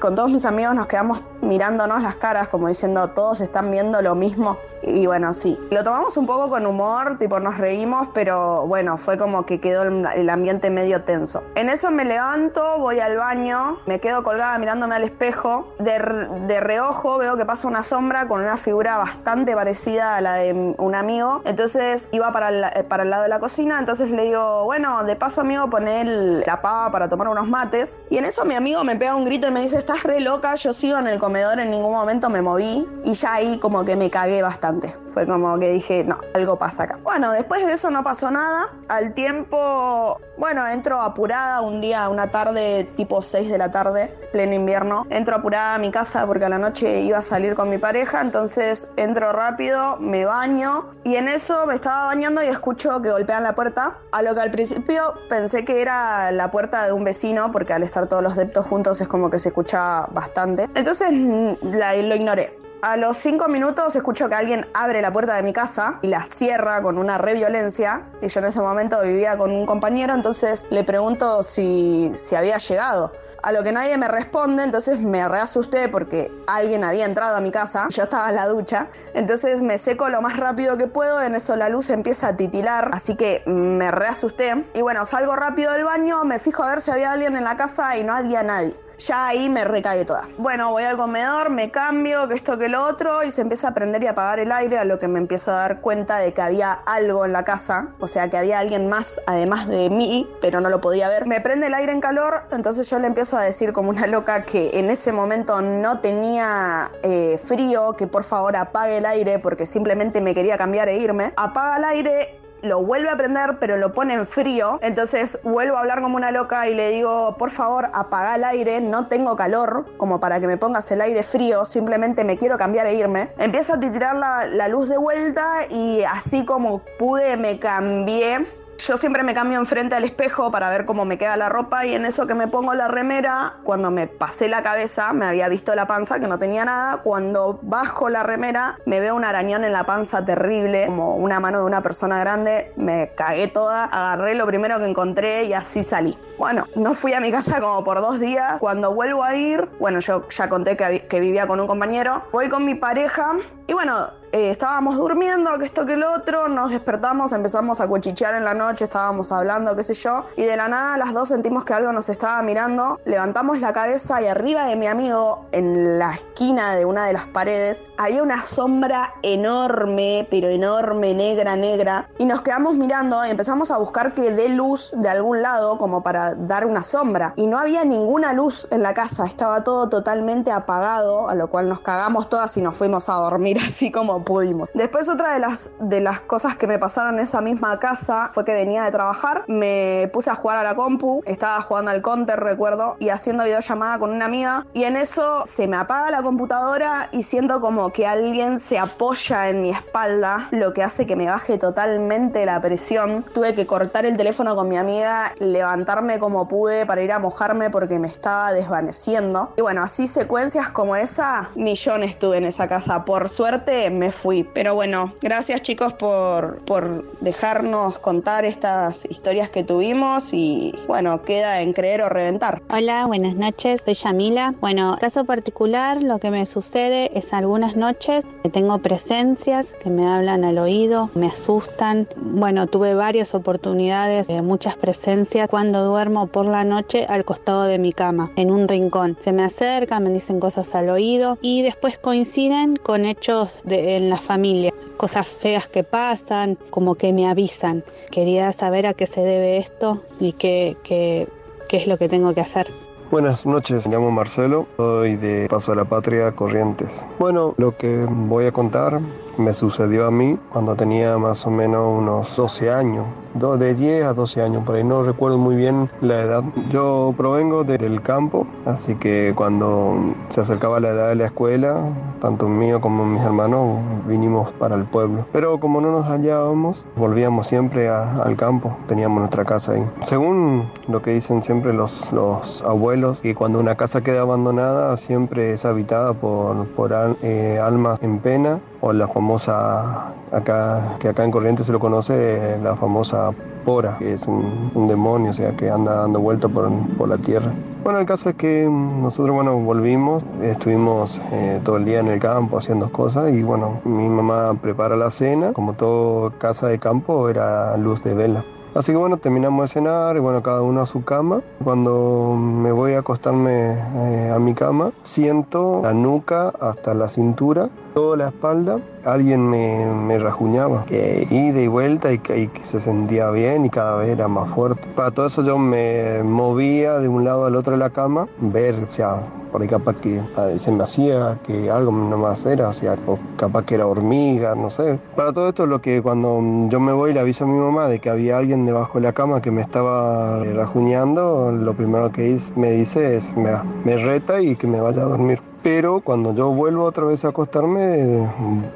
con todos mis amigos nos quedamos mirándonos las caras, como diciendo, todos están viendo lo mismo. Y bueno, sí. Lo tomamos un poco con humor, tipo nos reímos, pero bueno, fue como que quedó el, ambiente medio tenso. En eso me levanto, voy al baño, me quedo colgada mirándome al espejo. De, de reojo veo que pasa una sombra con una figura bastante parecida a la de un amigo. Entonces iba para el, para el lado de la cocina, entonces le digo, bueno, de paso amigo, poné el- la pava para tomar unos mates. Y en eso mi amigo me pega un grito y me dice, estás re loca, yo sigo en el comedor, en ningún momento me moví. Y ya ahí como que me cagué bastante. Fue como que dije, no, algo pasa acá. Bueno, después de eso no pasó nada. Al tiempo, bueno, entro apurada un día, una tarde tipo 6 de la tarde, pleno invierno. Entro apurada a mi casa porque a la noche iba a salir con mi pareja, entonces entro rápido, me baño y en eso me estaba bañando y escucho que golpean la puerta, a lo que al principio pensé que era la puerta de un vecino porque al estar todos los deptos juntos es como que se escuchaba bastante. Entonces mm, lo ignoré. A los cinco minutos escucho que alguien abre la puerta de mi casa y la cierra con una re violencia. Y yo en ese momento vivía con un compañero, entonces le pregunto si, si había llegado. A lo que nadie me responde, entonces me reasusté porque alguien había entrado a mi casa, yo estaba en la ducha, entonces me seco lo más rápido que puedo, en eso la luz empieza a titilar, así que me reasusté. Y bueno, salgo rápido del baño, me fijo a ver si había alguien en la casa y no había nadie ya ahí me recae toda. Bueno, voy al comedor, me cambio, que esto que lo otro, y se empieza a prender y apagar el aire, a lo que me empiezo a dar cuenta de que había algo en la casa, o sea, que había alguien más además de mí, pero no lo podía ver. Me prende el aire en calor, entonces yo le empiezo a decir como una loca que en ese momento no tenía eh, frío, que por favor apague el aire porque simplemente me quería cambiar e irme. Apaga el aire lo vuelve a prender, pero lo pone en frío. Entonces vuelvo a hablar como una loca y le digo, por favor, apaga el aire, no tengo calor, como para que me pongas el aire frío, simplemente me quiero cambiar e irme. Empieza a tirar la, la luz de vuelta y así como pude me cambié yo siempre me cambio enfrente al espejo para ver cómo me queda la ropa y en eso que me pongo la remera, cuando me pasé la cabeza, me había visto la panza que no tenía nada, cuando bajo la remera me veo un arañón en la panza terrible, como una mano de una persona grande, me cagué toda, agarré lo primero que encontré y así salí. Bueno, no fui a mi casa como por dos días. Cuando vuelvo a ir, bueno, yo ya conté que, que vivía con un compañero, voy con mi pareja y bueno, eh, estábamos durmiendo, que esto que el otro, nos despertamos, empezamos a cuchichear en la noche, estábamos hablando, qué sé yo, y de la nada las dos sentimos que algo nos estaba mirando, levantamos la cabeza y arriba de mi amigo, en la esquina de una de las paredes, había una sombra enorme, pero enorme, negra, negra, y nos quedamos mirando y empezamos a buscar que dé luz de algún lado como para dar una sombra, y no había ninguna luz en la casa, estaba todo totalmente apagado, a lo cual nos cagamos todas y nos fuimos a dormir así como pudimos. Después otra de las, de las cosas que me pasaron en esa misma casa fue que venía de trabajar, me puse a jugar a la compu, estaba jugando al counter recuerdo y haciendo videollamada con una amiga y en eso se me apaga la computadora y siento como que alguien se apoya en mi espalda, lo que hace que me baje totalmente la presión. Tuve que cortar el teléfono con mi amiga, levantarme como pude para ir a mojarme porque me estaba desvaneciendo. Y bueno, así secuencias como esa, millones tuve en esa casa. Por suerte me fui. Pero bueno, gracias chicos por, por dejarnos contar estas historias que tuvimos y bueno, queda en creer o reventar. Hola, buenas noches, soy Yamila. Bueno, caso particular, lo que me sucede es algunas noches que tengo presencias que me hablan al oído, me asustan. Bueno, tuve varias oportunidades, de muchas presencias cuando duermo por la noche al costado de mi cama, en un rincón. Se me acercan, me dicen cosas al oído y después coinciden con hechos de, en la familia, cosas feas que pasan, como que me avisan. Quería saber a qué se debe esto y qué, qué, qué es lo que tengo que hacer. Buenas noches, me llamo Marcelo, soy de Paso a la Patria Corrientes. Bueno, lo que voy a contar me sucedió a mí cuando tenía más o menos unos 12 años, de 10 a 12 años, por ahí no recuerdo muy bien la edad. Yo provengo del campo, así que cuando se acercaba la edad de la escuela, tanto mío como mis hermanos vinimos para el pueblo. Pero como no nos hallábamos, volvíamos siempre al campo, teníamos nuestra casa ahí. Según lo que dicen siempre los, los abuelos, que cuando una casa queda abandonada siempre es habitada por, por eh, almas en pena o la famosa, acá, que acá en Corrientes se lo conoce, la famosa Pora, que es un, demonio, o sea, que anda dando vuelta por, por, la tierra. Bueno, el caso es que nosotros, bueno, volvimos, estuvimos eh, todo el día en el campo haciendo cosas y, bueno, mi mamá prepara la cena, como todo casa de campo era luz de vela. Así que bueno, terminamos de cenar y bueno, cada uno a su cama. Cuando me voy a acostarme eh, a mi cama, siento la nuca hasta la cintura, toda la espalda. Alguien me, me rajuñaba, que ida y vuelta y que, se sentía bien y cada vez era más fuerte. Para todo eso yo me movía de un lado al otro de la cama, ver, o sea, por ahí capaz que ah, se me hacía que algo nomás era, o sea, capaz que era hormiga, no sé. Para todo esto, lo que cuando yo me voy le aviso a mi mamá de que había alguien debajo de la cama que me estaba eh, rajuñando, lo primero que me dice es, me, me reta y que me vaya a dormir pero cuando yo vuelvo otra vez a acostarme,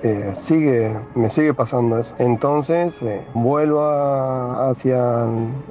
eh, sigue, me sigue pasando eso. Entonces eh, vuelvo hacia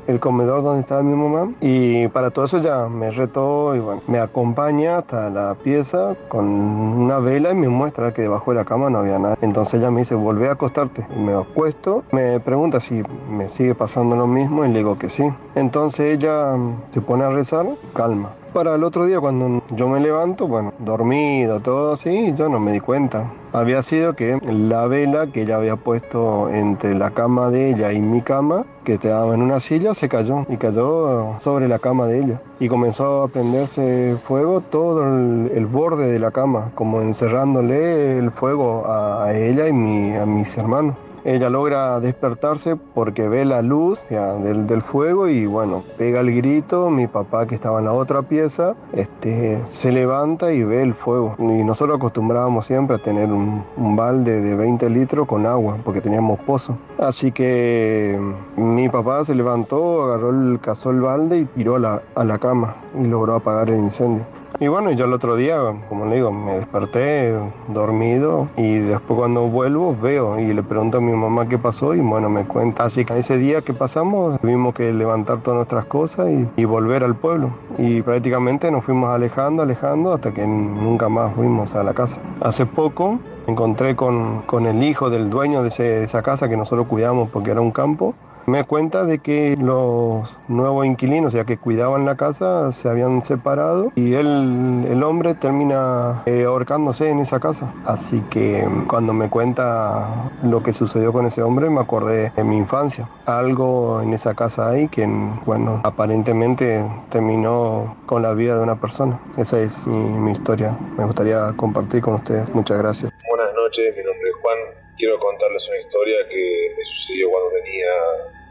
el comedor donde estaba mi mamá y para todo eso ya me retó y bueno, me acompaña hasta la pieza con una vela y me muestra que debajo de la cama no había nada. Entonces ella me dice, vuelve a acostarte. Y me acuesto, me pregunta si me sigue pasando lo mismo y le digo que sí. Entonces ella se pone a rezar, calma Para el otro día cuando yo me levanto, bueno, dormido, todo así, yo no me di cuenta. Había sido que la vela que ella había puesto entre la cama de ella y mi cama, que estaba en una silla, se cayó y cayó sobre la cama de ella. Y comenzó a prenderse fuego todo el, borde de la cama, como encerrándole el fuego a, a ella y mi- a mis hermanos. Ella logra despertarse porque ve la luz del, del fuego y bueno, pega el grito. Mi papá que estaba en la otra pieza este, se levanta y ve el fuego. Y nosotros acostumbrábamos siempre a tener un, un balde de 20 litros con agua porque teníamos pozo. Así que mm, mi papá se levantó, agarró el, cazó el balde y tiró la, a la cama y logró apagar el incendio. Y bueno, yo el otro día, como le digo, me desperté dormido y después cuando vuelvo veo y le pregunto a mi mamá qué pasó y bueno, me cuenta. Así que ese día que pasamos tuvimos que levantar todas nuestras cosas y, y volver al pueblo. Y prácticamente nos fuimos alejando, alejando hasta que nunca más fuimos a la casa. Hace poco encontré con, con el hijo del dueño de, ese- de esa casa que nosotros cuidamos porque era un campo. Me cuenta de que los nuevos inquilinos, ya que cuidaban la casa, se habían separado y él, el hombre termina eh, ahorcándose en esa casa. Así que cuando me cuenta lo que sucedió con ese hombre, me acordé de mi infancia. Algo en esa casa hay que, bueno, aparentemente terminó con la vida de una persona. Esa es mi, mi historia. Me gustaría compartir con ustedes. Muchas gracias. Buenas noches, mi nombre es Juan. Quiero contarles una historia que me sucedió cuando tenía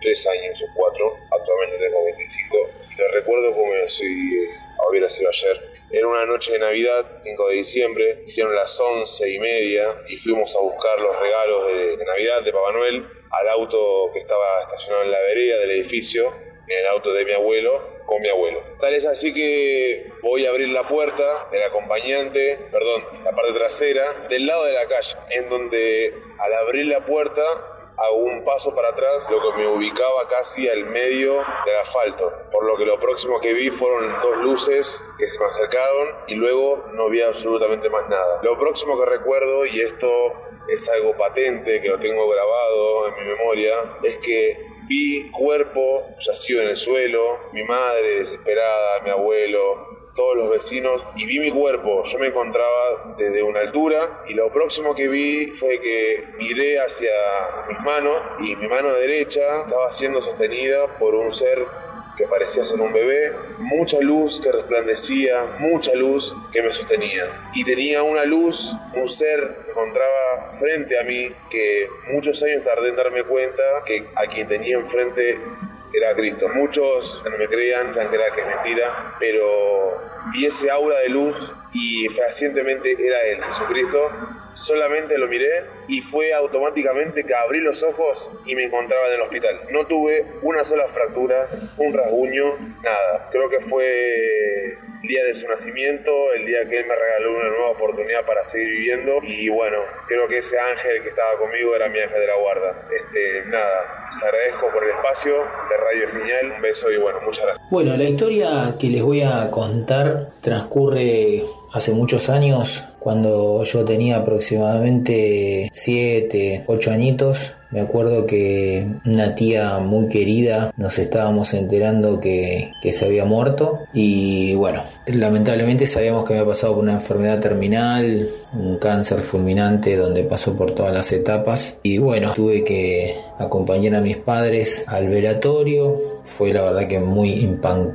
3 años o 4. Actualmente tengo 25. Y recuerdo como si hubiera sido ayer. Era una noche de Navidad, 5 de diciembre, hicieron las 11 y media y fuimos a buscar los regalos de, de Navidad de Papá Noel al auto que estaba estacionado en la vereda del edificio, en el auto de mi abuelo, con mi abuelo. Tal es así que voy a abrir la puerta del acompañante, perdón, la parte trasera, del lado de la calle, en donde al abrir la puerta hago un paso para atrás, lo que me ubicaba casi al medio del asfalto. Por lo que lo próximo que vi fueron dos luces que se me acercaron y luego no vi absolutamente más nada. Lo próximo que recuerdo, y esto es algo patente, que lo tengo grabado en mi memoria, es que vi cuerpo yacido en el suelo, mi madre desesperada, mi abuelo, todos los vecinos y vi mi cuerpo. Yo me encontraba desde una altura y lo próximo que vi fue que miré hacia mis manos y mi mano derecha estaba siendo sostenida por un ser que parecía ser un bebé, mucha luz que resplandecía, mucha luz que me sostenía. Y tenía una luz, un ser que encontraba frente a mí, que muchos años tardé en darme cuenta que a quien tenía enfrente era Cristo. Muchos no me creían, saben que era que es mentira, pero vi ese aura de luz y fehacientemente era Él, Jesucristo. Solamente lo miré y fue automáticamente que abrí los ojos y me encontraba en el hospital. No tuve una sola fractura, un rasguño, nada. Creo que fue el día de su nacimiento, el día que Él me regaló una nueva oportunidad para seguir viviendo y bueno, creo que ese ángel que estaba conmigo era mi ángel de la guarda. Este, nada, les agradezco por el espacio de Radio Genial, un beso y bueno, muchas gracias. Bueno, la historia que les voy a contar transcurre hace muchos años, cuando yo tenía aproximadamente 7, 8 añitos. Me acuerdo que una tía muy querida nos estábamos enterando que, que se había muerto y bueno, lamentablemente sabíamos que había pasado por una enfermedad terminal, un cáncer fulminante donde pasó por todas las etapas y bueno, tuve que acompañar a mis padres al velatorio. Fue la verdad que muy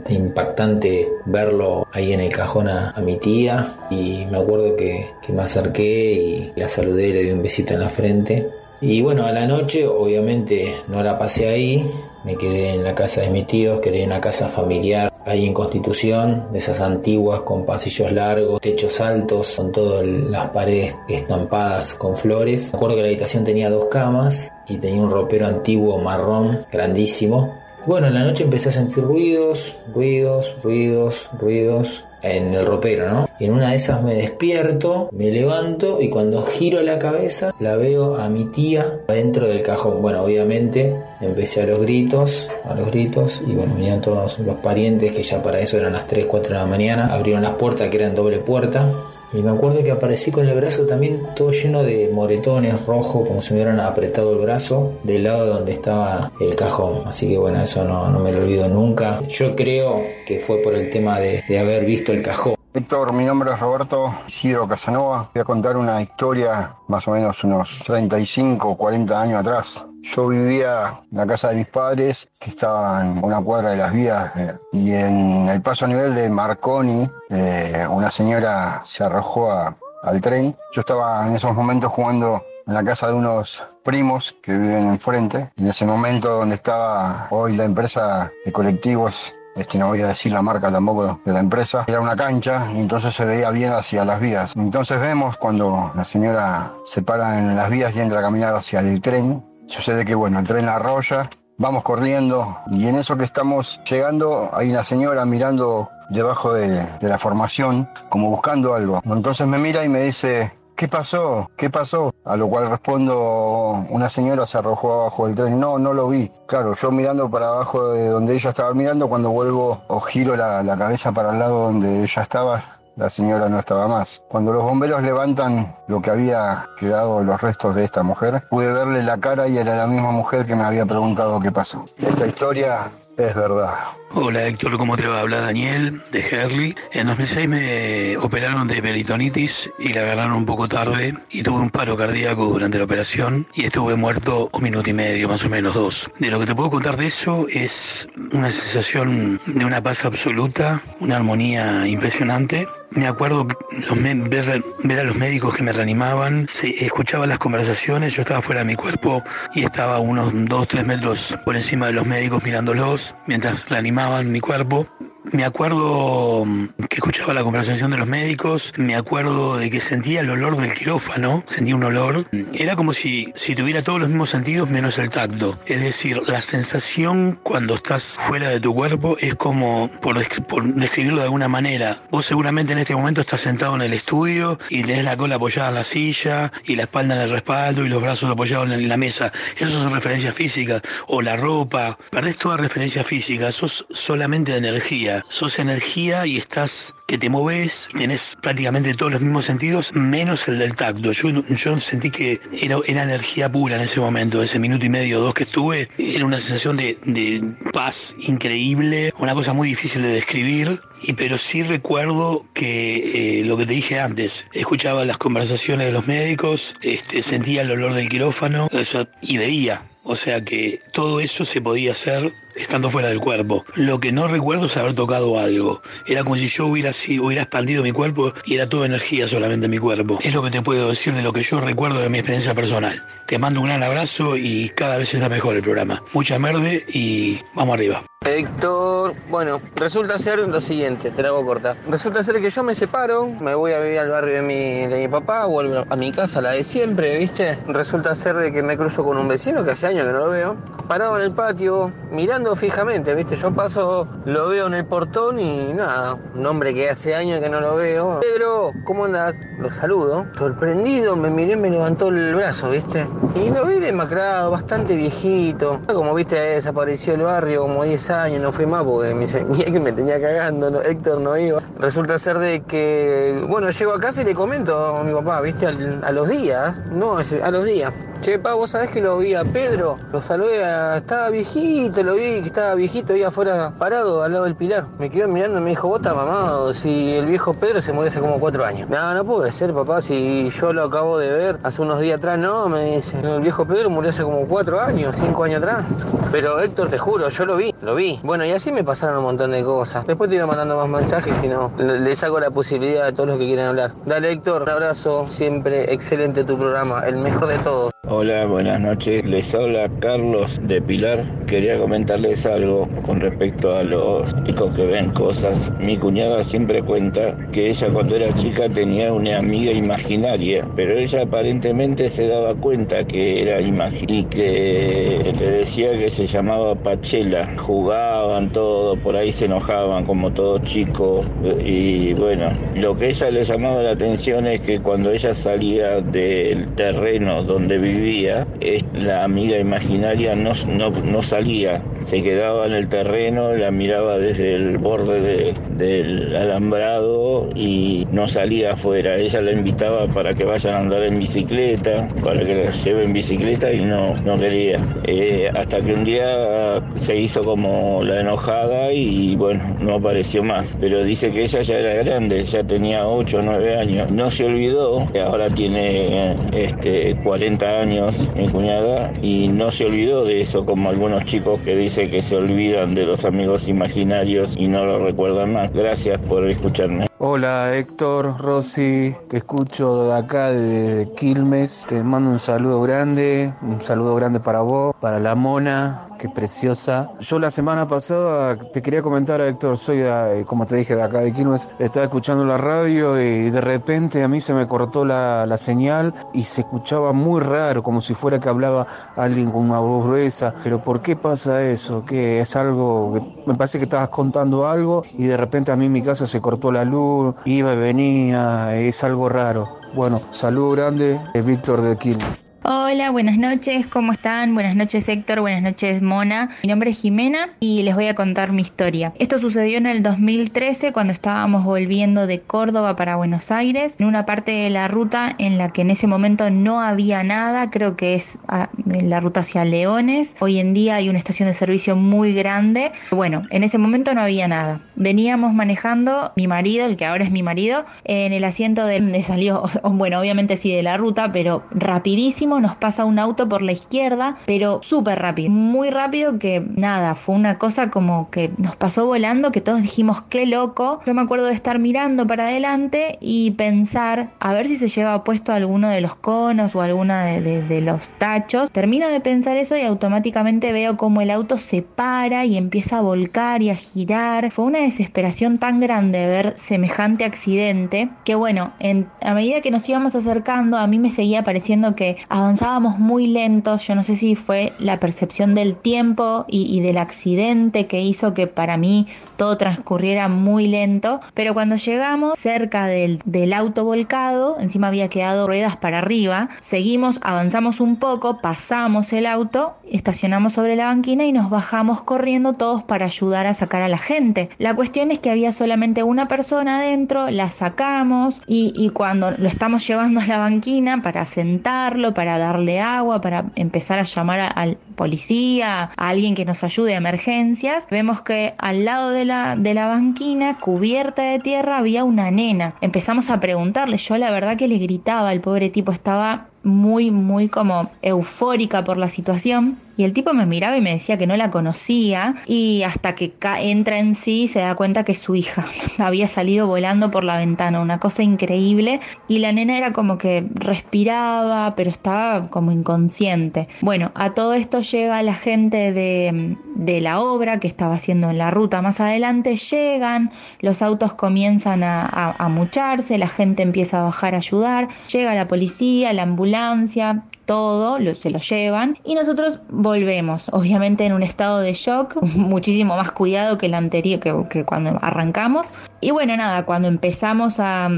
impactante verlo ahí en el cajón a, a mi tía y me acuerdo que, que me acerqué y la saludé, le di un besito en la frente. Y bueno, a la noche obviamente no la pasé ahí, me quedé en la casa de mis tíos, quedé en una casa familiar ahí en Constitución, de esas antiguas con pasillos largos, techos altos, con todas las paredes estampadas con flores. Me acuerdo que la habitación tenía dos camas y tenía un ropero antiguo marrón grandísimo. Bueno, en la noche empecé a sentir ruidos, ruidos, ruidos, ruidos en el ropero, ¿no? Y en una de esas me despierto, me levanto y cuando giro la cabeza la veo a mi tía dentro del cajón. Bueno, obviamente empecé a los gritos, a los gritos y bueno, venían todos los parientes que ya para eso eran las 3, 4 de la mañana. Abrieron las puertas que eran doble puerta Y me acuerdo que aparecí con el brazo también todo lleno de moretones rojos, como si me hubieran apretado el brazo del lado donde estaba el cajón. Así que bueno, eso no, no me lo olvido nunca. Yo creo que fue por el tema de, de haber visto el cajón. Héctor, mi nombre es Roberto Isidro Casanova. Voy a contar una historia más o menos unos 35 o 40 años atrás. Yo vivía en la casa de mis padres, que estaba en una cuadra de las vías, eh, y en el paso a nivel de Marconi, eh, una señora se arrojó a- al tren. Yo estaba en esos momentos jugando en la casa de unos primos que viven enfrente. En ese momento donde estaba hoy la empresa de colectivos no voy a decir la marca tampoco de la empresa, era una cancha y entonces se veía bien hacia las vías. Entonces vemos cuando la señora se para en las vías y entra a caminar hacia el tren. Sucede que, bueno, el tren la arrolla, vamos corriendo y en eso que estamos llegando hay una señora mirando debajo de, de la formación, como buscando algo. Entonces me mira y me dice, ¿qué pasó? ¿Qué pasó? A lo cual respondo, una señora se arrojó abajo del tren. No, no lo vi. Claro, yo mirando para abajo de donde ella estaba mirando, cuando vuelvo o giro la, cabeza para el lado donde ella estaba, la señora no estaba más. Cuando los bomberos levantan lo que había quedado de los restos de esta mujer, pude verle la cara y era la misma mujer que me había preguntado qué pasó. Esta historia es verdad. Hola Héctor, ¿cómo te va? Habla Daniel de Herley. En 2006 me operaron de peritonitis y la agarraron un poco tarde y tuve un paro cardíaco durante la operación y estuve muerto un minuto y medio, más o menos dos. De lo que te puedo contar de eso es una sensación de una paz absoluta, una armonía impresionante. Me acuerdo los ver, ver a los médicos que me reanimaban, se, escuchaba las conversaciones, yo estaba fuera de mi cuerpo y estaba unos 2, 3 metros por encima de los médicos mirándolos mientras reanimaban mi cuerpo. Me acuerdo mm, que escuchaba la conversación de los médicos, me acuerdo de que sentía el olor del quirófano, sentía un olor. Era como si, si tuviera todos los mismos sentidos menos el tacto. Es decir, la sensación cuando estás fuera de tu cuerpo es como, por, por describirlo de alguna manera, vos seguramente en este momento estás sentado en el estudio y tenés la cola apoyada en la silla y la espalda en el respaldo y los brazos apoyados en la mesa. Eso son referencias físicas. O la ropa. Perdés toda referencia física. Sos solamente de energía. Sos energía y estás que te moves, tenés prácticamente todos los mismos sentidos, menos el del tacto. Yo, yo sentí que era, era energía pura en ese momento, ese minuto y medio, dos que estuve, era una sensación de, de paz increíble, una cosa muy difícil de describir, y, pero sí recuerdo que eh, lo que te dije antes, escuchaba las conversaciones de los médicos, este, sentía el olor del quirófano o y veía. O sea que todo eso se podía hacer estando fuera del cuerpo. Lo que no recuerdo es haber tocado algo. Era como si yo hubiera, si- hubiera expandido mi cuerpo y era toda energía solamente en mi cuerpo. Es lo que te puedo decir de lo que yo recuerdo de mi experiencia personal. Te mando un gran abrazo y cada vez será mejor el programa. Mucha merde y vamos arriba. Héctor, bueno, resulta ser lo siguiente, te la hago corta. Resulta ser que yo me separo, me voy a vivir al barrio de mi, de mi papá, vuelvo a mi casa, la de siempre, ¿viste? Resulta ser de que me cruzo con un vecino que hace años que no lo veo, parado en el patio, mirando fijamente, ¿viste? Yo paso, lo veo en el portón y nada, un hombre que hace años que no lo veo. Pedro, ¿cómo andas? Lo saludo. Sorprendido, me miré, me levantó el brazo, ¿viste? Y lo vi demacrado, bastante viejito. Como viste, desapareció el barrio como 10 años, no fui más porque me mira que me tenía cagando, Héctor no iba. Resulta ser de que, bueno, llego a casa y le comento a mi papá, ¿viste? Al- a los días, no, a los días. Che, pa, vos sabés que lo vi a Pedro, lo saludé, a- estaba viejito, lo vi que estaba viejito ahí afuera parado al lado del pilar. Me quedó mirando y me dijo, estás mamado, si el viejo Pedro se murió hace como cuatro años. No, no puede ser, papá, si yo lo acabo de ver hace unos días atrás, no, me dice. El viejo Pedro murió hace como cuatro años, cinco años atrás. Pero Héctor, te juro, yo lo vi, lo vi. Bueno, y así me pasaron un montón de cosas. Después te iba mandando más mensajes y no, le saco la posibilidad a todos los que quieran hablar. Dale, Héctor, un abrazo, siempre excelente tu programa, el mejor de todos. Hola, buenas noches. Les habla Carlos de Pilar. Quería comentarles algo con respecto a los chicos que ven cosas. Mi cuñada siempre cuenta que ella cuando era chica tenía una amiga imaginaria, pero ella aparentemente se daba cuenta que era imaginaria y que le decía que se llamaba Pachela. Jugaban todo, por ahí se enojaban como todos chicos y bueno, lo que ella le llamaba la atención es que cuando ella salía del terreno donde vivía vivía, la amiga imaginaria no, no, no salía, se quedaba en el terreno, la miraba desde el borde del alambrado y no salía afuera. Ella la invitaba para que vayan a andar en bicicleta, para que la lleve en bicicleta y no, no quería. Eh, hasta que un día se hizo como la enojada y bueno, no apareció más. Pero dice que ella ya era grande, ya tenía 8 o 9 años. No se olvidó, ahora tiene este, 40 años mi cuñada y no se olvidó de eso como algunos chicos que dicen que se olvidan de los amigos imaginarios y no lo recuerdan más. Gracias por escucharme. Hola Héctor, Rosy, te escucho de acá de Quilmes, te mando un saludo grande, un saludo grande para vos, para la mona, qué preciosa. Yo la semana pasada te quería comentar, Héctor, soy, como te dije, de acá de Quilmes, estaba escuchando la radio y de repente a mí se me cortó la, la señal y se escuchaba muy raro, como si fuera que hablaba alguien con una voz gruesa. Pero ¿por qué pasa eso? Que es algo, me parece que estabas contando algo y de repente a mí en mi casa se cortó la luz iba y venía, es algo raro. Bueno, salud grande, es Víctor de Quilmes. Hola, buenas noches, ¿cómo están? Buenas noches Héctor, buenas noches Mona. Mi nombre es Jimena y les voy a contar mi historia. Esto sucedió en el 2013 cuando estábamos volviendo de Córdoba para Buenos Aires, en una parte de la ruta en la que en ese momento no había nada, creo que es ah, la ruta hacia Leones. Hoy en día hay una estación de servicio muy grande. Bueno, en ese momento no había nada. Veníamos manejando mi marido, el que ahora es mi marido, en el asiento de donde salió, bueno, obviamente sí de la ruta, pero rapidísimo nos pasa un auto por la izquierda, pero súper rápido, muy rápido que nada, fue una cosa como que nos pasó volando, que todos dijimos qué loco. Yo me acuerdo de estar mirando para adelante y pensar a ver si se lleva puesto alguno de los conos o alguna de, los tachos. Termino de pensar eso y automáticamente veo como el auto se para y empieza a volcar y a girar. Fue una desesperación tan grande ver semejante accidente que bueno, a medida que nos íbamos acercando a mí me seguía pareciendo que avanzábamos muy lentos, yo no sé si fue la percepción del tiempo y, del accidente que hizo que para mí todo transcurriera muy lento, pero cuando llegamos cerca del, auto volcado, encima había quedado ruedas para arriba, seguimos, avanzamos un poco, pasamos el auto, estacionamos sobre la banquina y nos bajamos corriendo todos para ayudar a sacar a la gente. La cuestión es que había solamente una persona adentro, la sacamos y cuando lo estamos llevando a la banquina para sentarlo, para darle agua, para empezar a llamar al policía, alguien que nos ayude a emergencias, vemos que al lado de la, de la banquina, cubierta de tierra, había una nena. Empezamos a preguntarle, yo la verdad que le gritaba, el pobre tipo estaba muy, muy como eufórica por la situación. Y el tipo me miraba y me decía que no la conocía y hasta que entra en sí se da cuenta que su hija había salido volando por la ventana, una cosa increíble. Y la nena era como que respiraba, pero estaba como inconsciente. Bueno, a todo esto llega la gente de, de la obra que estaba haciendo en la ruta más adelante, llegan, los autos comienzan a, a, mucharse, la gente empieza a bajar a ayudar, llega la policía, la ambulancia, todo, se lo llevan y nosotros volvemos, obviamente en un estado de shock, muchísimo más cuidado que el anterior, que, cuando arrancamos. Y bueno, nada, cuando empezamos a,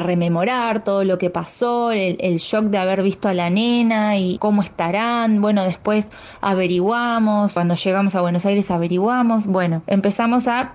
rememorar todo lo que pasó, el, shock de haber visto a la nena y cómo estarán, bueno, después averiguamos, cuando llegamos a Buenos Aires averiguamos, bueno, empezamos a,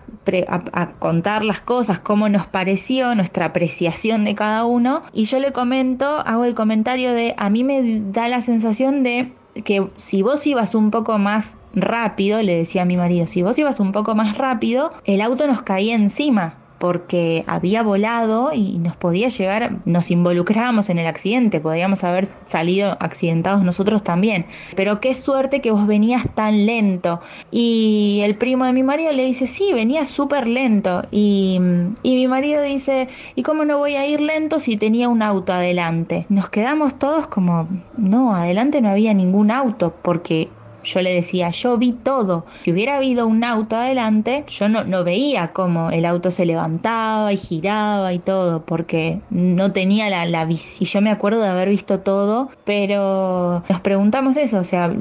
a contar las cosas, cómo nos pareció, nuestra apreciación de cada uno, y yo le comento, hago el comentario de, a mí me da la sensación de que si vos ibas un poco más rápido, le decía a mi marido, si vos ibas un poco más rápido, el auto nos caía encima porque había volado y nos podía llegar, nos involucrábamos en el accidente, podíamos haber salido accidentados nosotros también. Pero qué suerte que vos venías tan lento. Y el primo de mi marido le dice, sí, venía súper lento. Y, y mi marido dice, ¿y cómo no voy a ir lento si tenía un auto adelante? Nos quedamos todos como, no, adelante no había ningún auto, porque yo le decía, yo vi todo. Si hubiera habido un auto adelante, yo no, no veía cómo el auto se levantaba y giraba y todo, porque no tenía la, la Y yo me acuerdo de haber visto todo, pero nos preguntamos eso, o sea,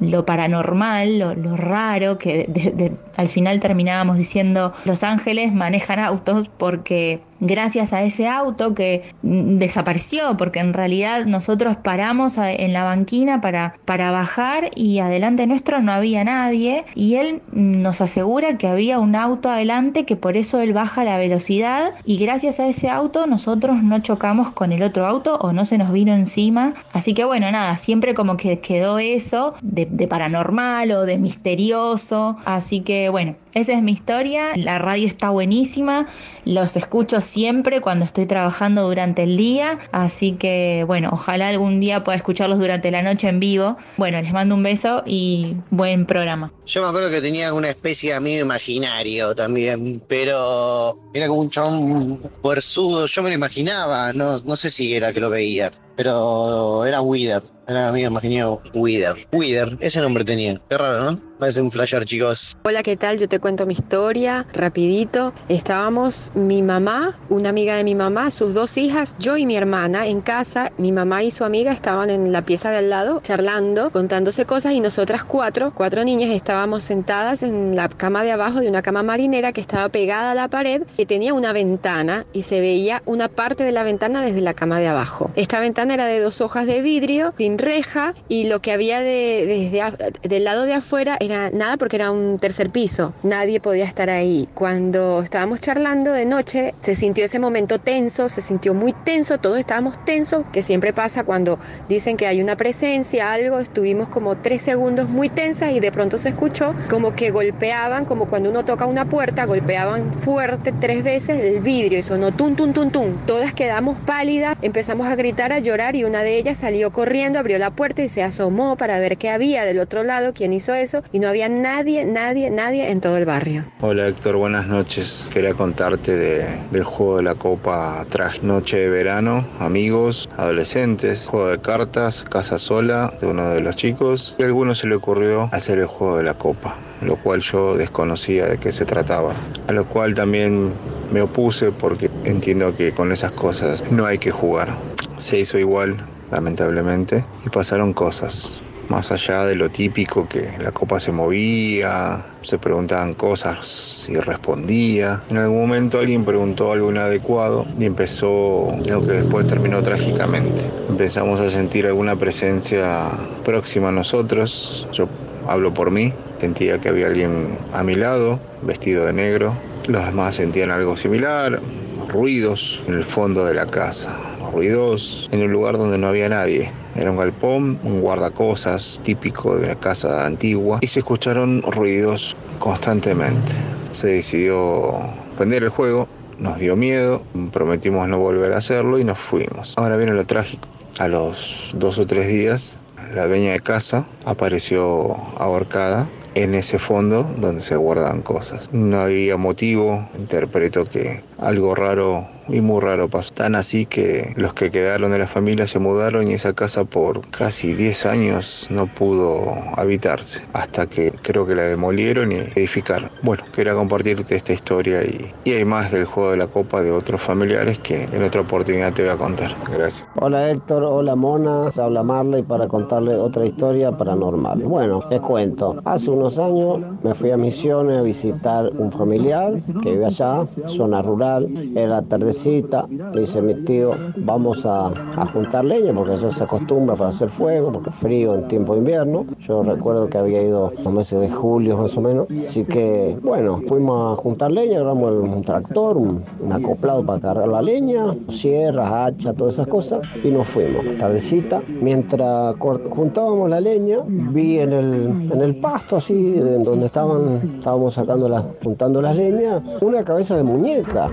lo paranormal, lo, raro, que al final terminábamos diciendo, los ángeles manejan autos porque gracias a ese auto que mm, desapareció, porque en realidad nosotros paramos en la banquina para, para bajar y adelante nuestro no había nadie y él nos asegura que había un auto adelante que por eso él baja la velocidad y gracias a ese auto nosotros no chocamos con el otro auto o no se nos vino encima. Así que bueno, nada, siempre como que quedó eso de, de paranormal o de misterioso. Así que bueno, esa es mi historia, la radio está buenísima, los escucho siempre cuando estoy trabajando durante el día, así que bueno, ojalá algún día pueda escucharlos durante la noche en vivo. Bueno, les mando un beso y buen programa. Yo me acuerdo que tenía una especie de amigo imaginario también, pero era como un chabón fuerzudo, yo me lo imaginaba, no, no sé si era que lo veía, pero era Wither, era amigo imaginario Wither. Wither, ese nombre tenía, qué raro, ¿no? Parece un flasher, chicos. Hola, ¿qué tal? Yo te cuento mi historia rapidito. Estábamos mi mamá, una amiga de mi mamá, sus dos hijas, yo y mi hermana en casa. Mi mamá y su amiga estaban en la pieza de al lado charlando, contándose cosas y nosotras cuatro, cuatro niñas, estábamos sentadas en la cama de abajo de una cama marinera que estaba pegada a la pared, que tenía una ventana y se veía una parte de la ventana desde la cama de abajo. Esta ventana era de dos hojas de vidrio, sin reja y lo que había de, desde del lado de afuera era nada porque era un tercer piso. Nadie podía estar ahí. Cuando estábamos charlando de noche, se sintió ese momento tenso, se sintió muy tenso, todos estábamos tensos, que siempre pasa cuando dicen que hay una presencia, algo, estuvimos como tres segundos muy tensas y de pronto se escuchó como que golpeaban, como cuando uno toca una puerta, golpeaban fuerte tres veces el vidrio y sonó tum, tum, tum, tum. Todas quedamos pálidas, empezamos a gritar, a llorar y una de ellas salió corriendo, abrió la puerta y se asomó para ver qué había del otro lado, quién hizo eso y no había nadie, nadie, nadie en todo el barrio. Hola Héctor, buenas noches. Quería contarte del juego de la Copa tras noche de verano, amigos, adolescentes, juego de cartas, casa sola de uno de los chicos y a alguno se le ocurrió hacer el juego de la Copa, lo cual yo desconocía de qué se trataba. A lo cual también me opuse porque entiendo que con esas cosas no hay que jugar. Se hizo igual, lamentablemente, y pasaron cosas más allá de lo típico que la copa se movía, se preguntaban cosas y respondía. En algún momento alguien preguntó algo inadecuado y empezó lo que después terminó trágicamente. Empezamos a sentir alguna presencia próxima a nosotros. Yo hablo por mí, sentía que había alguien a mi lado, vestido de negro. Los demás sentían algo similar, ruidos en el fondo de la casa, ruidos en un lugar donde no había nadie. Era un galpón, un guardacosas típico de la casa antigua y se escucharon ruidos constantemente. Se decidió prender el juego, nos dio miedo, prometimos no volver a hacerlo y nos fuimos. Ahora viene lo trágico. A los dos o tres días, la dueña de casa apareció ahorcada en ese fondo donde se guardan cosas. No había motivo, interpreto que algo raro y muy raro pasó. Tan así que los que quedaron de la familia se mudaron y esa casa por casi 10 años no pudo habitarse. Hasta que creo que la demolieron y edificaron. Bueno, quería compartirte esta historia y, y hay más del juego de la copa de otros familiares que en otra oportunidad te voy a contar. Gracias. Hola Héctor, hola Mona, se habla Marley para contarle otra historia paranormal. Bueno, les cuento. Hace unos años me fui a Misiones a visitar un familiar que vive allá, zona rural. Era tardecita, dice mi tío, vamos a, juntar leña porque ya se acostumbra para hacer fuego, porque es frío en tiempo de invierno. Yo recuerdo que había ido a meses de julio más o menos. Así que, bueno, fuimos a juntar leña, agarramos un tractor, un, acoplado para cargar la leña, sierras, hacha, todas esas cosas, y nos fuimos. Tardecita, mientras juntábamos la leña, vi en el, en el pasto así, en donde estaban, estábamos sacando las, juntando las leñas, una cabeza de muñeca.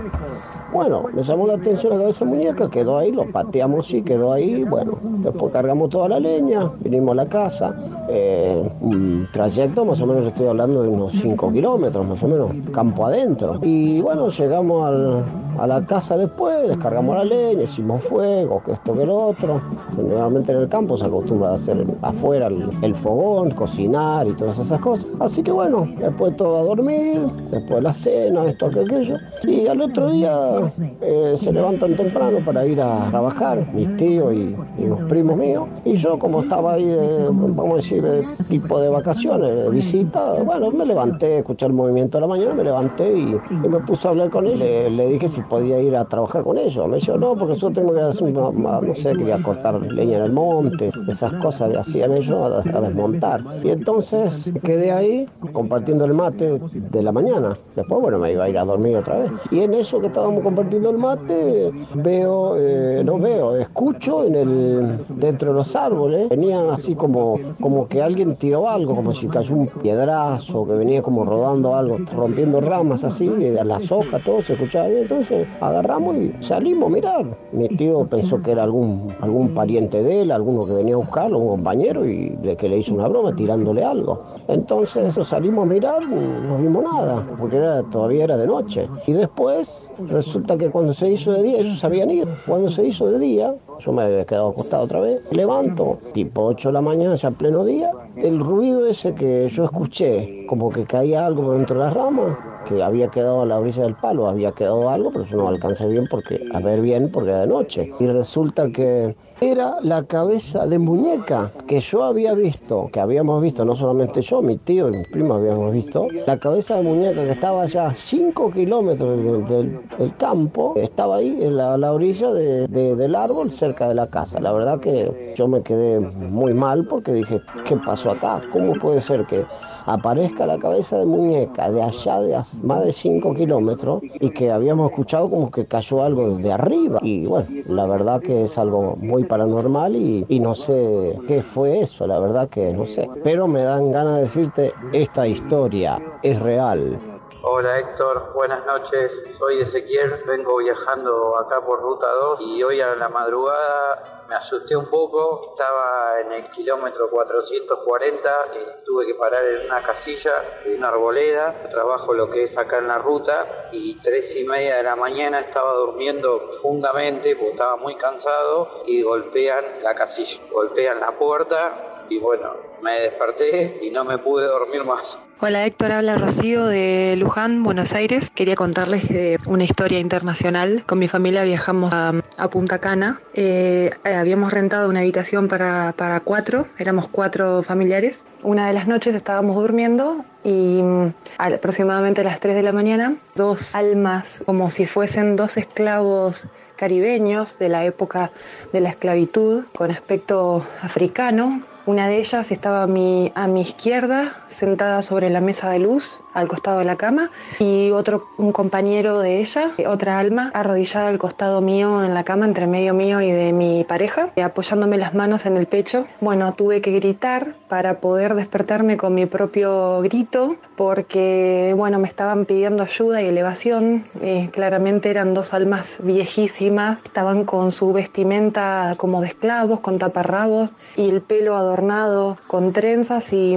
Bueno, me llamó la atención la cabeza muñeca, quedó ahí, lo pateamos y quedó ahí. Bueno, después cargamos toda la leña, vinimos a la casa. eh, un trayecto más o menos, estoy hablando de unos 5 kilómetros más o menos, campo adentro. Y bueno, llegamos al- a la casa después, descargamos la leña, hicimos fuego, que esto que lo otro. Generalmente en el campo se acostumbra a hacer afuera el, el fogón, cocinar y todas esas cosas. Así que bueno, después todo a dormir, después la cena, esto, que aquello. Y al otro día eh, se levantan temprano para ir a trabajar, mis tíos y, y los primos míos. Y yo como estaba ahí, de, vamos a decir, de tipo de vacaciones, de visita, bueno, me levanté, escuché el movimiento de la mañana, me levanté y, y me puse a hablar con él. Le, le dije si podía ir a trabajar con ellos. Me dijo, no, porque yo tengo que hacer, no sé, quería cortar leña en el monte, esas cosas que hacían ellos a, desmontar. Y entonces quedé ahí compartiendo el mate de la mañana. Después, bueno, me iba a ir a dormir otra vez. Y en eso que estábamos compartiendo el mate, veo, eh, no veo, escucho en el, dentro de los árboles, venían así como, como que alguien tiró algo, como si cayó un piedrazo, que venía como rodando algo, rompiendo ramas así, las hojas, todo se escuchaba bien. Entonces agarramos y salimos mirar. Mi tío pensó que era algún, algún pariente de él, alguno que venía a buscarlo, un compañero, y de que le hizo una broma tirándole algo. Entonces salimos a mirar, no vimos nada, porque era, todavía era de noche. Y después resulta que cuando se hizo de día, ellos habían ido. Cuando se hizo de día, yo me había quedado acostado otra vez, levanto, tipo 8 de la mañana, ya pleno día, el ruido ese que yo escuché, como que caía algo por dentro de las ramas, que había quedado a la brisa del palo, había quedado algo, pero yo no alcancé bien porque, a ver bien porque era de noche. Y resulta que era la cabeza de muñeca que yo había visto, que habíamos visto, no solamente yo, mi tío y mi primo habíamos visto, la cabeza de muñeca que estaba allá a 5 kilómetros del, campo, estaba ahí en la, orilla del árbol cerca de la casa. La verdad que yo me quedé muy mal porque dije, ¿qué pasó acá? ¿Cómo puede ser que aparezca la cabeza de muñeca de allá de más de 5 kilómetros y que habíamos escuchado como que cayó algo de arriba. Y bueno, la verdad que es algo muy paranormal y, y no sé qué fue eso, la verdad que no sé. Pero me dan ganas de decirte, esta historia es real. Hola Héctor, buenas noches. Soy Ezequiel, vengo viajando acá por Ruta 2 y hoy a la madrugada me asusté un poco. Estaba en el kilómetro 440 y tuve que parar en una casilla de una arboleda. Trabajo lo que es acá en la ruta y tres y media de la mañana estaba durmiendo profundamente porque estaba muy cansado y golpean la casilla, golpean la puerta y bueno, me desperté y no me pude dormir más. Hola Héctor, habla Rocío de Luján, Buenos Aires. Quería contarles de una historia internacional. Con mi familia viajamos a, Punta Cana. Eh, eh, habíamos rentado una habitación para, para, cuatro, éramos cuatro familiares. Una de las noches estábamos durmiendo y mm, aproximadamente a las 3 de la mañana, dos almas, como si fuesen dos esclavos caribeños de la época de la esclavitud, con aspecto africano, una de ellas estaba a mi, a mi izquierda, sentada sobre la mesa de luz, al costado de la cama, y otro, un compañero de ella, otra alma, arrodillada al costado mío en la cama, entre medio mío y de mi pareja, apoyándome las manos en el pecho. Bueno, tuve que gritar para poder despertarme con mi propio grito, porque, bueno, me estaban pidiendo ayuda y elevación. Eh, claramente eran dos almas viejísimas, estaban con su vestimenta como de esclavos, con taparrabos y el pelo adornado con trenzas y,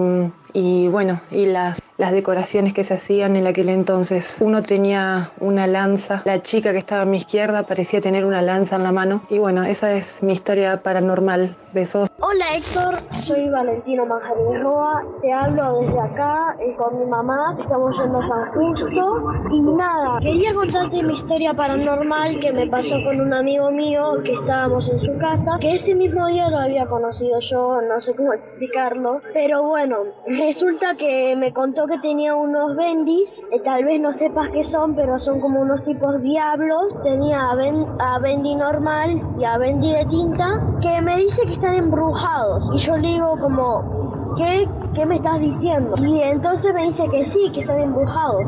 y bueno, y las las decoraciones que se hacían en aquel entonces. Uno tenía una lanza, la chica que estaba a mi izquierda parecía tener una lanza en la mano. Y bueno, esa es mi historia paranormal. Besos. Hola Héctor, soy Valentino Manjarín Roa, te hablo desde acá eh, con mi mamá, estamos yendo a San Justo y nada, quería contarte mi historia paranormal que me pasó con un amigo mío que estábamos en su casa, que ese mismo día lo había conocido yo, no sé cómo explicarlo, pero bueno, resulta que me contó que tenía unos bendis, eh, tal vez no sepas qué son, pero son como unos tipos diablos. Tenía a, ben, a Bendy normal y a Bendy de tinta, que me dice que están embrujados. Y yo le digo como, ¿qué, qué me estás diciendo? Y entonces me dice que sí, que están embrujados,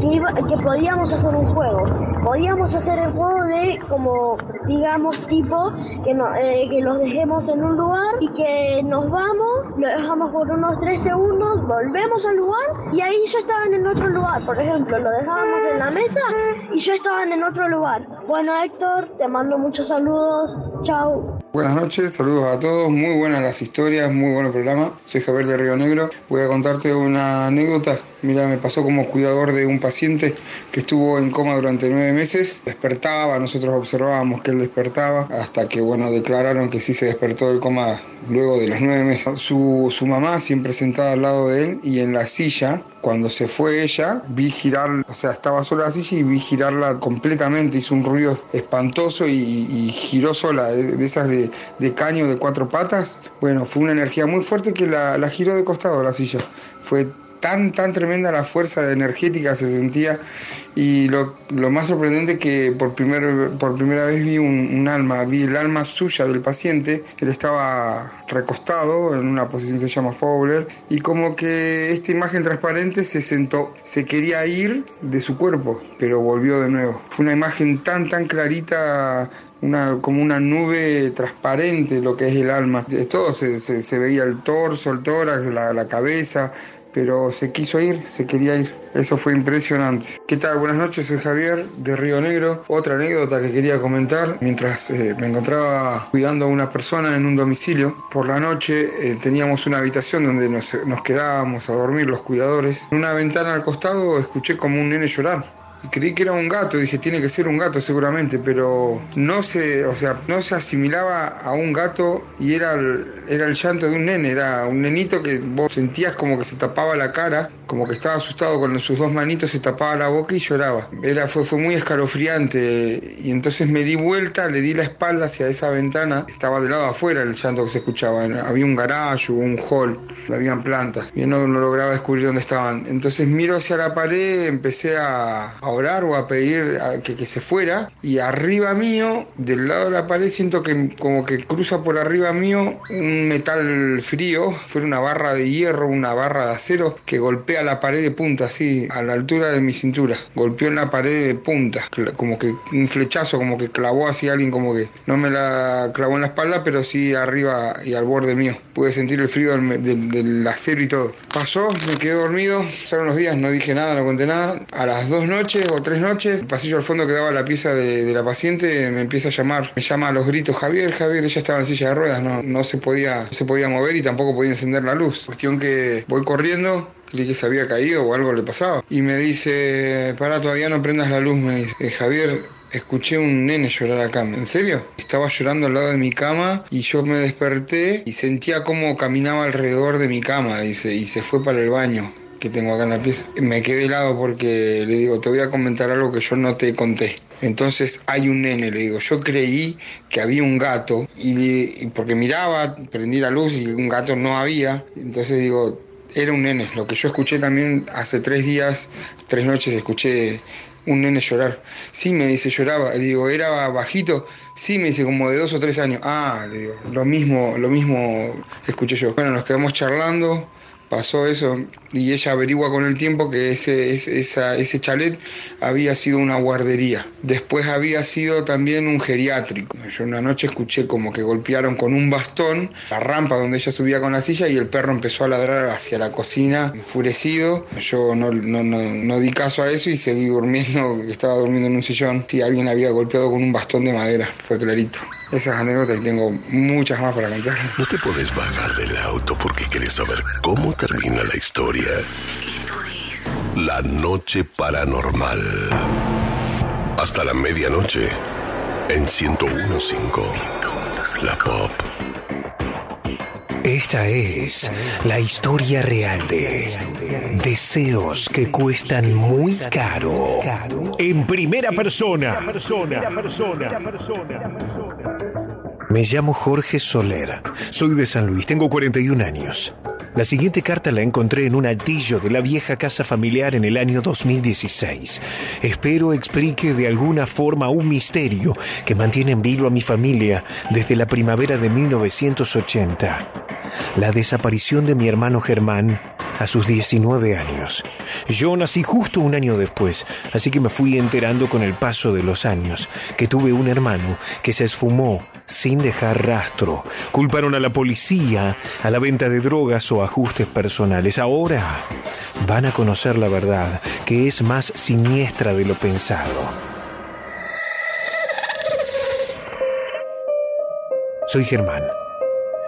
que, que podíamos hacer un juego. Podíamos hacer el juego de como, digamos, tipo, que, no, eh, que los dejemos en un lugar y que nos vamos, lo dejamos por unos 3 segundos, volvemos al lugar y ahí ya estaban en otro lugar. Por ejemplo, lo dejábamos en la mesa y ya estaban en otro lugar. Bueno, Héctor, te mando muchos saludos. Chao. Buenas noches, saludos a todos. Muy buenas las historias, muy buen programa. Soy Javier de Río Negro. Voy a contarte una anécdota. Mira, me pasó como cuidador de un paciente que estuvo en coma durante nueve meses. Despertaba, nosotros observábamos que él despertaba hasta que, bueno, declararon que sí se despertó del coma luego de los nueve meses. Su, su mamá siempre sentada al lado de él y en la silla cuando se fue ella, vi girar, o sea, estaba sola la silla y vi girarla completamente, hizo un ruido espantoso y, giró sola, de, esas de, caño de cuatro patas. Bueno, fue una energía muy fuerte que la, la giró de costado la silla. Fue tan, tan tremenda la fuerza energética se sentía y lo, lo más sorprendente que por, primer, por primera vez vi un, alma, vi el alma suya del paciente, él estaba recostado en una posición que se llama Fowler y como que esta imagen transparente se sentó, se quería ir de su cuerpo, pero volvió de nuevo. Fue una imagen tan, tan clarita una, como una nube transparente lo que es el alma. De todo se, se, se veía el torso, el tórax, la, la, cabeza, pero se quiso ir, se quería ir. Eso fue impresionante. ¿Qué tal? Buenas noches, soy Javier de Río Negro. Otra anécdota que quería comentar. Mientras eh, me encontraba cuidando a una persona en un domicilio, por la noche eh, teníamos una habitación donde nos, nos quedábamos a dormir los cuidadores. En una ventana al costado escuché como un nene llorar y creí que era un gato, dije tiene que ser un gato seguramente, pero no se, o sea, no se asimilaba a un gato y era el, era el llanto de un nene, era un nenito que vos sentías como que se tapaba la cara, como que estaba asustado con sus dos manitos, se tapaba la boca y lloraba. Era, fue, fue muy escalofriante y entonces me di vuelta, le di la espalda hacia esa ventana, estaba del lado afuera el llanto que se escuchaba, había un garage, un hall, habían plantas, yo no, no lograba descubrir dónde estaban. Entonces miro hacia la pared, empecé a, a orar o a pedir a que, que, se fuera y arriba mío, del lado de la pared, siento que como que cruza por arriba mío un metal frío, fue una barra de hierro, una barra de acero que golpea la pared de punta, así, a la altura de mi cintura. Golpeó en la pared de punta, como que un flechazo, como que clavó así alguien, como que no me la clavó en la espalda, pero sí arriba y al borde mío. Pude sentir el frío del acero y todo. Pasó, me quedé dormido, pasaron los días, no dije nada, no conté nada. A las dos noches o tres noches, el pasillo al fondo que daba la pieza de, de, la paciente me empieza a llamar, me llama a los gritos, Javier, Javier, ella estaba en silla de ruedas, no, no se podía, se podía mover y tampoco podía encender la luz. Cuestión que voy corriendo, creí que se había caído o algo le pasaba. Y me dice, para, todavía no prendas la luz, me dice, Javier, escuché un nene llorar acá. ¿En serio? Estaba llorando al lado de mi cama y yo me desperté y sentía cómo caminaba alrededor de mi cama, dice, y se fue para el baño que tengo acá en la pieza. Me quedé helado porque le digo, te voy a comentar algo que yo no te conté. Entonces hay un nene, le digo, yo creí que había un gato y, porque miraba, prendí la luz y un gato no había. Entonces digo, era un nene. Lo que yo escuché también hace tres días, tres noches, escuché un nene llorar. Sí, me dice, lloraba. Le digo, ¿era bajito? Sí, me dice, como de dos o tres años. Ah, le digo, lo mismo, lo mismo escuché yo. Bueno, nos quedamos charlando, pasó eso y ella averigua con el tiempo que ese, ese, esa, ese chalet había sido una guardería. Después había sido también un geriátrico. Yo una noche escuché como que golpearon con un bastón la rampa donde ella subía con la silla y el perro empezó a ladrar hacia la cocina, enfurecido. Yo no, no, no, no di caso a eso y seguí durmiendo, estaba durmiendo en un sillón. Si alguien había golpeado con un bastón de madera, fue clarito. Esas anécdotas y tengo muchas más para contar. No te puedes bajar del auto porque quieres saber cómo termina la historia. La noche paranormal. Hasta la medianoche. En 1015. La Pop. Esta es la historia real de deseos que cuestan muy caro. En primera persona. Me llamo Jorge Soler. Soy de San Luis. Tengo 41 años. La siguiente carta la encontré en un altillo de la vieja casa familiar en el año 2016. Espero explique de alguna forma un misterio que mantiene en vilo a mi familia desde la primavera de 1980. La desaparición de mi hermano Germán a sus 19 años. Yo nací justo un año después, así que me fui enterando con el paso de los años que tuve un hermano que se esfumó sin dejar rastro. Culparon a la policía, a la venta de drogas o ajustes personales. Ahora van a conocer la verdad, que es más siniestra de lo pensado. Soy Germán.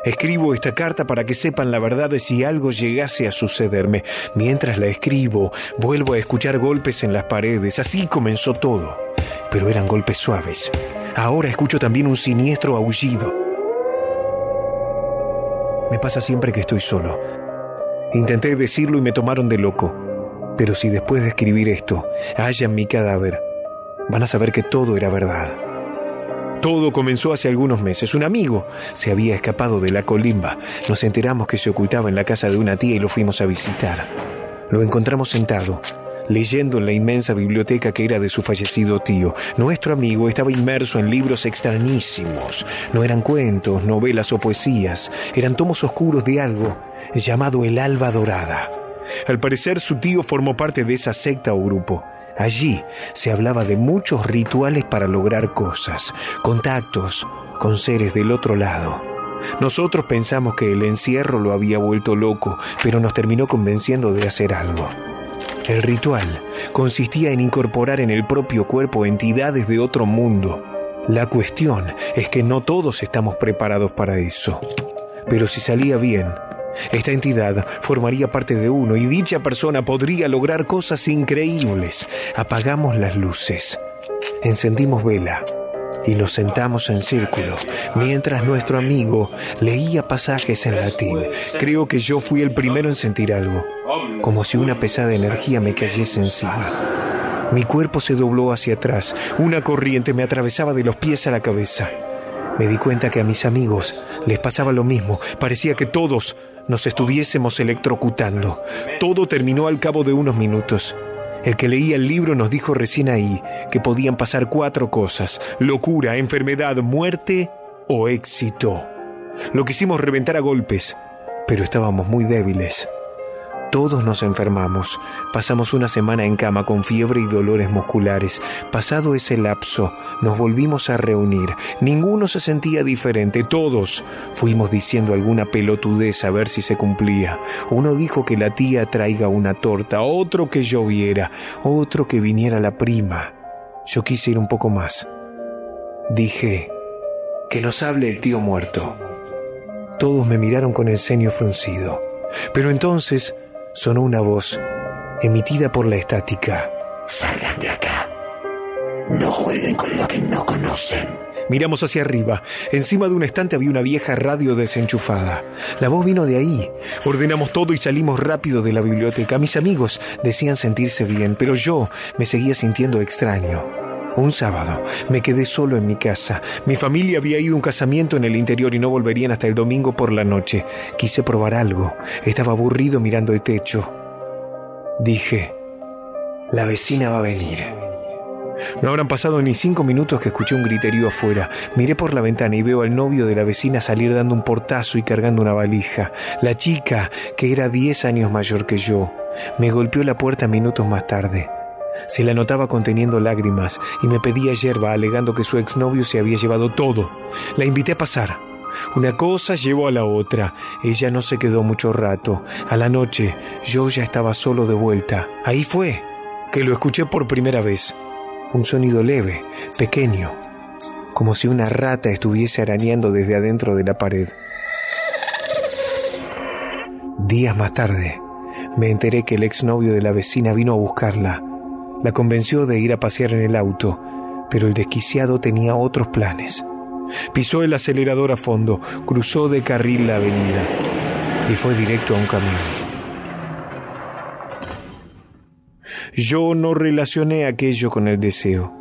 Escribo esta carta para que sepan la verdad de si algo llegase a sucederme. Mientras la escribo, vuelvo a escuchar golpes en las paredes. Así comenzó todo. Pero eran golpes suaves. Ahora escucho también un siniestro aullido. Me pasa siempre que estoy solo. Intenté decirlo y me tomaron de loco. Pero si después de escribir esto hallan mi cadáver, van a saber que todo era verdad. Todo comenzó hace algunos meses. Un amigo se había escapado de la colimba. Nos enteramos que se ocultaba en la casa de una tía y lo fuimos a visitar. Lo encontramos sentado, leyendo en la inmensa biblioteca que era de su fallecido tío. Nuestro amigo estaba inmerso en libros extrañísimos. No eran cuentos, novelas o poesías, eran tomos oscuros de algo llamado el Alba Dorada. Al parecer su tío formó parte de esa secta o grupo. Allí se hablaba de muchos rituales para lograr cosas, contactos con seres del otro lado. Nosotros pensamos que el encierro lo había vuelto loco, pero nos terminó convenciendo de hacer algo. El ritual consistía en incorporar en el propio cuerpo entidades de otro mundo. La cuestión es que no todos estamos preparados para eso. Pero si salía bien, esta entidad formaría parte de uno y dicha persona podría lograr cosas increíbles. Apagamos las luces, encendimos vela y nos sentamos en círculo mientras nuestro amigo leía pasajes en latín. Creo que yo fui el primero en sentir algo, como si una pesada energía me cayese encima. Mi cuerpo se dobló hacia atrás, una corriente me atravesaba de los pies a la cabeza. Me di cuenta que a mis amigos les pasaba lo mismo, parecía que todos nos estuviésemos electrocutando. Todo terminó al cabo de unos minutos. El que leía el libro nos dijo recién ahí que podían pasar cuatro cosas, locura, enfermedad, muerte o éxito. Lo quisimos reventar a golpes, pero estábamos muy débiles. Todos nos enfermamos. Pasamos una semana en cama con fiebre y dolores musculares. Pasado ese lapso, nos volvimos a reunir. Ninguno se sentía diferente. Todos fuimos diciendo alguna pelotudez a ver si se cumplía. Uno dijo que la tía traiga una torta, otro que lloviera, otro que viniera la prima. Yo quise ir un poco más. Dije, que nos hable el tío muerto. Todos me miraron con el ceño fruncido. Pero entonces sonó una voz emitida por la estática. Salgan de acá. No jueguen con lo que no conocen. Miramos hacia arriba. Encima de un estante había una vieja radio desenchufada. La voz vino de ahí. Ordenamos todo y salimos rápido de la biblioteca. Mis amigos decían sentirse bien, pero yo me seguía sintiendo extraño. Un sábado me quedé solo en mi casa. Mi familia había ido a un casamiento en el interior y no volverían hasta el domingo por la noche. Quise probar algo. Estaba aburrido mirando el techo. Dije, la vecina va a venir. No habrán pasado ni cinco minutos que escuché un griterío afuera. Miré por la ventana y veo al novio de la vecina salir dando un portazo y cargando una valija. La chica, que era diez años mayor que yo, me golpeó la puerta minutos más tarde. Se la notaba conteniendo lágrimas y me pedía yerba alegando que su exnovio se había llevado todo. La invité a pasar. Una cosa llevó a la otra. Ella no se quedó mucho rato. A la noche yo ya estaba solo de vuelta. Ahí fue que lo escuché por primera vez. Un sonido leve, pequeño, como si una rata estuviese arañando desde adentro de la pared. Días más tarde, me enteré que el exnovio de la vecina vino a buscarla la convenció de ir a pasear en el auto, pero el desquiciado tenía otros planes. Pisó el acelerador a fondo, cruzó de carril la avenida y fue directo a un camión. Yo no relacioné aquello con el deseo.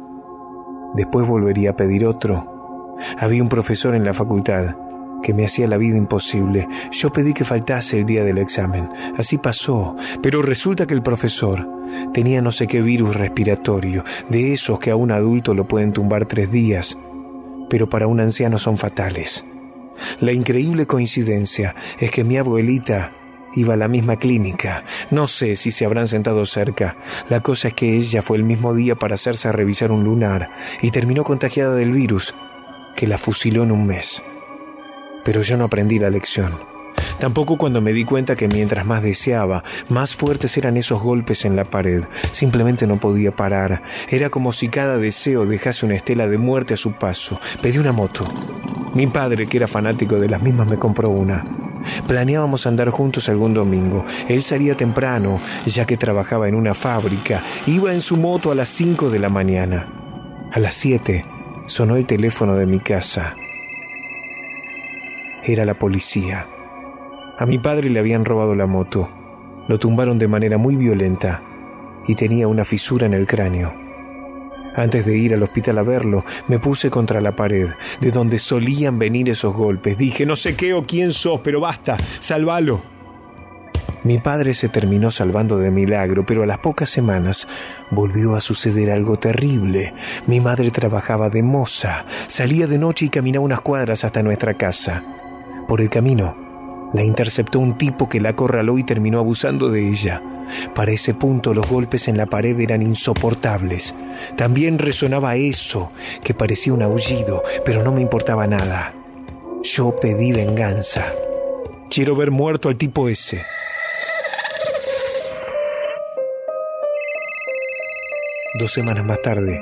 Después volvería a pedir otro. Había un profesor en la facultad que me hacía la vida imposible. Yo pedí que faltase el día del examen. Así pasó, pero resulta que el profesor tenía no sé qué virus respiratorio, de esos que a un adulto lo pueden tumbar tres días, pero para un anciano son fatales. La increíble coincidencia es que mi abuelita iba a la misma clínica. No sé si se habrán sentado cerca. La cosa es que ella fue el mismo día para hacerse revisar un lunar y terminó contagiada del virus, que la fusiló en un mes. Pero yo no aprendí la lección. Tampoco cuando me di cuenta que mientras más deseaba, más fuertes eran esos golpes en la pared. Simplemente no podía parar. Era como si cada deseo dejase una estela de muerte a su paso. Pedí una moto. Mi padre, que era fanático de las mismas, me compró una. Planeábamos andar juntos algún domingo. Él salía temprano, ya que trabajaba en una fábrica. Iba en su moto a las 5 de la mañana. A las 7 sonó el teléfono de mi casa era la policía. A mi padre le habían robado la moto. Lo tumbaron de manera muy violenta y tenía una fisura en el cráneo. Antes de ir al hospital a verlo, me puse contra la pared, de donde solían venir esos golpes. Dije, no sé qué o quién sos, pero basta, sálvalo. Mi padre se terminó salvando de milagro, pero a las pocas semanas volvió a suceder algo terrible. Mi madre trabajaba de moza, salía de noche y caminaba unas cuadras hasta nuestra casa. Por el camino, la interceptó un tipo que la acorraló y terminó abusando de ella. Para ese punto los golpes en la pared eran insoportables. También resonaba eso, que parecía un aullido, pero no me importaba nada. Yo pedí venganza. Quiero ver muerto al tipo ese. Dos semanas más tarde,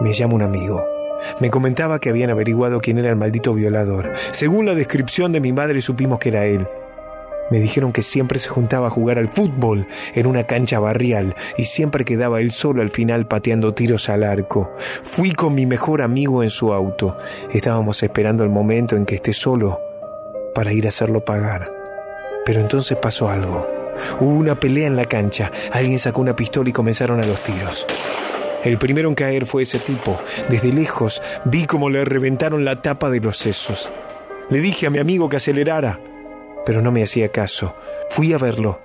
me llama un amigo. Me comentaba que habían averiguado quién era el maldito violador. Según la descripción de mi madre supimos que era él. Me dijeron que siempre se juntaba a jugar al fútbol en una cancha barrial y siempre quedaba él solo al final pateando tiros al arco. Fui con mi mejor amigo en su auto. Estábamos esperando el momento en que esté solo para ir a hacerlo pagar. Pero entonces pasó algo. Hubo una pelea en la cancha. Alguien sacó una pistola y comenzaron a los tiros. El primero en caer fue ese tipo. Desde lejos vi cómo le reventaron la tapa de los sesos. Le dije a mi amigo que acelerara, pero no me hacía caso. Fui a verlo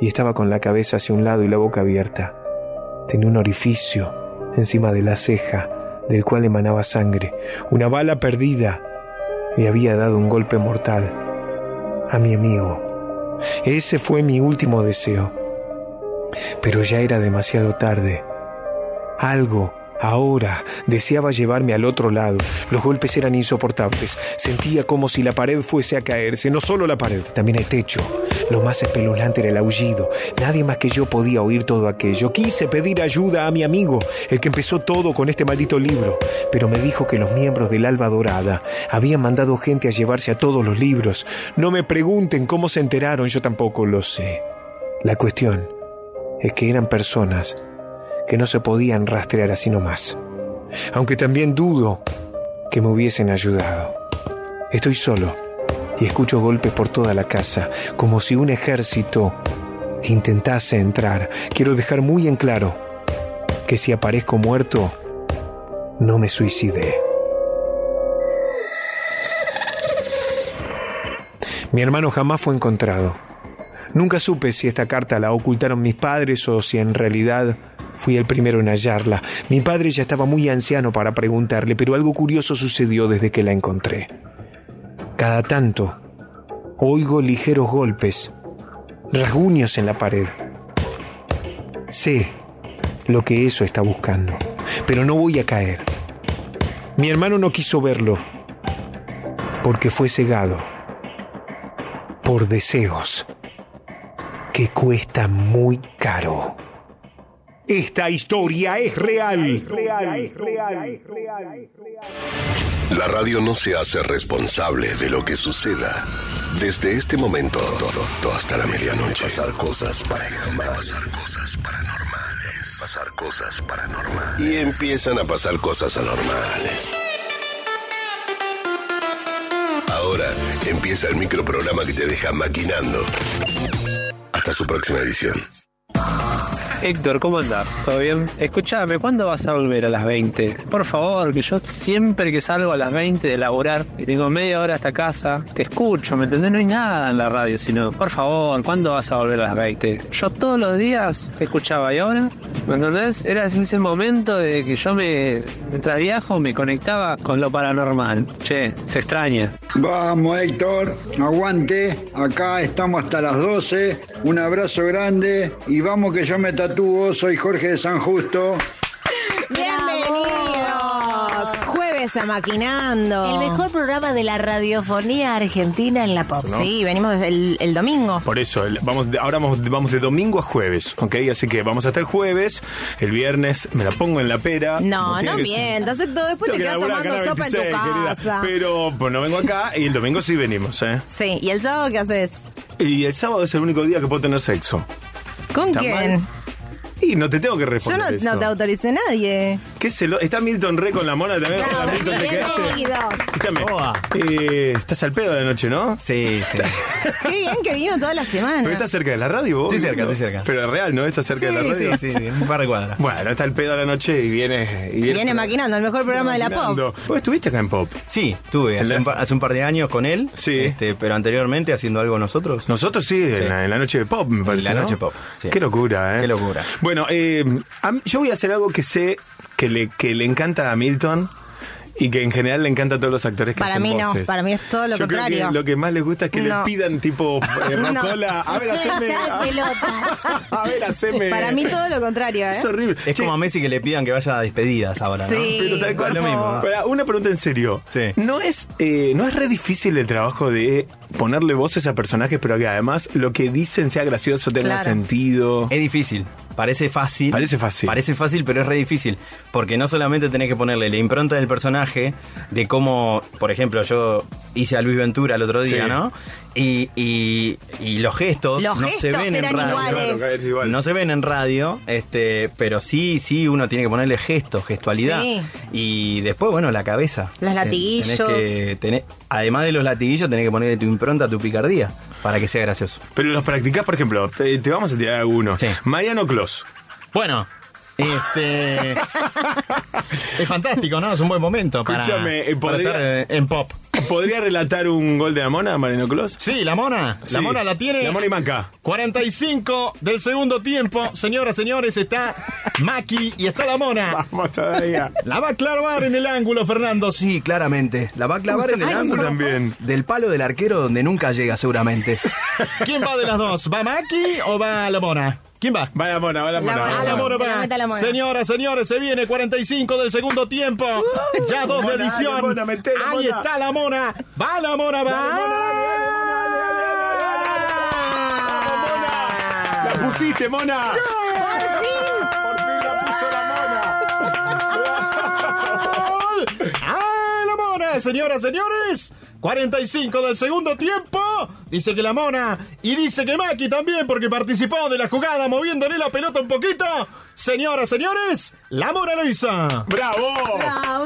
y estaba con la cabeza hacia un lado y la boca abierta. Tenía un orificio encima de la ceja, del cual emanaba sangre. Una bala perdida le había dado un golpe mortal a mi amigo. Ese fue mi último deseo. Pero ya era demasiado tarde. Algo ahora deseaba llevarme al otro lado. Los golpes eran insoportables. Sentía como si la pared fuese a caerse. No solo la pared, también el techo. Lo más espeluznante era el aullido. Nadie más que yo podía oír todo aquello. Quise pedir ayuda a mi amigo, el que empezó todo con este maldito libro, pero me dijo que los miembros del Alba Dorada habían mandado gente a llevarse a todos los libros. No me pregunten cómo se enteraron, yo tampoco lo sé. La cuestión es que eran personas que no se podían rastrear así nomás. Aunque también dudo que me hubiesen ayudado. Estoy solo y escucho golpes por toda la casa, como si un ejército intentase entrar. Quiero dejar muy en claro que si aparezco muerto, no me suicidé. Mi hermano jamás fue encontrado. Nunca supe si esta carta la ocultaron mis padres o si en realidad fui el primero en hallarla. Mi padre ya estaba muy anciano para preguntarle, pero algo curioso sucedió desde que la encontré. Cada tanto oigo ligeros golpes, rasguños en la pared. Sé lo que eso está buscando, pero no voy a caer. Mi hermano no quiso verlo porque fue cegado por deseos que cuestan muy caro. Esta historia es real. La radio no se hace responsable de lo que suceda. Desde este momento hasta la medianoche. Pasar cosas paranormales. Pasar cosas paranormales. Pasar cosas paranormales. Y empiezan a pasar cosas anormales. Ahora empieza el microprograma que te deja maquinando. Hasta su próxima edición. Héctor, ¿cómo andás? ¿Todo bien? Escuchame, ¿cuándo vas a volver a las 20? Por favor, que yo siempre que salgo a las 20 de laborar y tengo media hora hasta casa, te escucho, ¿me entendés? No hay nada en la radio, sino, por favor, ¿cuándo vas a volver a las 20? Yo todos los días te escuchaba y ahora, ¿me entendés? Era ese momento de que yo me, mientras viajo, me conectaba con lo paranormal. Che, se extraña. Vamos, Héctor, aguante. Acá estamos hasta las 12. Un abrazo grande y vamos que yo me Soy Jorge de San Justo. Bienvenidos. Jueves a Maquinando. El mejor programa de la radiofonía argentina en la pop. ¿No? Sí, venimos desde el, el domingo. Por eso, el- vamos de- ahora vamos, vamos de domingo a jueves, ¿ok? Así que vamos hasta el jueves, el viernes me la pongo en la pera. No, como no que ser. mientas. Después Tengo te que quedas laburar tomando acá a sopa en tu 26, querida. casa. Pero pues no vengo acá y el domingo sí venimos, ¿eh? Sí, ¿y el sábado qué haces? Y el sábado es el único día que puedo tener sexo. ¿Con ¿Está quién? mal? Y no te tengo que Yo responder no, eso. no te autoricé nadie. ¿Qué se lo... ¿Está Milton Re con la mona también? Hola, Milton, ¿te quedaste? Bienvenidos. Escúchame. Eh, estás al pedo de la noche, ¿no? Sí, sí. Qué bien que vino toda la semana. Pero estás cerca de la radio, vos. Estoy cerca, estoy cerca. Pero es real, ¿no? Estás cerca Sí, de la radio. sí, sí, sí, un par de cuadras. Bueno, está el pedo de la noche y viene. Y Viene maquinando el mejor programa de la pop. ¿Vos estuviste acá en Pop? Sí, tuve hace un, par, hace un par de años con él. Sí. Este, pero anteriormente haciendo algo nosotros. Nosotros sí, En, la, en la noche de Pop, me parece. la ¿no? noche pop. sí. Qué locura, ¿eh? Qué locura. Bueno, eh, yo voy a hacer algo que sé que le, que le encanta a Milton y que en general le encanta a todos los actores que Para hacen mí no, voces. para mí es todo lo Yo creo contrario. que lo que más les gusta es que No. les pidan tipo eh, No. A ver, haceme. A, a ver, haceme. Para mí todo lo contrario, ¿eh? Es horrible. Es como a Messi que le pidan que vaya a despedidas ahora, ¿no? Sí. Pero tal cual lo mismo. Una pregunta en serio. Sí. ¿No es, eh, ¿No es re difícil el trabajo de ponerle voces a personajes, pero que además lo que dicen sea gracioso, tenga Claro. sentido? Es difícil. Parece fácil. Parece fácil. Parece fácil, pero es re difícil. Porque no solamente tenés que ponerle la impronta del personaje, de cómo, por ejemplo, yo hice a Luis Ventura el otro día, Sí. ¿no? Y, y- y los gestos Los no se ven en radio. iguales. No se ven en radio, este, pero sí, sí, uno tiene que ponerle gestos, gestualidad. Sí. Y después, bueno, la cabeza. Los latiguillos. tenés que tener- además de los latiguillos, tenés que ponerle tu impronta, tu picardía, para que sea gracioso. Pero los practicás, por ejemplo, te, te vamos a tirar algunos. Sí. Mariano Clos. Bueno, este. es fantástico, ¿no? Es un buen momento para, Escúchame, eh, para podría- estar eh, en pop. ¿Podría relatar un gol de la mona, Mariano Clos? Sí, la mona. Sí. La mona la tiene. La mona y Manca. 45 del segundo tiempo. Señoras, señores, está Maki y está la mona. Vamos todavía. La va a clavar en el ángulo, Fernando. Sí, claramente. La va a clavar en el Ay, ángulo también. Del palo del arquero donde nunca llega, seguramente. ¿Quién va de las dos? ¿Va Maki o va la mona? ¿Quién va? Va la mona, va la mona. La va mona. A la mona la la mona. Señoras, señores, se viene 45 del segundo tiempo. ya dos de Mona, edición. dale, mona, metele, Ahí mona. está la mona. Va la mona, va. La pusiste, mona. Por fin la puso la mona. ¡Ah, la mona! Señoras, señores. 45 del segundo tiempo. Dice que la mona. Y dice que Maki también, porque participó de la jugada moviéndole la pelota un poquito. Señoras, señores, la mona lo hizo. ¡Bravo! Bravo.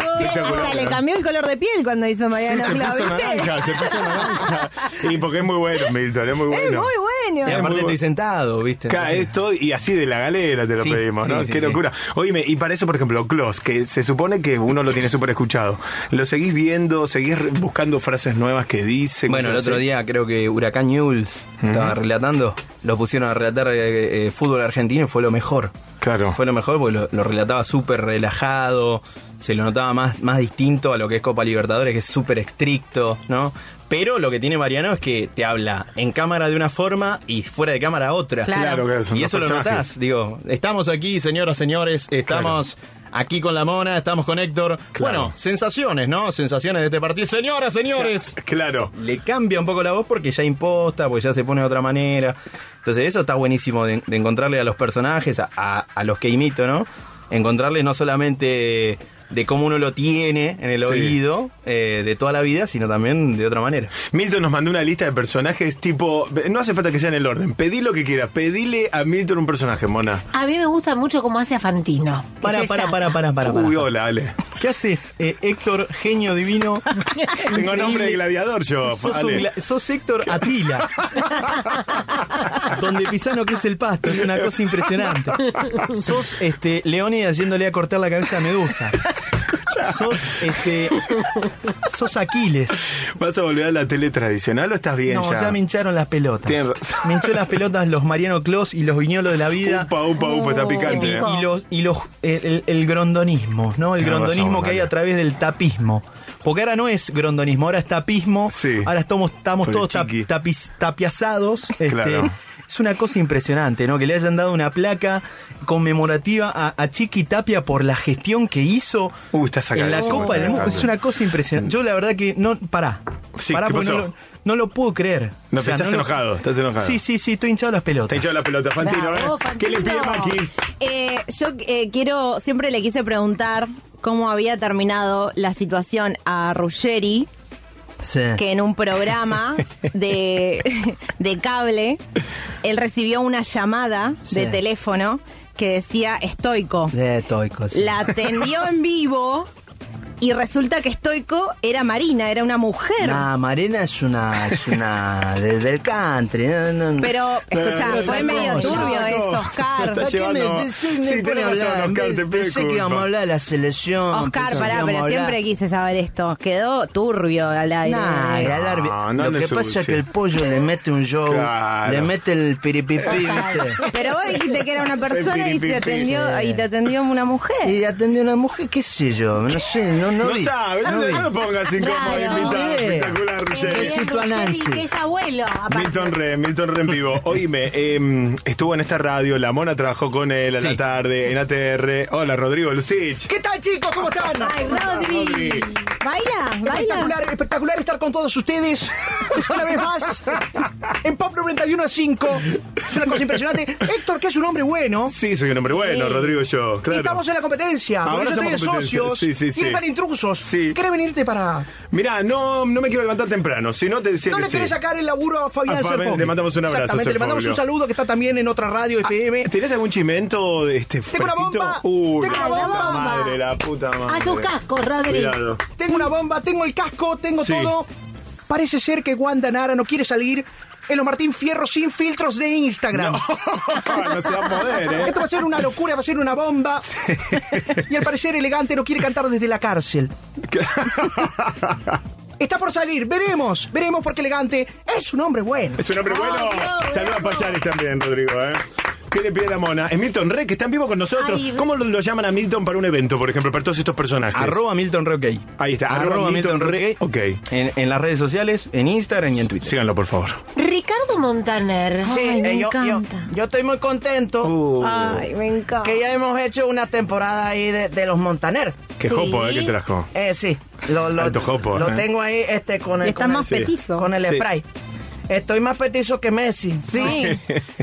Hasta le cambió el color de piel cuando hizo Sí, Mariano se puso naranja, se puso naranja. Y porque es muy bueno, Milton, es muy Es bueno. muy Y bueno. muy aparte estoy sentado, ¿viste? Acá esto y así de la galera te lo Sí, pedimos, sí, ¿no? sí, Qué sí. locura. Oíme, y para eso, por ejemplo, Klaus, que se supone que uno lo tiene súper escuchado. ¿Lo seguís viendo? ¿Seguís buscando frases nuevas que dice? Bueno, el otro así? día creo que Huracán News estaba relatando, lo pusieron a relatar eh, eh, fútbol argentino y fue lo mejor. Claro. Fue lo mejor porque lo, lo relataba súper relajado, se lo notaba más, más distinto a lo que es Copa Libertadores, que es súper estricto, ¿no? Pero lo que tiene Mariano es que te habla en cámara de una forma y fuera de cámara otra. Claro. Claro, son Y eso lo notás, digo, estamos aquí, señoras, señores, estamos aquí con la mona, estamos con Héctor. Bueno, sensaciones, ¿no? Sensaciones de este partido. Señoras, señores. Claro. Le cambia un poco la voz porque ya imposta, porque ya se pone de otra manera. Entonces eso está buenísimo de, de encontrarle a los personajes, a, a- a los que imito, ¿no? Encontrarle no solamente de cómo uno lo tiene en el Sí. oído eh, de toda la vida, sino también de otra manera. Milton nos mandó una lista de personajes tipo. No hace falta que sea en el orden. Pedí lo que quieras. Pedile a Milton un personaje, mona. A mí me gusta mucho cómo hace a Fantino. Para, para, esa. para, para, para. Uy, para. hola, Ale. ¿Qué haces, eh, Héctor, genio divino? Tengo nombre de gladiador yo, Sos, Ale. un sos Héctor Atila. Donde Pisano es el pasto, es una cosa impresionante. Sos este Leónidas haciéndole a cortar la cabeza a Medusa. back. Sos este. Sos Aquiles. ¿Vas a volver a la tele tradicional o estás bien No, ya? ya me hincharon las pelotas. Me hinchó las pelotas los Mariano Clos y los viñolos de la vida. Upa, upa, upa, está Oh, picante. Y, ¿eh? y los, y los, el, el- el grondonismo, ¿no? El grondonismo razón, que hay a través del tapismo. Porque ahora no es grondonismo, ahora es tapismo. Sí. Ahora estamos, estamos todos tap- tapiz- tapiazados. Este, Claro. Es una cosa impresionante, ¿no? Que le hayan dado una placa conmemorativa a, a Chiqui Tapia por la gestión que hizo Uh, está sacado. en la Copa del Mundo. Es una cosa impresionante. Yo la verdad que no, pará. Sí, pará ¿qué porque no pasó? lo, no lo puedo creer. No, O sea, estás no lo- enojado, estás enojado. Sí, sí, sí, estoy hinchado las pelotas. Te hinchado la pelota, Fantino, Bravo, ¿eh? ¿Qué le pide. Maki? Eh, yo eh, quiero, siempre le quise preguntar cómo había terminado la situación a Ruggeri, Sí. que en un programa de, de cable, él recibió una llamada de teléfono que decía estoico. De estoico, sí. La atendió en vivo y resulta que estoico era Marina, era una mujer. Nah, Marina es una, es una de- del country. no, no. Pero, escuchá, Pero fue medio cosa. turbio eso, Oscar. ¿Para qué me- sí, me Sí, pone tenés a razón, hablar? Oscar, te pido Pensé que íbamos a hablar de la selección. Oscar, pará, pero siempre quise saber esto. Quedó turbio al aire. Nah, al aire. no Lo que pasa es que el pollo le mete un show, Claro. le mete el piripipí, ¿viste? Pero vos dijiste que era una persona y te atendió, y te atendió una mujer. Y atendió una mujer, qué sé yo, no sé, no, no, No vi. sabe, no, vi. no lo pongas incómodo, Claro. invitado. Espectacular, Ruggeri. Besito a Nancy. Que es abuelo. aparte. Milton Re, Milton Re en vivo. Oíme, eh, estuvo en esta radio, la Mona trabajó con él a la tarde, en ATR. Hola, Rodrigo Lucich. ¿Qué tal chicos? ¿Cómo están? Ay, Rodri. Baila, baila. Espectacular, espectacular estar con todos ustedes una vez más en Pop 91 a 5. Es una cosa impresionante. Héctor, que es un hombre bueno. Sí, soy un hombre bueno, Sí. Rodrigo y yo, claro. Estamos en la competencia. Ahora yo estoy de somos competencia. socios. Sí, sí, sí. Y están intrusos. Sí. ¿Querés venirte para.? Mirá, no, no me quiero levantar temprano, si no te decía ¿No que le sí. querés sacar el laburo a Fabián Serfoglio? le mandamos un abrazo, Exactamente, le mandamos un saludo que está también en otra radio FM. ¿Tenés algún chimento de este Tengo una bomba. Uy, Tengo una bomba. madre, la puta madre. A su casco, Rodri. Cuidado. Tengo una bomba, tengo el casco, tengo Sí. todo. Parece ser que Wanda Nara no quiere salir en los Martín Fierro sin filtros de Instagram. no se va a poder, ¿eh? Esto va a ser una locura, va a ser una bomba. Y al parecer elegante no quiere cantar desde la cárcel. Está por salir, veremos, veremos porque elegante es un hombre bueno. Es un hombre bueno. Saluda a Payares también, Rodrigo, ¿eh? ¿Qué le pide la mona? Es Milton Re, que está en vivo con nosotros. Ay, ¿Cómo lo, lo llaman a Milton para un evento, por ejemplo, para todos estos personajes? Arroba Milton Re OK. Ahí está, arroba, Milton, Re. Ok. En, en las redes sociales, en Instagram y en Twitter. Síganlo, por favor. Ricardo Montaner. Sí, Ay, me eh, yo, encanta. yo estoy muy contento Uh. Ay, me encanta. que ya hemos hecho una temporada ahí de, de los Montaner. Qué Sí. jopo, ¿eh? Que trajo. Eh, sí. Lo, lo- Alto jopo, lo eh. tengo ahí este, con el, Está con el- más petizo. con el Sí. Estoy más petizo que Messi. Sí.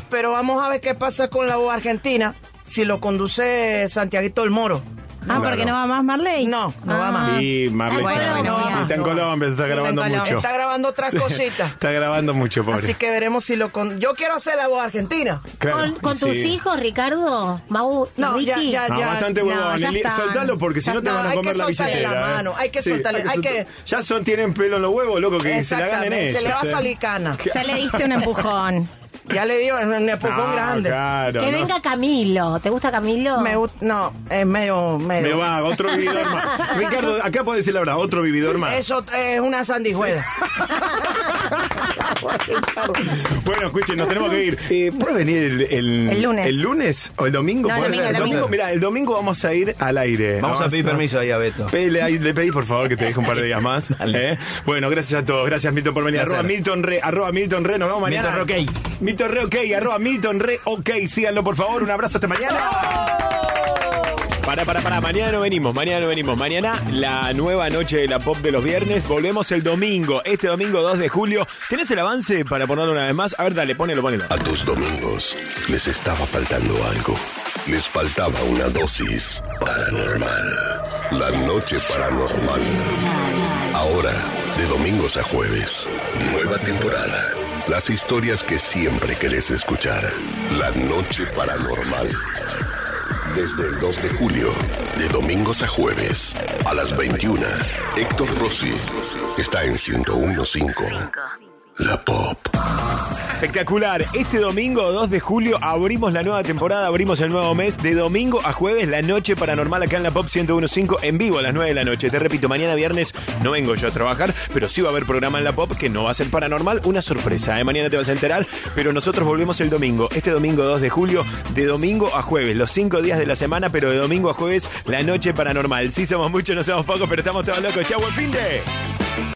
Pero vamos a ver qué pasa con la argentina si lo conduce Santiaguito el Moro. Ah, porque no va más Marley. No, no va más. Y Marley Ah, bueno, está, bueno, sí, está en Colombia, se está grabando Colombia. mucho. Está grabando otras cositas. Está grabando mucho, pobre. Así que veremos si lo con... Yo quiero hacer la voz argentina. Claro, ¿Con, con tus sí. hijos, Ricardo? Mau, No, ya, Ricky? ya, No, ya. bastante no, huevón. ya Eli- está. Soltalo porque si no te No, van a hay comer que la soltarle billetera. la ¿eh? mano, hay que soltarle- hay que- Ya son, tienen pelo en los huevos, loco, que se la ganen Exactamente, ellos. se le va a ¿eh? salir cana. Ya le diste un empujón. Ya le dio un empujón grande. Claro, que no. venga Camilo. ¿Te gusta Camilo? Me gust- no, es medio... medio. Me va, otro vividor más. Ricardo, acá puedes decir la verdad, otro vividor más. Eso es una sandijuela. Bueno, escuchen, nos tenemos que ir. Eh, ¿Puede venir el, el, El lunes. ¿El lunes o el domingo? No, el ¿Puede domingo, ser? el domingo. Mira, el domingo vamos a ir al aire. Vamos a pedir permiso ahí a Beto. Pele, le pedí por favor que te deje un par de días más. ¿eh? Bueno, gracias a todos. Gracias Milton por venir. Arroba Milton Re, arroba Milton Re. Nos vemos mañana. Milton Re, ok. Milton Re, ok. Arroba Milton Re, ok. Síganlo por favor. Un abrazo hasta mañana. Para, para, para, mañana no venimos, mañana no venimos. Mañana la nueva noche de la pop de los viernes. Volvemos el domingo, este domingo 2 de julio. ¿Tenés el avance para ponerlo una vez más? A ver, dale, ponelo, ponelo. A tus domingos les estaba faltando algo. Les faltaba una dosis paranormal. La noche paranormal. Ahora, de domingos a jueves, nueva temporada. Las historias que siempre querés escuchar. La noche paranormal. Desde el 2 de julio, de domingos a jueves, a las 21, Héctor Rossi está en 1015. La Pop. Espectacular. Este domingo 2 de julio abrimos la nueva temporada, abrimos el nuevo mes. De domingo a jueves, la noche paranormal acá en la Pop 1015 en vivo a las 9 de la noche. Te repito, mañana viernes no vengo yo a trabajar, pero sí va a haber programa en la Pop que no va a ser paranormal. Una sorpresa, ¿eh? mañana te vas a enterar. Pero nosotros volvemos el domingo. Este domingo 2 de julio, de domingo a jueves. Los cinco días de la semana, pero de domingo a jueves, la noche paranormal. Sí somos muchos, no somos pocos, pero estamos todos locos. Chau, buen fin de...